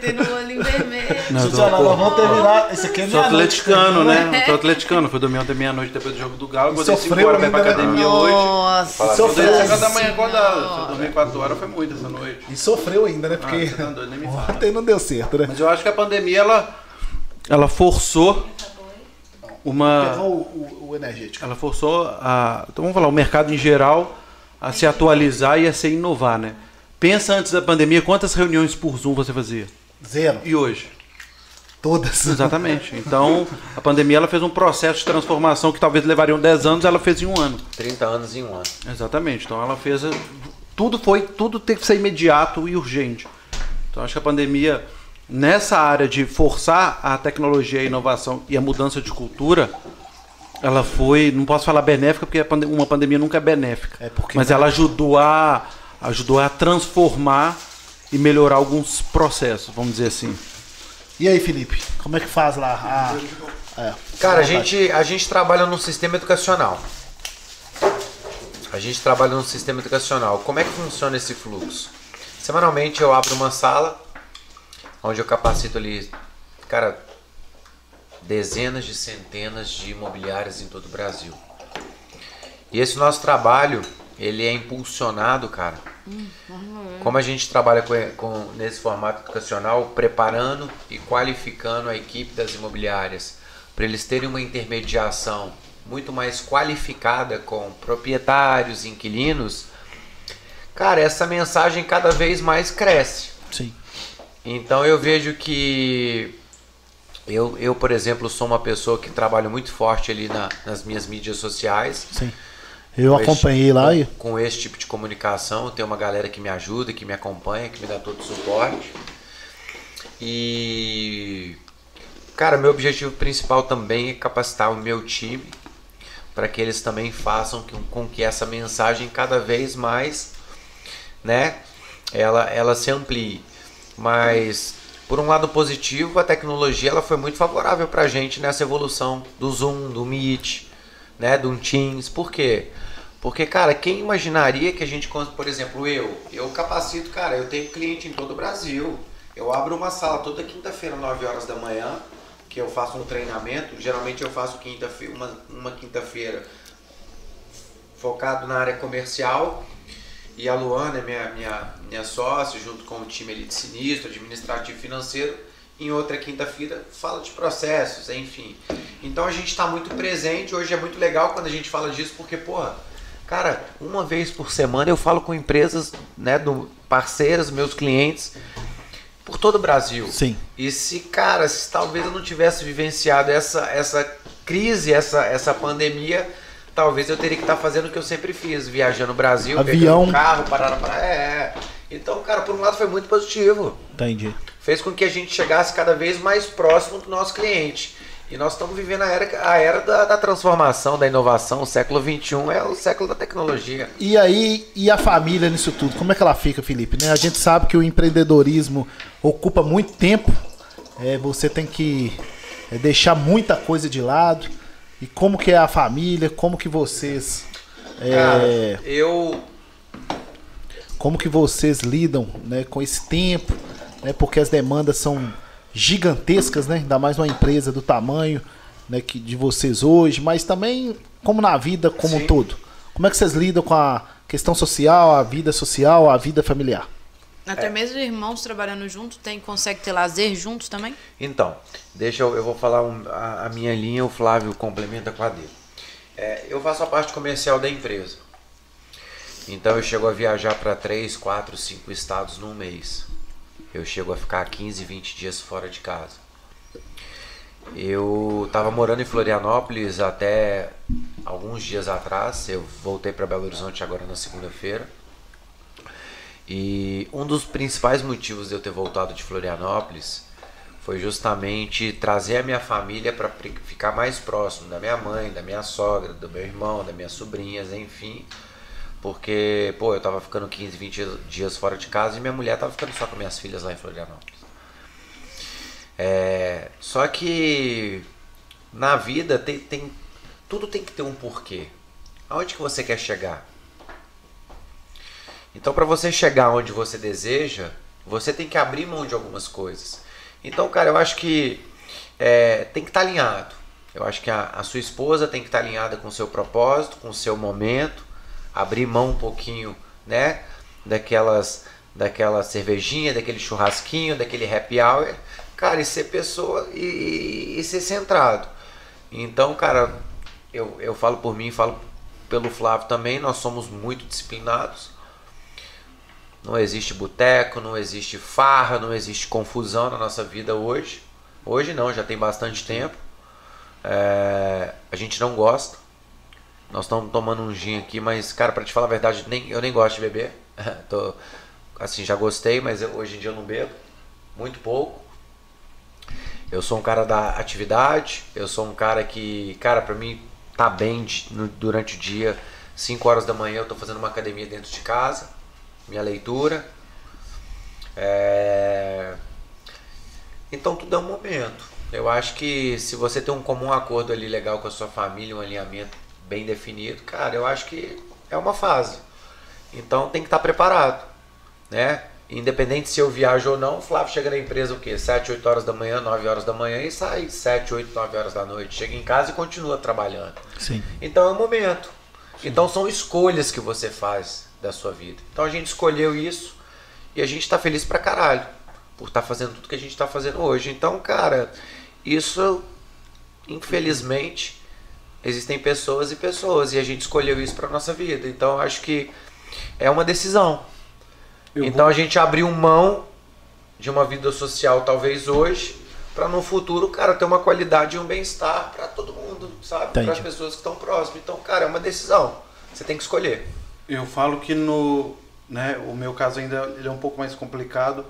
tendo o olhinho vermelho. Não, tô, nós vamos terminar. Esse aqui é Sou atleticano, né? Sou atleticano. Fui dormir ontem meia-noite depois do jogo do Galo. Vou descer 5 horas pra ir pra academia hoje. Nossa. Sofreu. 5 da manhã acordado. Se eu dormir 4 horas foi muito essa noite. E sofreu ainda, né? Porque. Ah, nem me fala. Ontem não deu certo, né? Mas eu acho que a pandemia ela, ela forçou uma. O, o, o, energético. Ela forçou a. Então vamos falar, o mercado em geral a se atualizar e a se inovar, né? Pensa antes da pandemia, quantas reuniões por Zoom você fazia? Zero. E hoje? Todas. Exatamente. Então, a pandemia ela fez um processo de transformação que talvez levariam 10 anos, ela fez em um ano. 30 anos em um ano. Exatamente. Então ela fez. Tudo foi. Tudo teve que ser imediato e urgente. Então acho que a pandemia, nessa área de forçar a tecnologia, a inovação e a mudança de cultura, ela foi, não posso falar benéfica, porque uma pandemia nunca é benéfica. É mas ela ajudou a, ajudou a transformar e melhorar alguns processos, vamos dizer assim. E aí, Felipe, como é que faz lá? A, é, Cara, a gente, a gente trabalha no sistema educacional. A gente trabalha no sistema educacional. Como é que funciona esse fluxo? Semanalmente eu abro uma sala onde eu capacito ali, cara, dezenas de centenas de imobiliárias em todo o Brasil. E esse nosso trabalho, ele é impulsionado, cara, Como a gente trabalha com, com, nesse formato educacional, preparando e qualificando a equipe das imobiliárias para eles terem uma intermediação muito mais qualificada com proprietários, inquilinos, cara, essa mensagem cada vez mais cresce. Sim. Então eu vejo que eu, eu por exemplo, sou uma pessoa que trabalho muito forte ali na, nas minhas mídias sociais. Sim. Eu acompanhei lá e. Com esse tipo de comunicação, tem uma galera que me ajuda, que me acompanha, que me dá todo o suporte. E. Cara, meu objetivo principal também é capacitar o meu time para que eles também façam com que essa mensagem cada vez mais, né, ela, ela se amplie. Mas por um lado positivo, a tecnologia ela foi muito favorável para a gente nessa evolução do Zoom, do Meet, né, do Teams. Por quê? Porque, cara, quem imaginaria que a gente, por exemplo, eu, eu capacito, cara, eu tenho cliente em todo o Brasil. Eu abro uma sala toda quinta-feira, 9 horas da manhã, que eu faço um treinamento. Geralmente eu faço quinta uma, uma quinta-feira focado na área comercial. E a Luana é minha, minha, minha sócia, junto com o time de sinistro, administrativo financeiro. Em outra quinta-feira fala de processos, enfim. Então a gente está muito presente. Hoje é muito legal quando a gente fala disso, porque, porra, cara, uma vez por semana eu falo com empresas, né, do, parceiras, meus clientes, por todo o Brasil. Sim. E se, cara, se talvez eu não tivesse vivenciado essa, essa crise, essa, essa pandemia, talvez eu teria que estar tá fazendo o que eu sempre fiz, viajando no Brasil, Avião. pegando carro, parar para é. Então, cara, por um lado foi muito positivo. Entendi. Fez com que a gente chegasse cada vez mais próximo do nosso cliente. E nós estamos vivendo a era, a era da, da, transformação, da inovação. O século XXI é o século da tecnologia. E aí, e a família nisso tudo? Como é que ela fica, Felipe? Né? A gente sabe que o empreendedorismo ocupa muito tempo. É, você tem que é, deixar muita coisa de lado. E como que é a família? Como que vocês... É, Cara, eu... Como que vocês lidam né, com esse tempo? Né, porque as demandas são gigantescas, né? Ainda mais uma empresa do tamanho né, que de vocês hoje, mas também como na vida como Sim. um todo. Como é que vocês lidam com a questão social, a vida social, a vida familiar? Até é. mesmo irmãos trabalhando juntos, tem, consegue ter lazer juntos também? Então, deixa eu, eu vou falar um, a, a, minha linha, o Flávio complementa com a dele. É, eu faço a parte comercial da empresa. Então eu chego a viajar para 3, 4, 5 estados num mês eu chego a ficar 15, 20 dias fora de casa. Eu estava morando em Florianópolis até alguns dias atrás. Eu voltei para Belo Horizonte agora na segunda-feira. E um dos principais motivos de eu ter voltado de Florianópolis foi justamente trazer a minha família para ficar mais próximo da minha mãe, da minha sogra, do meu irmão, das minhas sobrinhas, enfim porque, pô, eu tava ficando 15, 20 dias fora de casa e minha mulher tava ficando só com minhas filhas lá em Florianópolis. É, só que na vida tem, tem tudo tem que ter um porquê. Aonde que você quer chegar? Então, para você chegar onde você deseja, você tem que abrir mão de algumas coisas. Então, cara, eu acho que é, tem que estar tá alinhado. Eu acho que a, a sua esposa tem que estar tá alinhada com o seu propósito, com o seu momento abrir mão um pouquinho, né? Daquelas, daquela cervejinha, daquele churrasquinho, daquele happy hour, cara, e ser pessoa e, e ser centrado. Então, cara, eu, eu falo por mim, falo pelo Flávio também, nós somos muito disciplinados. Não existe boteco, não existe farra, não existe confusão na nossa vida hoje. Hoje não, já tem bastante tempo. É, a gente não gosta. Nós estamos tomando um gin aqui, mas, cara, para te falar a verdade, nem, eu nem gosto de beber. Tô, assim, já gostei, mas eu, hoje em dia eu não bebo. Muito pouco. Eu sou um cara da atividade. Eu sou um cara que, cara, para mim tá bem de, no, durante o dia. 5 horas da manhã eu tô fazendo uma academia dentro de casa. Minha leitura. É... Então tudo é um momento. Eu acho que se você tem um comum acordo ali legal com a sua família, um alinhamento bem definido, cara, eu acho que é uma fase. Então tem que estar preparado, né? Independente se eu viajo ou não, o Flávio chega na empresa o quê? 7, 8 horas da manhã, 9 horas da manhã e sai 7, 8, 9 horas da noite. Chega em casa e continua trabalhando. Sim. Então é um momento. Sim. Então são escolhas que você faz da sua vida. Então a gente escolheu isso e a gente está feliz pra caralho por estar tá fazendo tudo que a gente está fazendo hoje. Então, cara, isso, infelizmente, existem pessoas e pessoas e a gente escolheu isso para nossa vida. Então, acho que é uma decisão. Eu então, vou... a gente abriu mão de uma vida social, talvez hoje, para no futuro, cara, ter uma qualidade e um bem-estar para todo mundo, sabe? Para as pessoas que estão próximas. Então, cara, é uma decisão. Você tem que escolher. Eu falo que no, né, o meu caso ainda ele é um pouco mais complicado,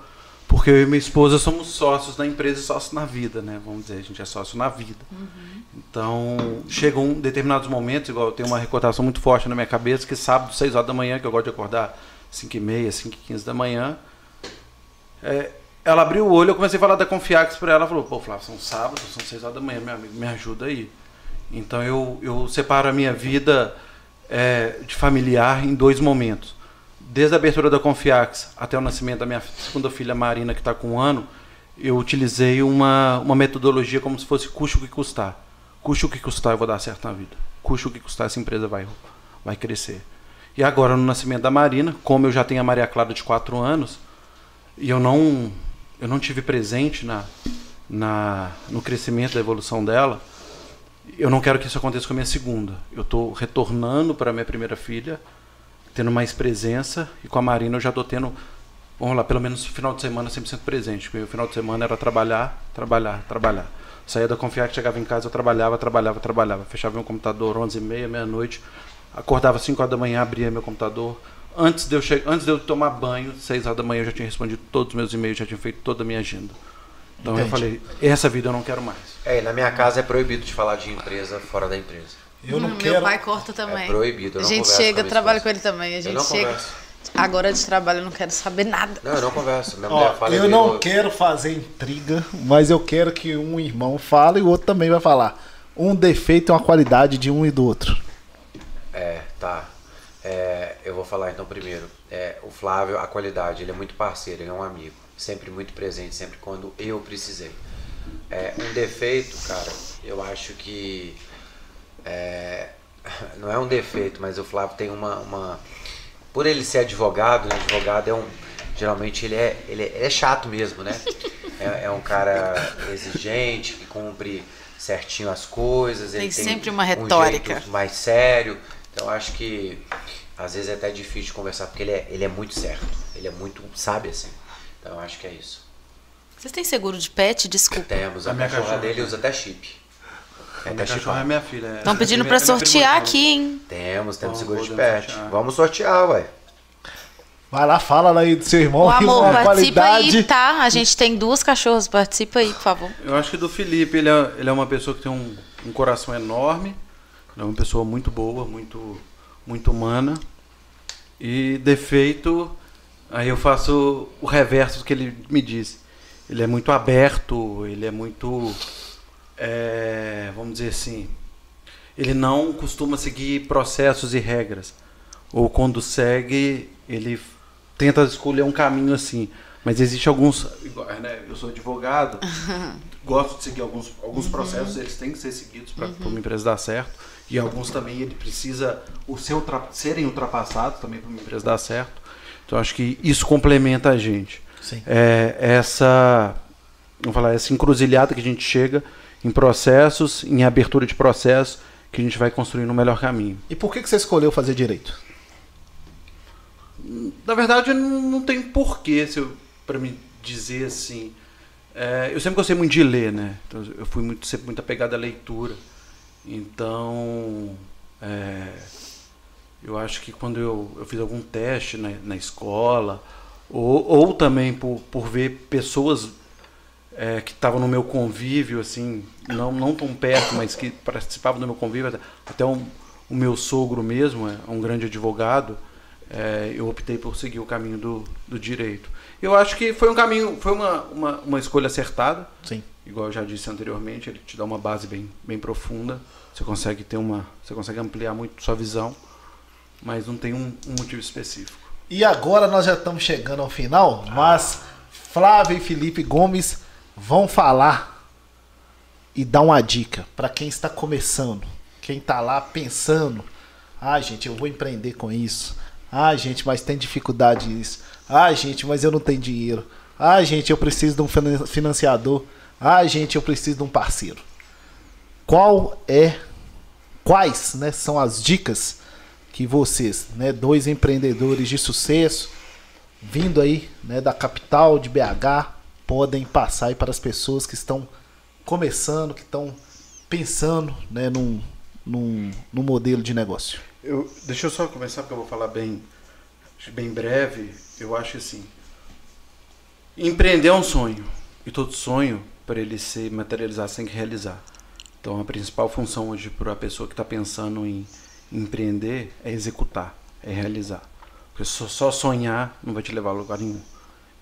porque eu e minha esposa somos sócios na empresa e sócios na vida, né? Vamos dizer, a gente é sócio na vida. Uhum. Então, chegam um, determinados momentos, igual eu tenho uma recordação muito forte na minha cabeça, que sábado, 6 horas da manhã, que eu gosto de acordar 5 e meia, 5 e 15 da manhã, é, ela abriu o olho, eu comecei a falar da Confiax para ela, ela falou, pô, Flávio, são sábados, são 6 horas da manhã, meu amigo, me ajuda aí. Então, eu, eu separo a minha vida é, de familiar em dois momentos desde a abertura da Confiax até o nascimento da minha segunda filha Marina, que está com um ano, eu utilizei uma, uma metodologia como se fosse custo que custar. Custe o que custar, eu vou dar certo na vida. Custe o que custar, essa empresa vai, vai crescer. E agora, no nascimento da Marina, como eu já tenho a Maria Clara de 4 anos, e eu não, eu não tive presente na, na, no crescimento da evolução dela, eu não quero que isso aconteça com a minha segunda. Eu estou retornando para a minha primeira filha, tendo mais presença. E com a Marina eu já estou tendo, vamos lá, pelo menos no final de semana 100% presente. Porque o final de semana era trabalhar, trabalhar, trabalhar. Saía da Confiar, chegava em casa, eu trabalhava, trabalhava, trabalhava. Fechava meu computador 11 e meia, meia-noite. Acordava 5 horas da manhã, abria meu computador. Antes de, eu che... Antes de eu tomar banho, 6 horas da manhã, eu já tinha respondido todos os meus e-mails, já tinha feito toda a minha agenda. Então Entendi. eu falei, essa vida eu não quero mais. É, na minha casa é proibido de falar de empresa fora da empresa. Eu não hum, quero. Meu pai corta também. É proibido. a gente chega, trabalha com ele também. A gente chega. Converso. Agora de trabalho eu não quero saber nada. Não, eu não converso. Minha Ó, fala eu não quero fazer intriga, mas eu quero que um irmão fale e o outro também vai falar. Um defeito e uma qualidade de um e do outro. É, tá. É, eu vou falar então primeiro. É, o Flávio, a qualidade, ele é muito parceiro, ele é um amigo. Sempre muito presente, sempre quando eu precisei. É, um defeito, cara, eu acho que é, não é um defeito, mas o Flávio tem uma, uma por ele ser advogado, né, advogado é um geralmente ele é, ele é, ele é chato mesmo, né? É, é, um cara exigente que cumpre certinho as coisas. Tem, tem sempre uma retórica um mais sério. Então acho que às vezes é até difícil de conversar porque ele é, ele é muito certo, ele é muito sabe assim. Então acho que é isso. Vocês têm seguro de pet? Desculpa. Temos, a, a minha cachorra dele usa até chip. É minha cachorra é minha filha. Estão pedindo para sortear aqui, hein? Temos, temos seguro de pet. Sortear. Vamos sortear, ué. Vai lá, fala aí do seu irmão. O amor, participa qualidade. aí, tá? A gente tem duas cachorras, participa aí, por favor. Eu acho que do Felipe, ele é, ele é uma pessoa que tem um, um coração enorme. Ele é uma pessoa muito boa, muito, muito humana. E defeito, aí eu faço o reverso do que ele me disse. Ele é muito aberto, ele é muito é, vamos dizer assim, ele não costuma seguir processos e regras. Ou quando segue, ele tenta escolher um caminho assim. Mas existe alguns. Né, eu sou advogado, gosto de seguir alguns, alguns uhum. processos, eles têm que ser seguidos para uhum. uma empresa dar certo. E alguns também ele precisa o seu, serem ultrapassados também para uma empresa dar certo. Então acho que isso complementa a gente. Sim. É, essa, vamos falar, essa encruzilhada que a gente chega em processos, em abertura de processos, que a gente vai construindo um melhor caminho. E por que, que você escolheu fazer direito? Na verdade, não, não tem porquê para me dizer assim. É, eu sempre gostei muito de ler, né? Então, eu fui muito, sempre muito apegado à leitura. Então, é, eu acho que quando eu, eu fiz algum teste na, na escola, ou, ou também por, por ver pessoas é, que estavam no meu convívio, assim, não, não tão perto, mas que participavam do meu convívio, até, até um, o meu sogro mesmo, é um grande advogado, é, eu optei por seguir o caminho do, do direito. Eu acho que foi um caminho, foi uma, uma, uma, escolha acertada. Sim. Igual eu já disse anteriormente, ele te dá uma base bem, bem profunda. Você consegue ter uma, você consegue ampliar muito sua visão, mas não tem um, um motivo específico. E agora nós já estamos chegando ao final, mas Flávio e Felipe Gomes vão falar e dar uma dica para quem está começando, quem está lá pensando, ah, gente, eu vou empreender com isso. Ah, gente, mas tem dificuldade isso. Ah, gente, mas eu não tenho dinheiro. Ah, gente, eu preciso de um financiador. Ah, gente, eu preciso de um parceiro. Qual é quais, né, são as dicas que vocês, né, dois empreendedores de sucesso, vindo aí, né, da capital de BH, podem passar aí para as pessoas que estão começando, que estão pensando, né, num, num, num modelo de negócio? Eu, deixa eu só começar porque eu vou falar bem, bem breve. Eu acho assim, empreender é um sonho e todo sonho para ele se materializar tem que realizar. Então a principal função hoje para a pessoa que está pensando em empreender é executar, é realizar. Porque só sonhar não vai te levar a lugar nenhum.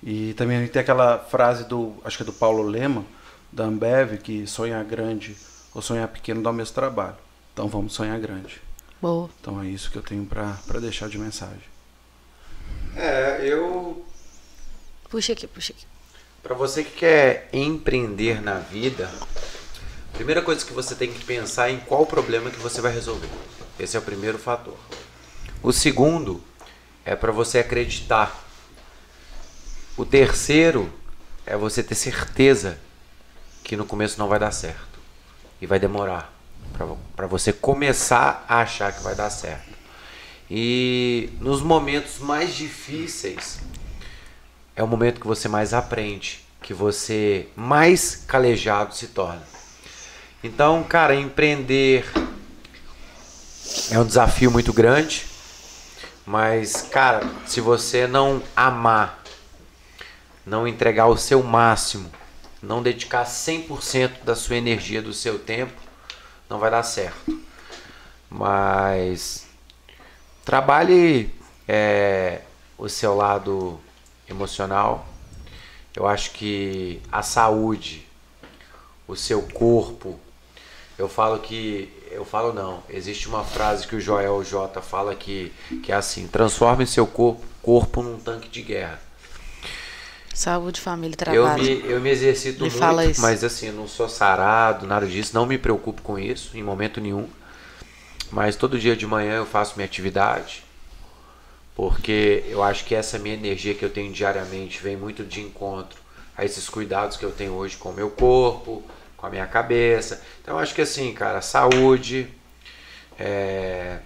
E também tem aquela frase do, acho que é do Paulo Lema, da Ambev, que sonhar grande ou sonhar pequeno dá o mesmo trabalho. Então vamos sonhar grande. Boa. Então é isso que eu tenho para deixar de mensagem. É, eu. Puxa aqui, puxa aqui. Para você que quer empreender na vida, a primeira coisa que você tem que pensar é em qual problema que você vai resolver. Esse é o primeiro fator. O segundo é para você acreditar. O terceiro é você ter certeza que no começo não vai dar certo e vai demorar para você começar a achar que vai dar certo. E nos momentos mais difíceis é o momento que você mais aprende, que você mais calejado se torna. Então, cara, empreender é um desafio muito grande mas, cara, se você não amar, não entregar o seu máximo, não dedicar 100% da sua energia, do seu tempo, não vai dar certo. Mas trabalhe é, o seu lado emocional. Eu acho que a saúde, o seu corpo, eu falo que eu falo não. Existe uma frase que o Joel J fala que, que é assim: transforme seu corpo, corpo num tanque de guerra. Saúde, família, trabalho. Eu me, eu me exercito me muito, mas assim, não sou sarado, nada disso. Não me preocupo com isso, em momento nenhum. Mas todo dia de manhã eu faço minha atividade. Porque eu acho que essa minha energia que eu tenho diariamente vem muito de encontro a esses cuidados que eu tenho hoje com o meu corpo, com a minha cabeça. Então acho que assim, cara, saúde, é,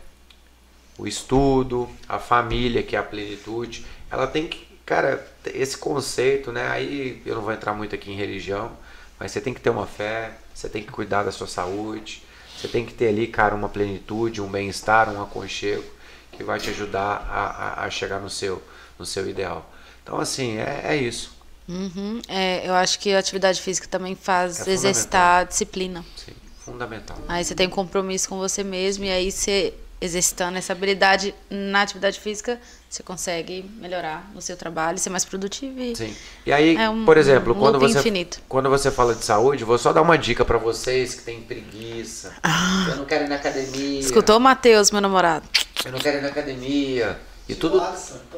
o estudo, a família, que é a plenitude, ela tem que, cara, esse conceito, né? Aí eu não vou entrar muito aqui em religião, mas você tem que ter uma fé, você tem que cuidar da sua saúde, você tem que ter ali, cara, uma plenitude, um bem-estar, um aconchego que vai te ajudar a, a, a chegar no seu, no seu ideal. Então, assim, é, é isso. Uhum. É, eu acho que a atividade física também faz é exercitar a disciplina. Sim, fundamental. Aí você tem um compromisso com você mesmo e aí você exercitando essa habilidade na atividade física, você consegue melhorar no seu trabalho, ser mais produtivo. E Sim. E aí, é um, por exemplo, um quando você infinito. quando você fala de saúde, vou só dar uma dica para vocês que têm preguiça. Ah. Eu não quero ir na academia. Escutou o Matheus, meu namorado? Eu não quero ir na academia. E tudo,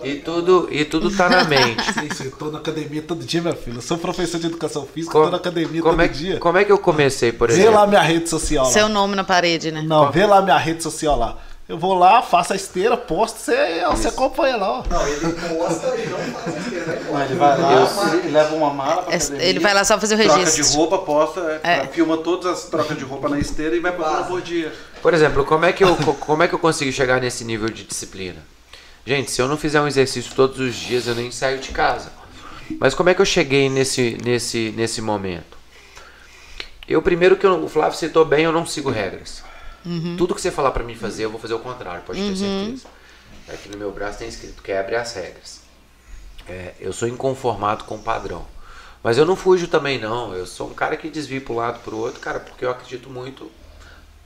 e tudo, e tudo tá na mente. Sim, eu tô na academia todo dia, minha filha. Eu sou professor de educação física, Com, tô na academia todo é, dia. Como é que eu comecei, por exemplo? Vê lá minha rede social lá. Seu nome na parede, né? Não, vê lá minha rede social lá. Eu vou lá, faço a esteira, posto, você, você acompanha lá, ó. Não, ele posta e não faz a esteira. Né? ele vai lá, eu, ele leva uma mala pra academia, Ele vai lá só fazer o registro. Troca de roupa, posta, é. filma todas as trocas de roupa na esteira e vai pra por dia. Por exemplo, como é, que eu, como é que eu consigo chegar nesse nível de disciplina? Gente, se eu não fizer um exercício todos os dias, eu nem saio de casa. Mas como é que eu cheguei nesse, nesse, nesse momento? Eu, primeiro que eu, o Flávio citou bem, eu não sigo regras. Uhum. Tudo que você falar para mim fazer, eu vou fazer o contrário, pode ter uhum. certeza. Aqui no meu braço tem escrito quebre as regras. É, eu sou inconformado com o padrão. Mas eu não fujo também, não. Eu sou um cara que desvia para um lado para o outro, cara, porque eu acredito muito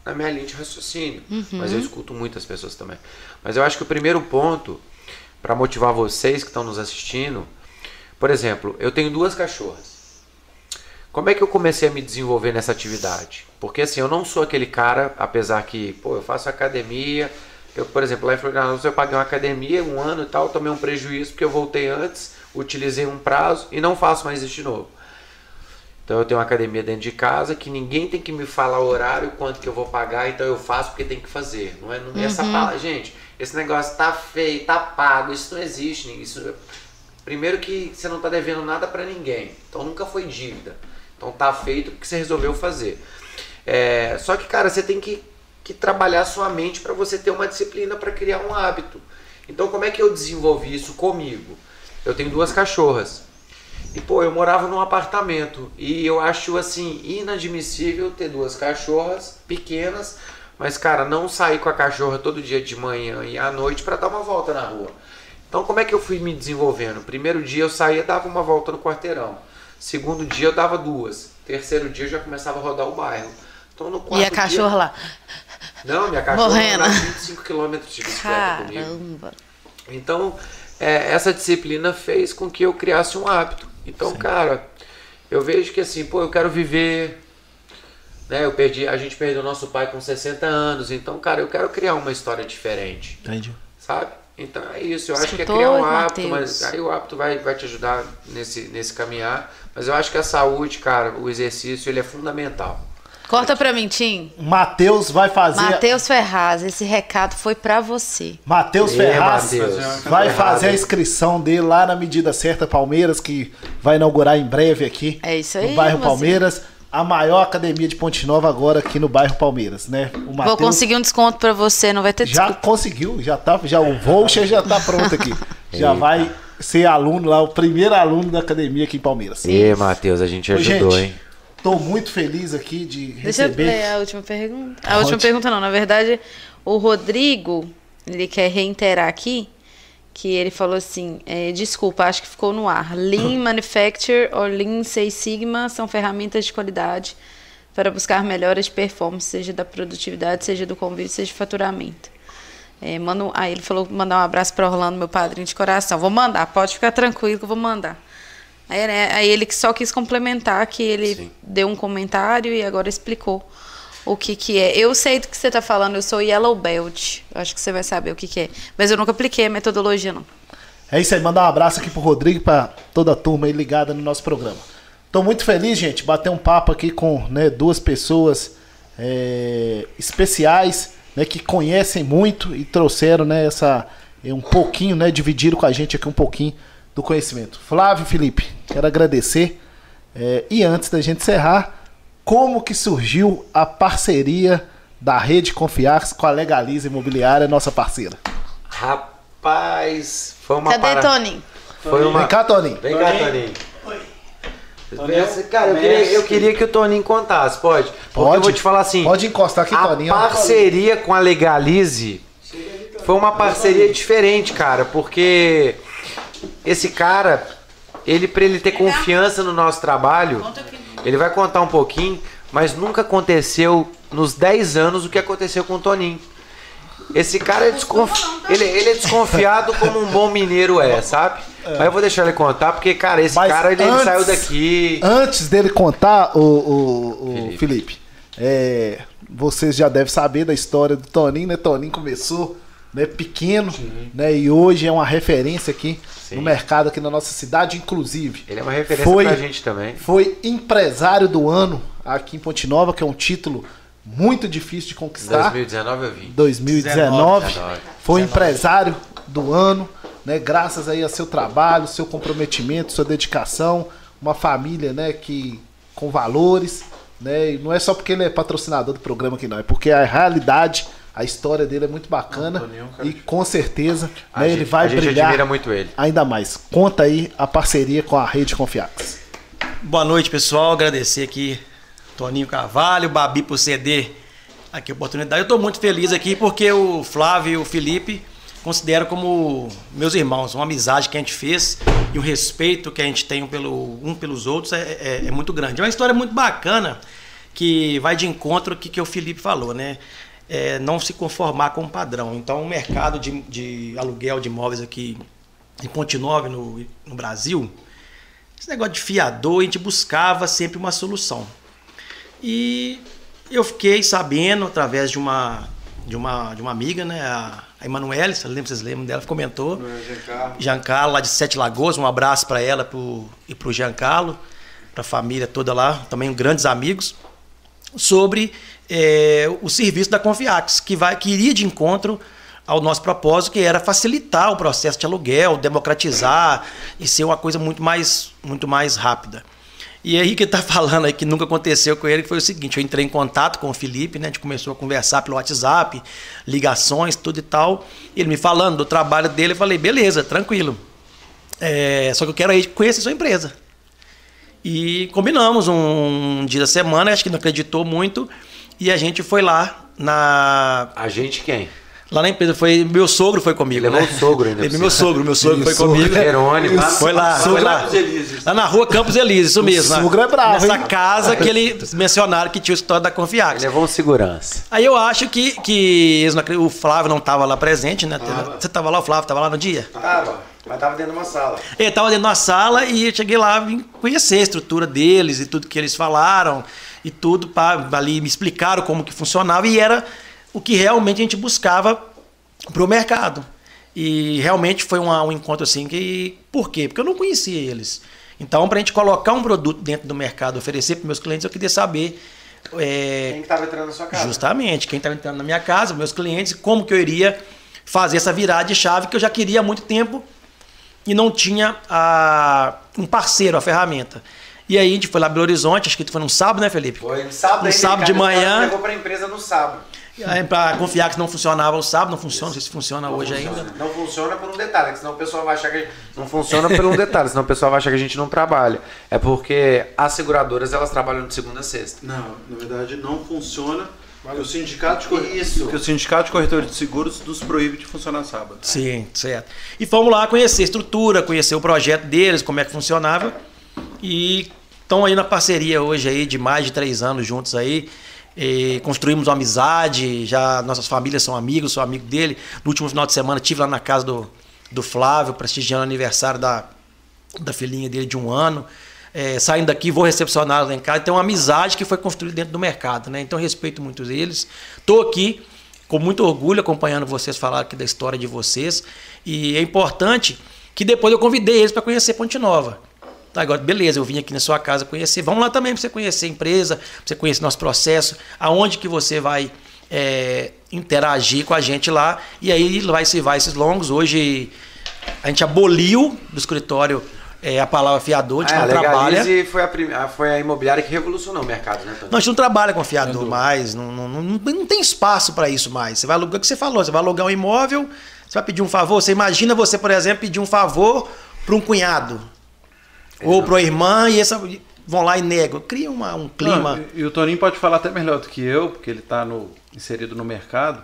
na minha linha de raciocínio. Uhum. Mas eu escuto muitas pessoas também. Mas eu acho que o primeiro ponto, para motivar vocês que estão nos assistindo, por exemplo, eu tenho duas cachorras. Como é que eu comecei a me desenvolver nessa atividade? Porque assim, eu não sou aquele cara, apesar que, pô, eu faço academia. Eu, por exemplo, lá em Florianópolis eu paguei uma academia um ano e tal, tomei um prejuízo porque eu voltei antes, utilizei um prazo e não faço mais isso de novo. Então eu tenho uma academia dentro de casa que ninguém tem que me falar o horário, quanto que eu vou pagar, então eu faço porque tem que fazer. Não é, não é uhum. essa palavra, gente. Esse negócio tá feio, tá pago, isso não existe. Isso, primeiro que você não tá devendo nada para ninguém. Então nunca foi dívida. Então tá feito porque você resolveu fazer. É, só que, cara, você tem que, que trabalhar sua mente para você ter uma disciplina para criar um hábito. Então como é que eu desenvolvi isso comigo? Eu tenho duas cachorras. E pô, eu morava num apartamento e eu acho assim inadmissível ter duas cachorras pequenas, mas cara, não sair com a cachorra todo dia de manhã e à noite para dar uma volta na rua. Então como é que eu fui me desenvolvendo? Primeiro dia eu saía, dava uma volta no quarteirão. Segundo dia eu dava duas. Terceiro dia eu já começava a rodar o bairro. Então no quarto E a cachorra dia... lá? Não, minha cachorra Morrendo. 25 quilômetros de bicicleta Caramba. comigo. Então, é, essa disciplina fez com que eu criasse um hábito. Então, Sim. cara, eu vejo que assim, pô, eu quero viver. Né, eu perdi, a gente perdeu nosso pai com 60 anos, então, cara, eu quero criar uma história diferente. Entendi. Sabe? Então é isso, eu acho que é criar um hábito, mas aí o hábito vai, vai te ajudar nesse, nesse caminhar. Mas eu acho que a saúde, cara, o exercício, ele é fundamental. Corta pra mim, Tim. Matheus vai fazer. Matheus Ferraz, esse recado foi para você. Matheus Ferraz Mateus. vai fazer a inscrição dele lá na medida certa Palmeiras, que vai inaugurar em breve aqui. É isso aí. No bairro você. Palmeiras. A maior academia de Ponte Nova agora aqui no bairro Palmeiras, né? Mateus Vou conseguir um desconto para você, não vai ter desconto. Já conseguiu, já tá, já o voucher já tá pronto aqui. já vai ser aluno lá, o primeiro aluno da academia aqui em Palmeiras. E Matheus, a gente ajudou, gente, hein? Estou muito feliz aqui de receber. Deixa eu ler a última pergunta. A última pergunta não, na verdade, o Rodrigo, ele quer reiterar aqui que ele falou assim, é, desculpa, acho que ficou no ar. Lean Manufacture ou Lean Six Sigma são ferramentas de qualidade para buscar melhoras de performance, seja da produtividade, seja do convívio, seja de faturamento. É, mando, aí ele falou mandar um abraço para Orlando, meu padrinho de coração. Vou mandar, pode ficar tranquilo que eu vou mandar. Aí, né, aí ele só quis complementar que ele Sim. deu um comentário e agora explicou o que que é. Eu sei do que você está falando, eu sou Yellow Belt. Eu acho que você vai saber o que que é. Mas eu nunca apliquei a metodologia, não. É isso aí, mandar um abraço aqui pro Rodrigo e para toda a turma aí ligada no nosso programa. Estou muito feliz, gente, bater um papo aqui com né, duas pessoas é, especiais, né, que conhecem muito e trouxeram né, essa, um pouquinho, né, dividiram com a gente aqui um pouquinho do conhecimento. Flávio Felipe, quero agradecer. É, e antes da gente encerrar, como que surgiu a parceria da Rede Confiar com a Legaliza Imobiliária, nossa parceira? Rapaz, foi uma Cadê para... Tony? Foi uma... Vem cá, Tony. Vem cá, Tony. Oi. Cara, eu queria, eu queria, que o Toninho contasse, pode? Porque pode, eu vou te falar assim. Pode encostar aqui, a Toninho. A parceria com a Legalize foi uma parceria diferente, cara, porque esse cara, ele para ele ter confiança no nosso trabalho, ele vai contar um pouquinho, mas nunca aconteceu nos 10 anos o que aconteceu com o Toninho. Esse cara é, desconf... ele, ele é desconfiado como um bom mineiro é, sabe? É. Mas eu vou deixar ele contar, porque, cara, esse Mas cara ele, antes, ele, saiu daqui. Antes dele contar, o, o, o Felipe, Felipe é, vocês já devem saber da história do Toninho, né? Toninho começou né, pequeno, Sim. né? E hoje é uma referência aqui Sim. no mercado aqui na nossa cidade, inclusive. Ele é uma referência foi, pra gente também. Foi empresário do ano aqui em Ponte Nova, que é um título muito difícil de conquistar. 2019 eu vi. 2019. 19, foi 19. empresário do ano, né? Graças aí a seu trabalho, seu comprometimento, sua dedicação, uma família, né, que com valores, né? E não é só porque ele é patrocinador do programa aqui não, é porque a realidade a história dele é muito bacana e com certeza né, gente, ele vai a gente brilhar admira muito ele. ainda mais. Conta aí a parceria com a Rede Confiax. Boa noite, pessoal. Agradecer aqui Toninho Carvalho, Babi por ceder aqui a oportunidade. Eu estou muito feliz aqui porque o Flávio e o Felipe considero como meus irmãos. Uma amizade que a gente fez e o respeito que a gente tem um, pelo, um pelos outros é, é, é muito grande. É uma história muito bacana que vai de encontro ao que, que o Felipe falou, né? é, não se conformar com o padrão. Então, o mercado de, de aluguel de imóveis aqui em Ponte Nova, no, no Brasil, esse negócio de fiador, a gente buscava sempre uma solução. E eu fiquei sabendo, através de uma, de uma, de uma amiga, né, a, a Emanuele, vocês lembram dela, comentou. Giancarlo. Giancarlo, lá de Sete Lagoas, um abraço para ela pro, e para o Giancarlo. para a família toda lá, também grandes amigos, sobre é, o serviço da Confiax, que, vai, que iria de encontro ao nosso propósito, que era facilitar o processo de aluguel, democratizar e ser uma coisa muito mais, muito mais rápida. E aí que está falando aí que nunca aconteceu com ele foi o seguinte: eu entrei em contato com o Felipe, né? A gente começou a conversar pelo WhatsApp, ligações, tudo e tal. Ele me falando do trabalho dele, eu falei, beleza, tranquilo. É, só que eu quero aí conhecer sua empresa. E combinamos um dia da semana, acho que não acreditou muito, e a gente foi lá na. A gente quem? Lá na empresa foi meu sogro foi comigo. Levou né? o sogro ainda. Levei meu sogro, meu sogro foi comigo. Jerônimo. Foi lá, foi lá. Lá na rua Campos Elíseos, isso mesmo. O sogro é bravo, Nessa hein? casa que ele mencionaram que tinha o história da Confiax. Levou um segurança. Aí eu acho que, que eles o Flávio não estava lá presente, né? Você estava lá, o Flávio estava lá no dia? Tava, mas tava dentro de uma sala. Ele estava dentro da sala e eu cheguei lá vim conhecer a estrutura deles e tudo que eles falaram e tudo para ali me explicaram como que funcionava e era o que realmente a gente buscava para o mercado. E realmente foi uma- um encontro assim que por quê? Porque eu não conhecia eles. Então, para a gente colocar um produto dentro do mercado, oferecer para meus clientes, eu queria saber é, Quem que tava entrando na sua casa? Justamente, quem estava entrando na minha casa, meus clientes, como que eu iria fazer essa virada de chave que eu já queria há muito tempo e não tinha a, um parceiro, a ferramenta. E aí a gente foi lá em Belo Horizonte, acho que foi num sábado, né, Felipe? Foi no sábado, No aí, sábado de manhã. Levou pra empresa no sábado. Para confiar que não funcionava o sábado, não funciona, não sei se funciona Não hoje funciona. ainda. Não funciona por um detalhe, que senão o pessoal vai achar que. Não funciona por um detalhe, senão o pessoal vai achar que a gente não trabalha. É porque as seguradoras elas trabalham de segunda a sexta. Não, na verdade não funciona. Porque o sindicato de, corre- Isso. porque o sindicato de corretores de seguros nos proíbe de funcionar sábado. Sim, certo. E fomos lá conhecer a estrutura, conhecer o projeto deles, como é que funcionava. E estão aí na parceria hoje aí de mais de três anos juntos aí. E construímos uma amizade, já nossas famílias são amigos, sou amigo dele. No último final de semana estive lá na casa do, do Flávio, prestigiando o aniversário da, da filhinha dele de um ano. É, saindo daqui, vou recepcioná-los lá em casa. Tem uma amizade que foi construída dentro do mercado, né? Então, respeito muito eles. Estou aqui com muito orgulho acompanhando vocês falar aqui da história de vocês. E é importante que depois eu convidei eles para conhecer Ponte Nova. Tá, agora, beleza, eu vim aqui na sua casa conhecer. Vamos lá também para você conhecer a empresa, para você conhecer nosso processo, aonde que você vai é, interagir com a gente lá. E aí vai se vai esses longos. Hoje a gente aboliu do escritório é, a palavra fiador, a gente Ah, não a trabalha. Foi a, prim- a- foi a imobiliária que revolucionou o mercado, né, Tony? Não, a gente não trabalha com fiador mais, não, não, não, não tem espaço para isso mais. Você vai alugar o que você falou, você vai alugar um imóvel, você vai pedir um favor. Você imagina você, por exemplo, pedir um favor para um cunhado ou para uma irmã e essa, vão lá e negam. Cria uma, um clima. Não, e, o Toninho pode falar até melhor do que eu, porque ele está inserido no mercado.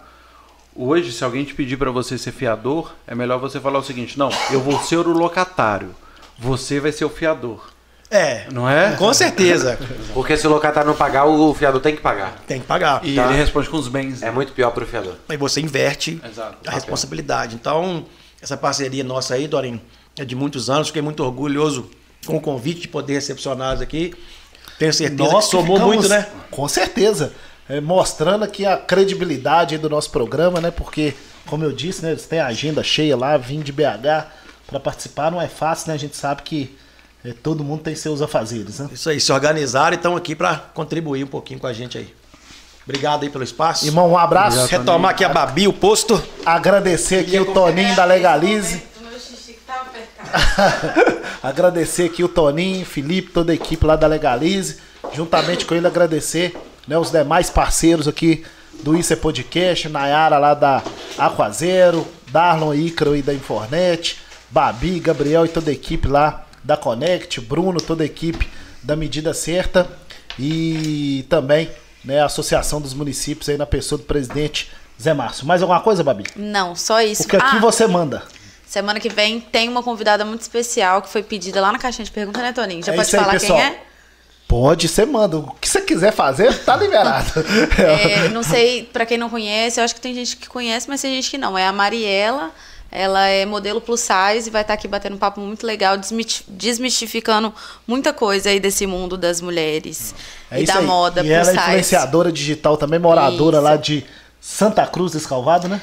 Hoje, se alguém te pedir para você ser fiador, é melhor você falar o seguinte: não, eu vou ser o locatário, você vai ser o fiador. É, Não é? com certeza. Porque se o locatário não pagar, o fiador tem que pagar. Tem que pagar. E Tá. ele responde com os bens. É muito pior pro fiador. Aí você inverte Exato. a responsabilidade. Então, essa parceria nossa aí, Dorinho, é de muitos anos. Fiquei muito orgulhoso com o convite de poder recepcioná-los aqui. Tenho certeza Nós que somou ficamos- muito, né? Com certeza. É, mostrando aqui a credibilidade do nosso programa, né? Porque, como eu disse, né? Eles têm a agenda cheia lá, vim de BH para participar. Não é fácil, né? A gente sabe que é, todo mundo tem seus afazeres, né? Isso aí, se organizaram e estão aqui para contribuir um pouquinho com a gente aí. Obrigado aí pelo espaço. Irmão, um abraço. Retomar aqui a Babi, o posto. Agradecer aqui o Toninho da Legalize. O meu xixi que tava apertado. agradecer aqui o Toninho, Felipe, toda a equipe lá da Legalize. Juntamente com ele, agradecer né, os demais parceiros aqui do Isso é Podcast, Nayara lá da Aquazero, Darlon Ícaro aí da Infornet, Babi, Gabriel e toda a equipe lá da Connect, Bruno, toda a equipe da Medida Certa e também né, a Associação dos Municípios aí na pessoa do presidente Zé Márcio. Mais alguma coisa, Babi? Não, só isso. Porque aqui Ah, você manda. Semana que vem tem uma convidada muito especial que foi pedida lá na caixinha de pergunta, né, Toninho? Já É pode aí, falar pessoal. quem é? Pode, você manda. O que você quiser fazer, tá liberado. É, não sei, pra quem não conhece, eu acho que tem gente que conhece, mas tem gente que não. É a Mariela, ela é modelo plus size e vai estar aqui batendo um papo muito legal, desmistificando muita coisa aí desse mundo das mulheres É e da aí. moda E plus ela é size. influenciadora digital também, moradora Isso. lá de Santa Cruz desse Calvado, né?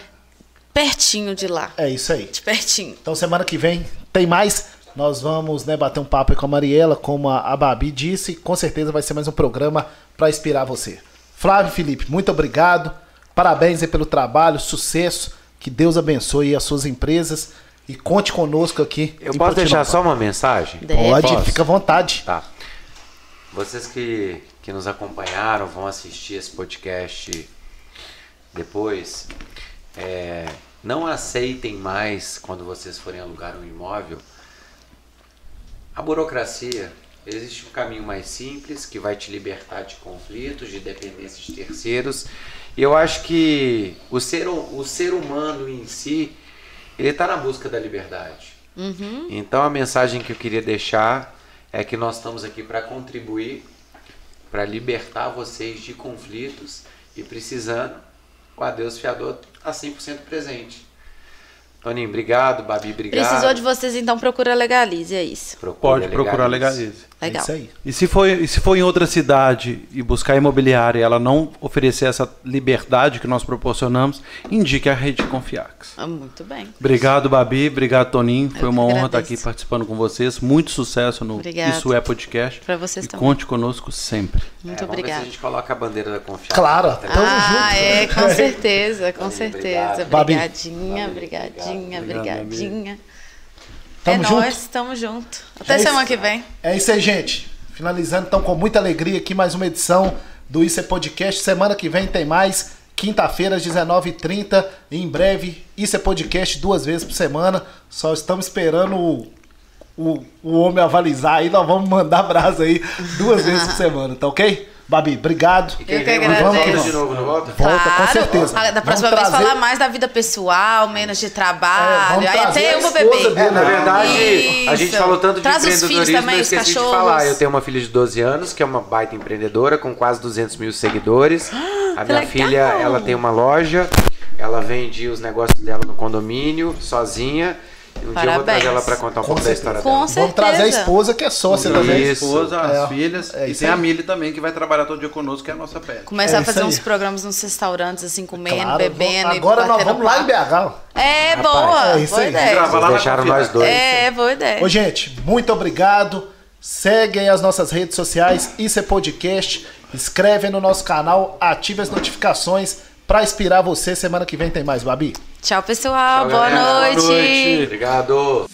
Pertinho de lá, É isso aí. de pertinho. Então semana que vem tem mais. Nós vamos né, bater um papo com a Mariela, como a, a Babi disse. Com certeza vai ser mais um programa para inspirar você. Flávio Felipe, muito obrigado. Parabéns pelo trabalho, sucesso. Que Deus abençoe as suas empresas. E conte conosco aqui. Eu posso deixar só uma mensagem? Pode, Posso. fica à vontade. Tá. Vocês que, que nos acompanharam, vão assistir esse podcast depois. É, não aceitem mais, quando vocês forem alugar um imóvel, a burocracia. Existe um caminho mais simples que vai te libertar de conflitos, de dependência de terceiros. E eu acho que o ser, o ser humano em si, ele está na busca da liberdade. Uhum. Então a mensagem que eu queria deixar é que nós estamos aqui para contribuir, para libertar vocês de conflitos e precisando, o Adeus Fiador está 100% presente. Toninho, obrigado. Babi, obrigado. Precisou de vocês, então procura Legalize, é isso. Procura Pode legalize. procurar Legalize. Legal. É isso aí. E se, for, e se for em outra cidade e buscar imobiliária e ela não oferecer essa liberdade que nós proporcionamos, indique a rede Confiax. Ah, muito bem. Obrigado, Babi. Obrigado, Toninho. Foi uma honra estar aqui participando com vocês. Muito sucesso no Obrigado. Isso é Podcast. Para vocês e também. Conte conosco sempre. Muito é, obrigado. a gente coloca a bandeira da confiança. Claro, tamo ah, junto. é, com certeza, com certeza. Obrigadinha, obrigadinha, obrigadinha. Tamo é junto. nós, tamo junto. Até é semana isso, que vem. É isso aí, gente. Finalizando então com muita alegria aqui mais uma edição do Isso é Podcast. Semana que vem tem mais. Quinta-feira, às 19h30. Em breve, Isso é Podcast duas vezes por semana. Só estamos esperando o, o, o homem avalizar aí. Nós vamos mandar brasa aí duas vezes por semana, tá ok? Babi, obrigado. Eu que agradeço. Vamos de novo, não volta? Volta, claro. com certeza. Da próxima vamos vez trazer... falar mais da vida pessoal, menos de trabalho. É, Aí até eu vou beber. É, na verdade, Isso. a gente falou tanto de Traz empreendedorismo, também, eu esqueci de falar. Eu tenho uma filha de 12 anos, que é uma baita empreendedora, com quase 200 mil seguidores. a minha filha, ela tem uma loja, ela vende os negócios dela no condomínio, sozinha. Um Parabéns. dia eu vou trazer ela para contar um pouco da história Com dela. Certeza. Vamos trazer a esposa, que é sócia também. A esposa, as é. filhas. É, e tem aí. a Mili também, que vai trabalhar todo dia conosco, que é a nossa pet. Começar é a fazer uns programas nos restaurantes, assim, comendo, claro, bebendo. Agora nós vamos lá em BH. É, Rapaz, boa. É isso boa aí. ideia. Vocês deixaram nós dois. É, boa ideia. Ô, gente, muito obrigado. Seguem as nossas redes sociais. Isso é podcast. Inscreve no nosso canal, ative as notificações para inspirar você. Semana que vem tem mais, Babi. Tchau, pessoal. Tchau, boa, noite. boa noite. Obrigado.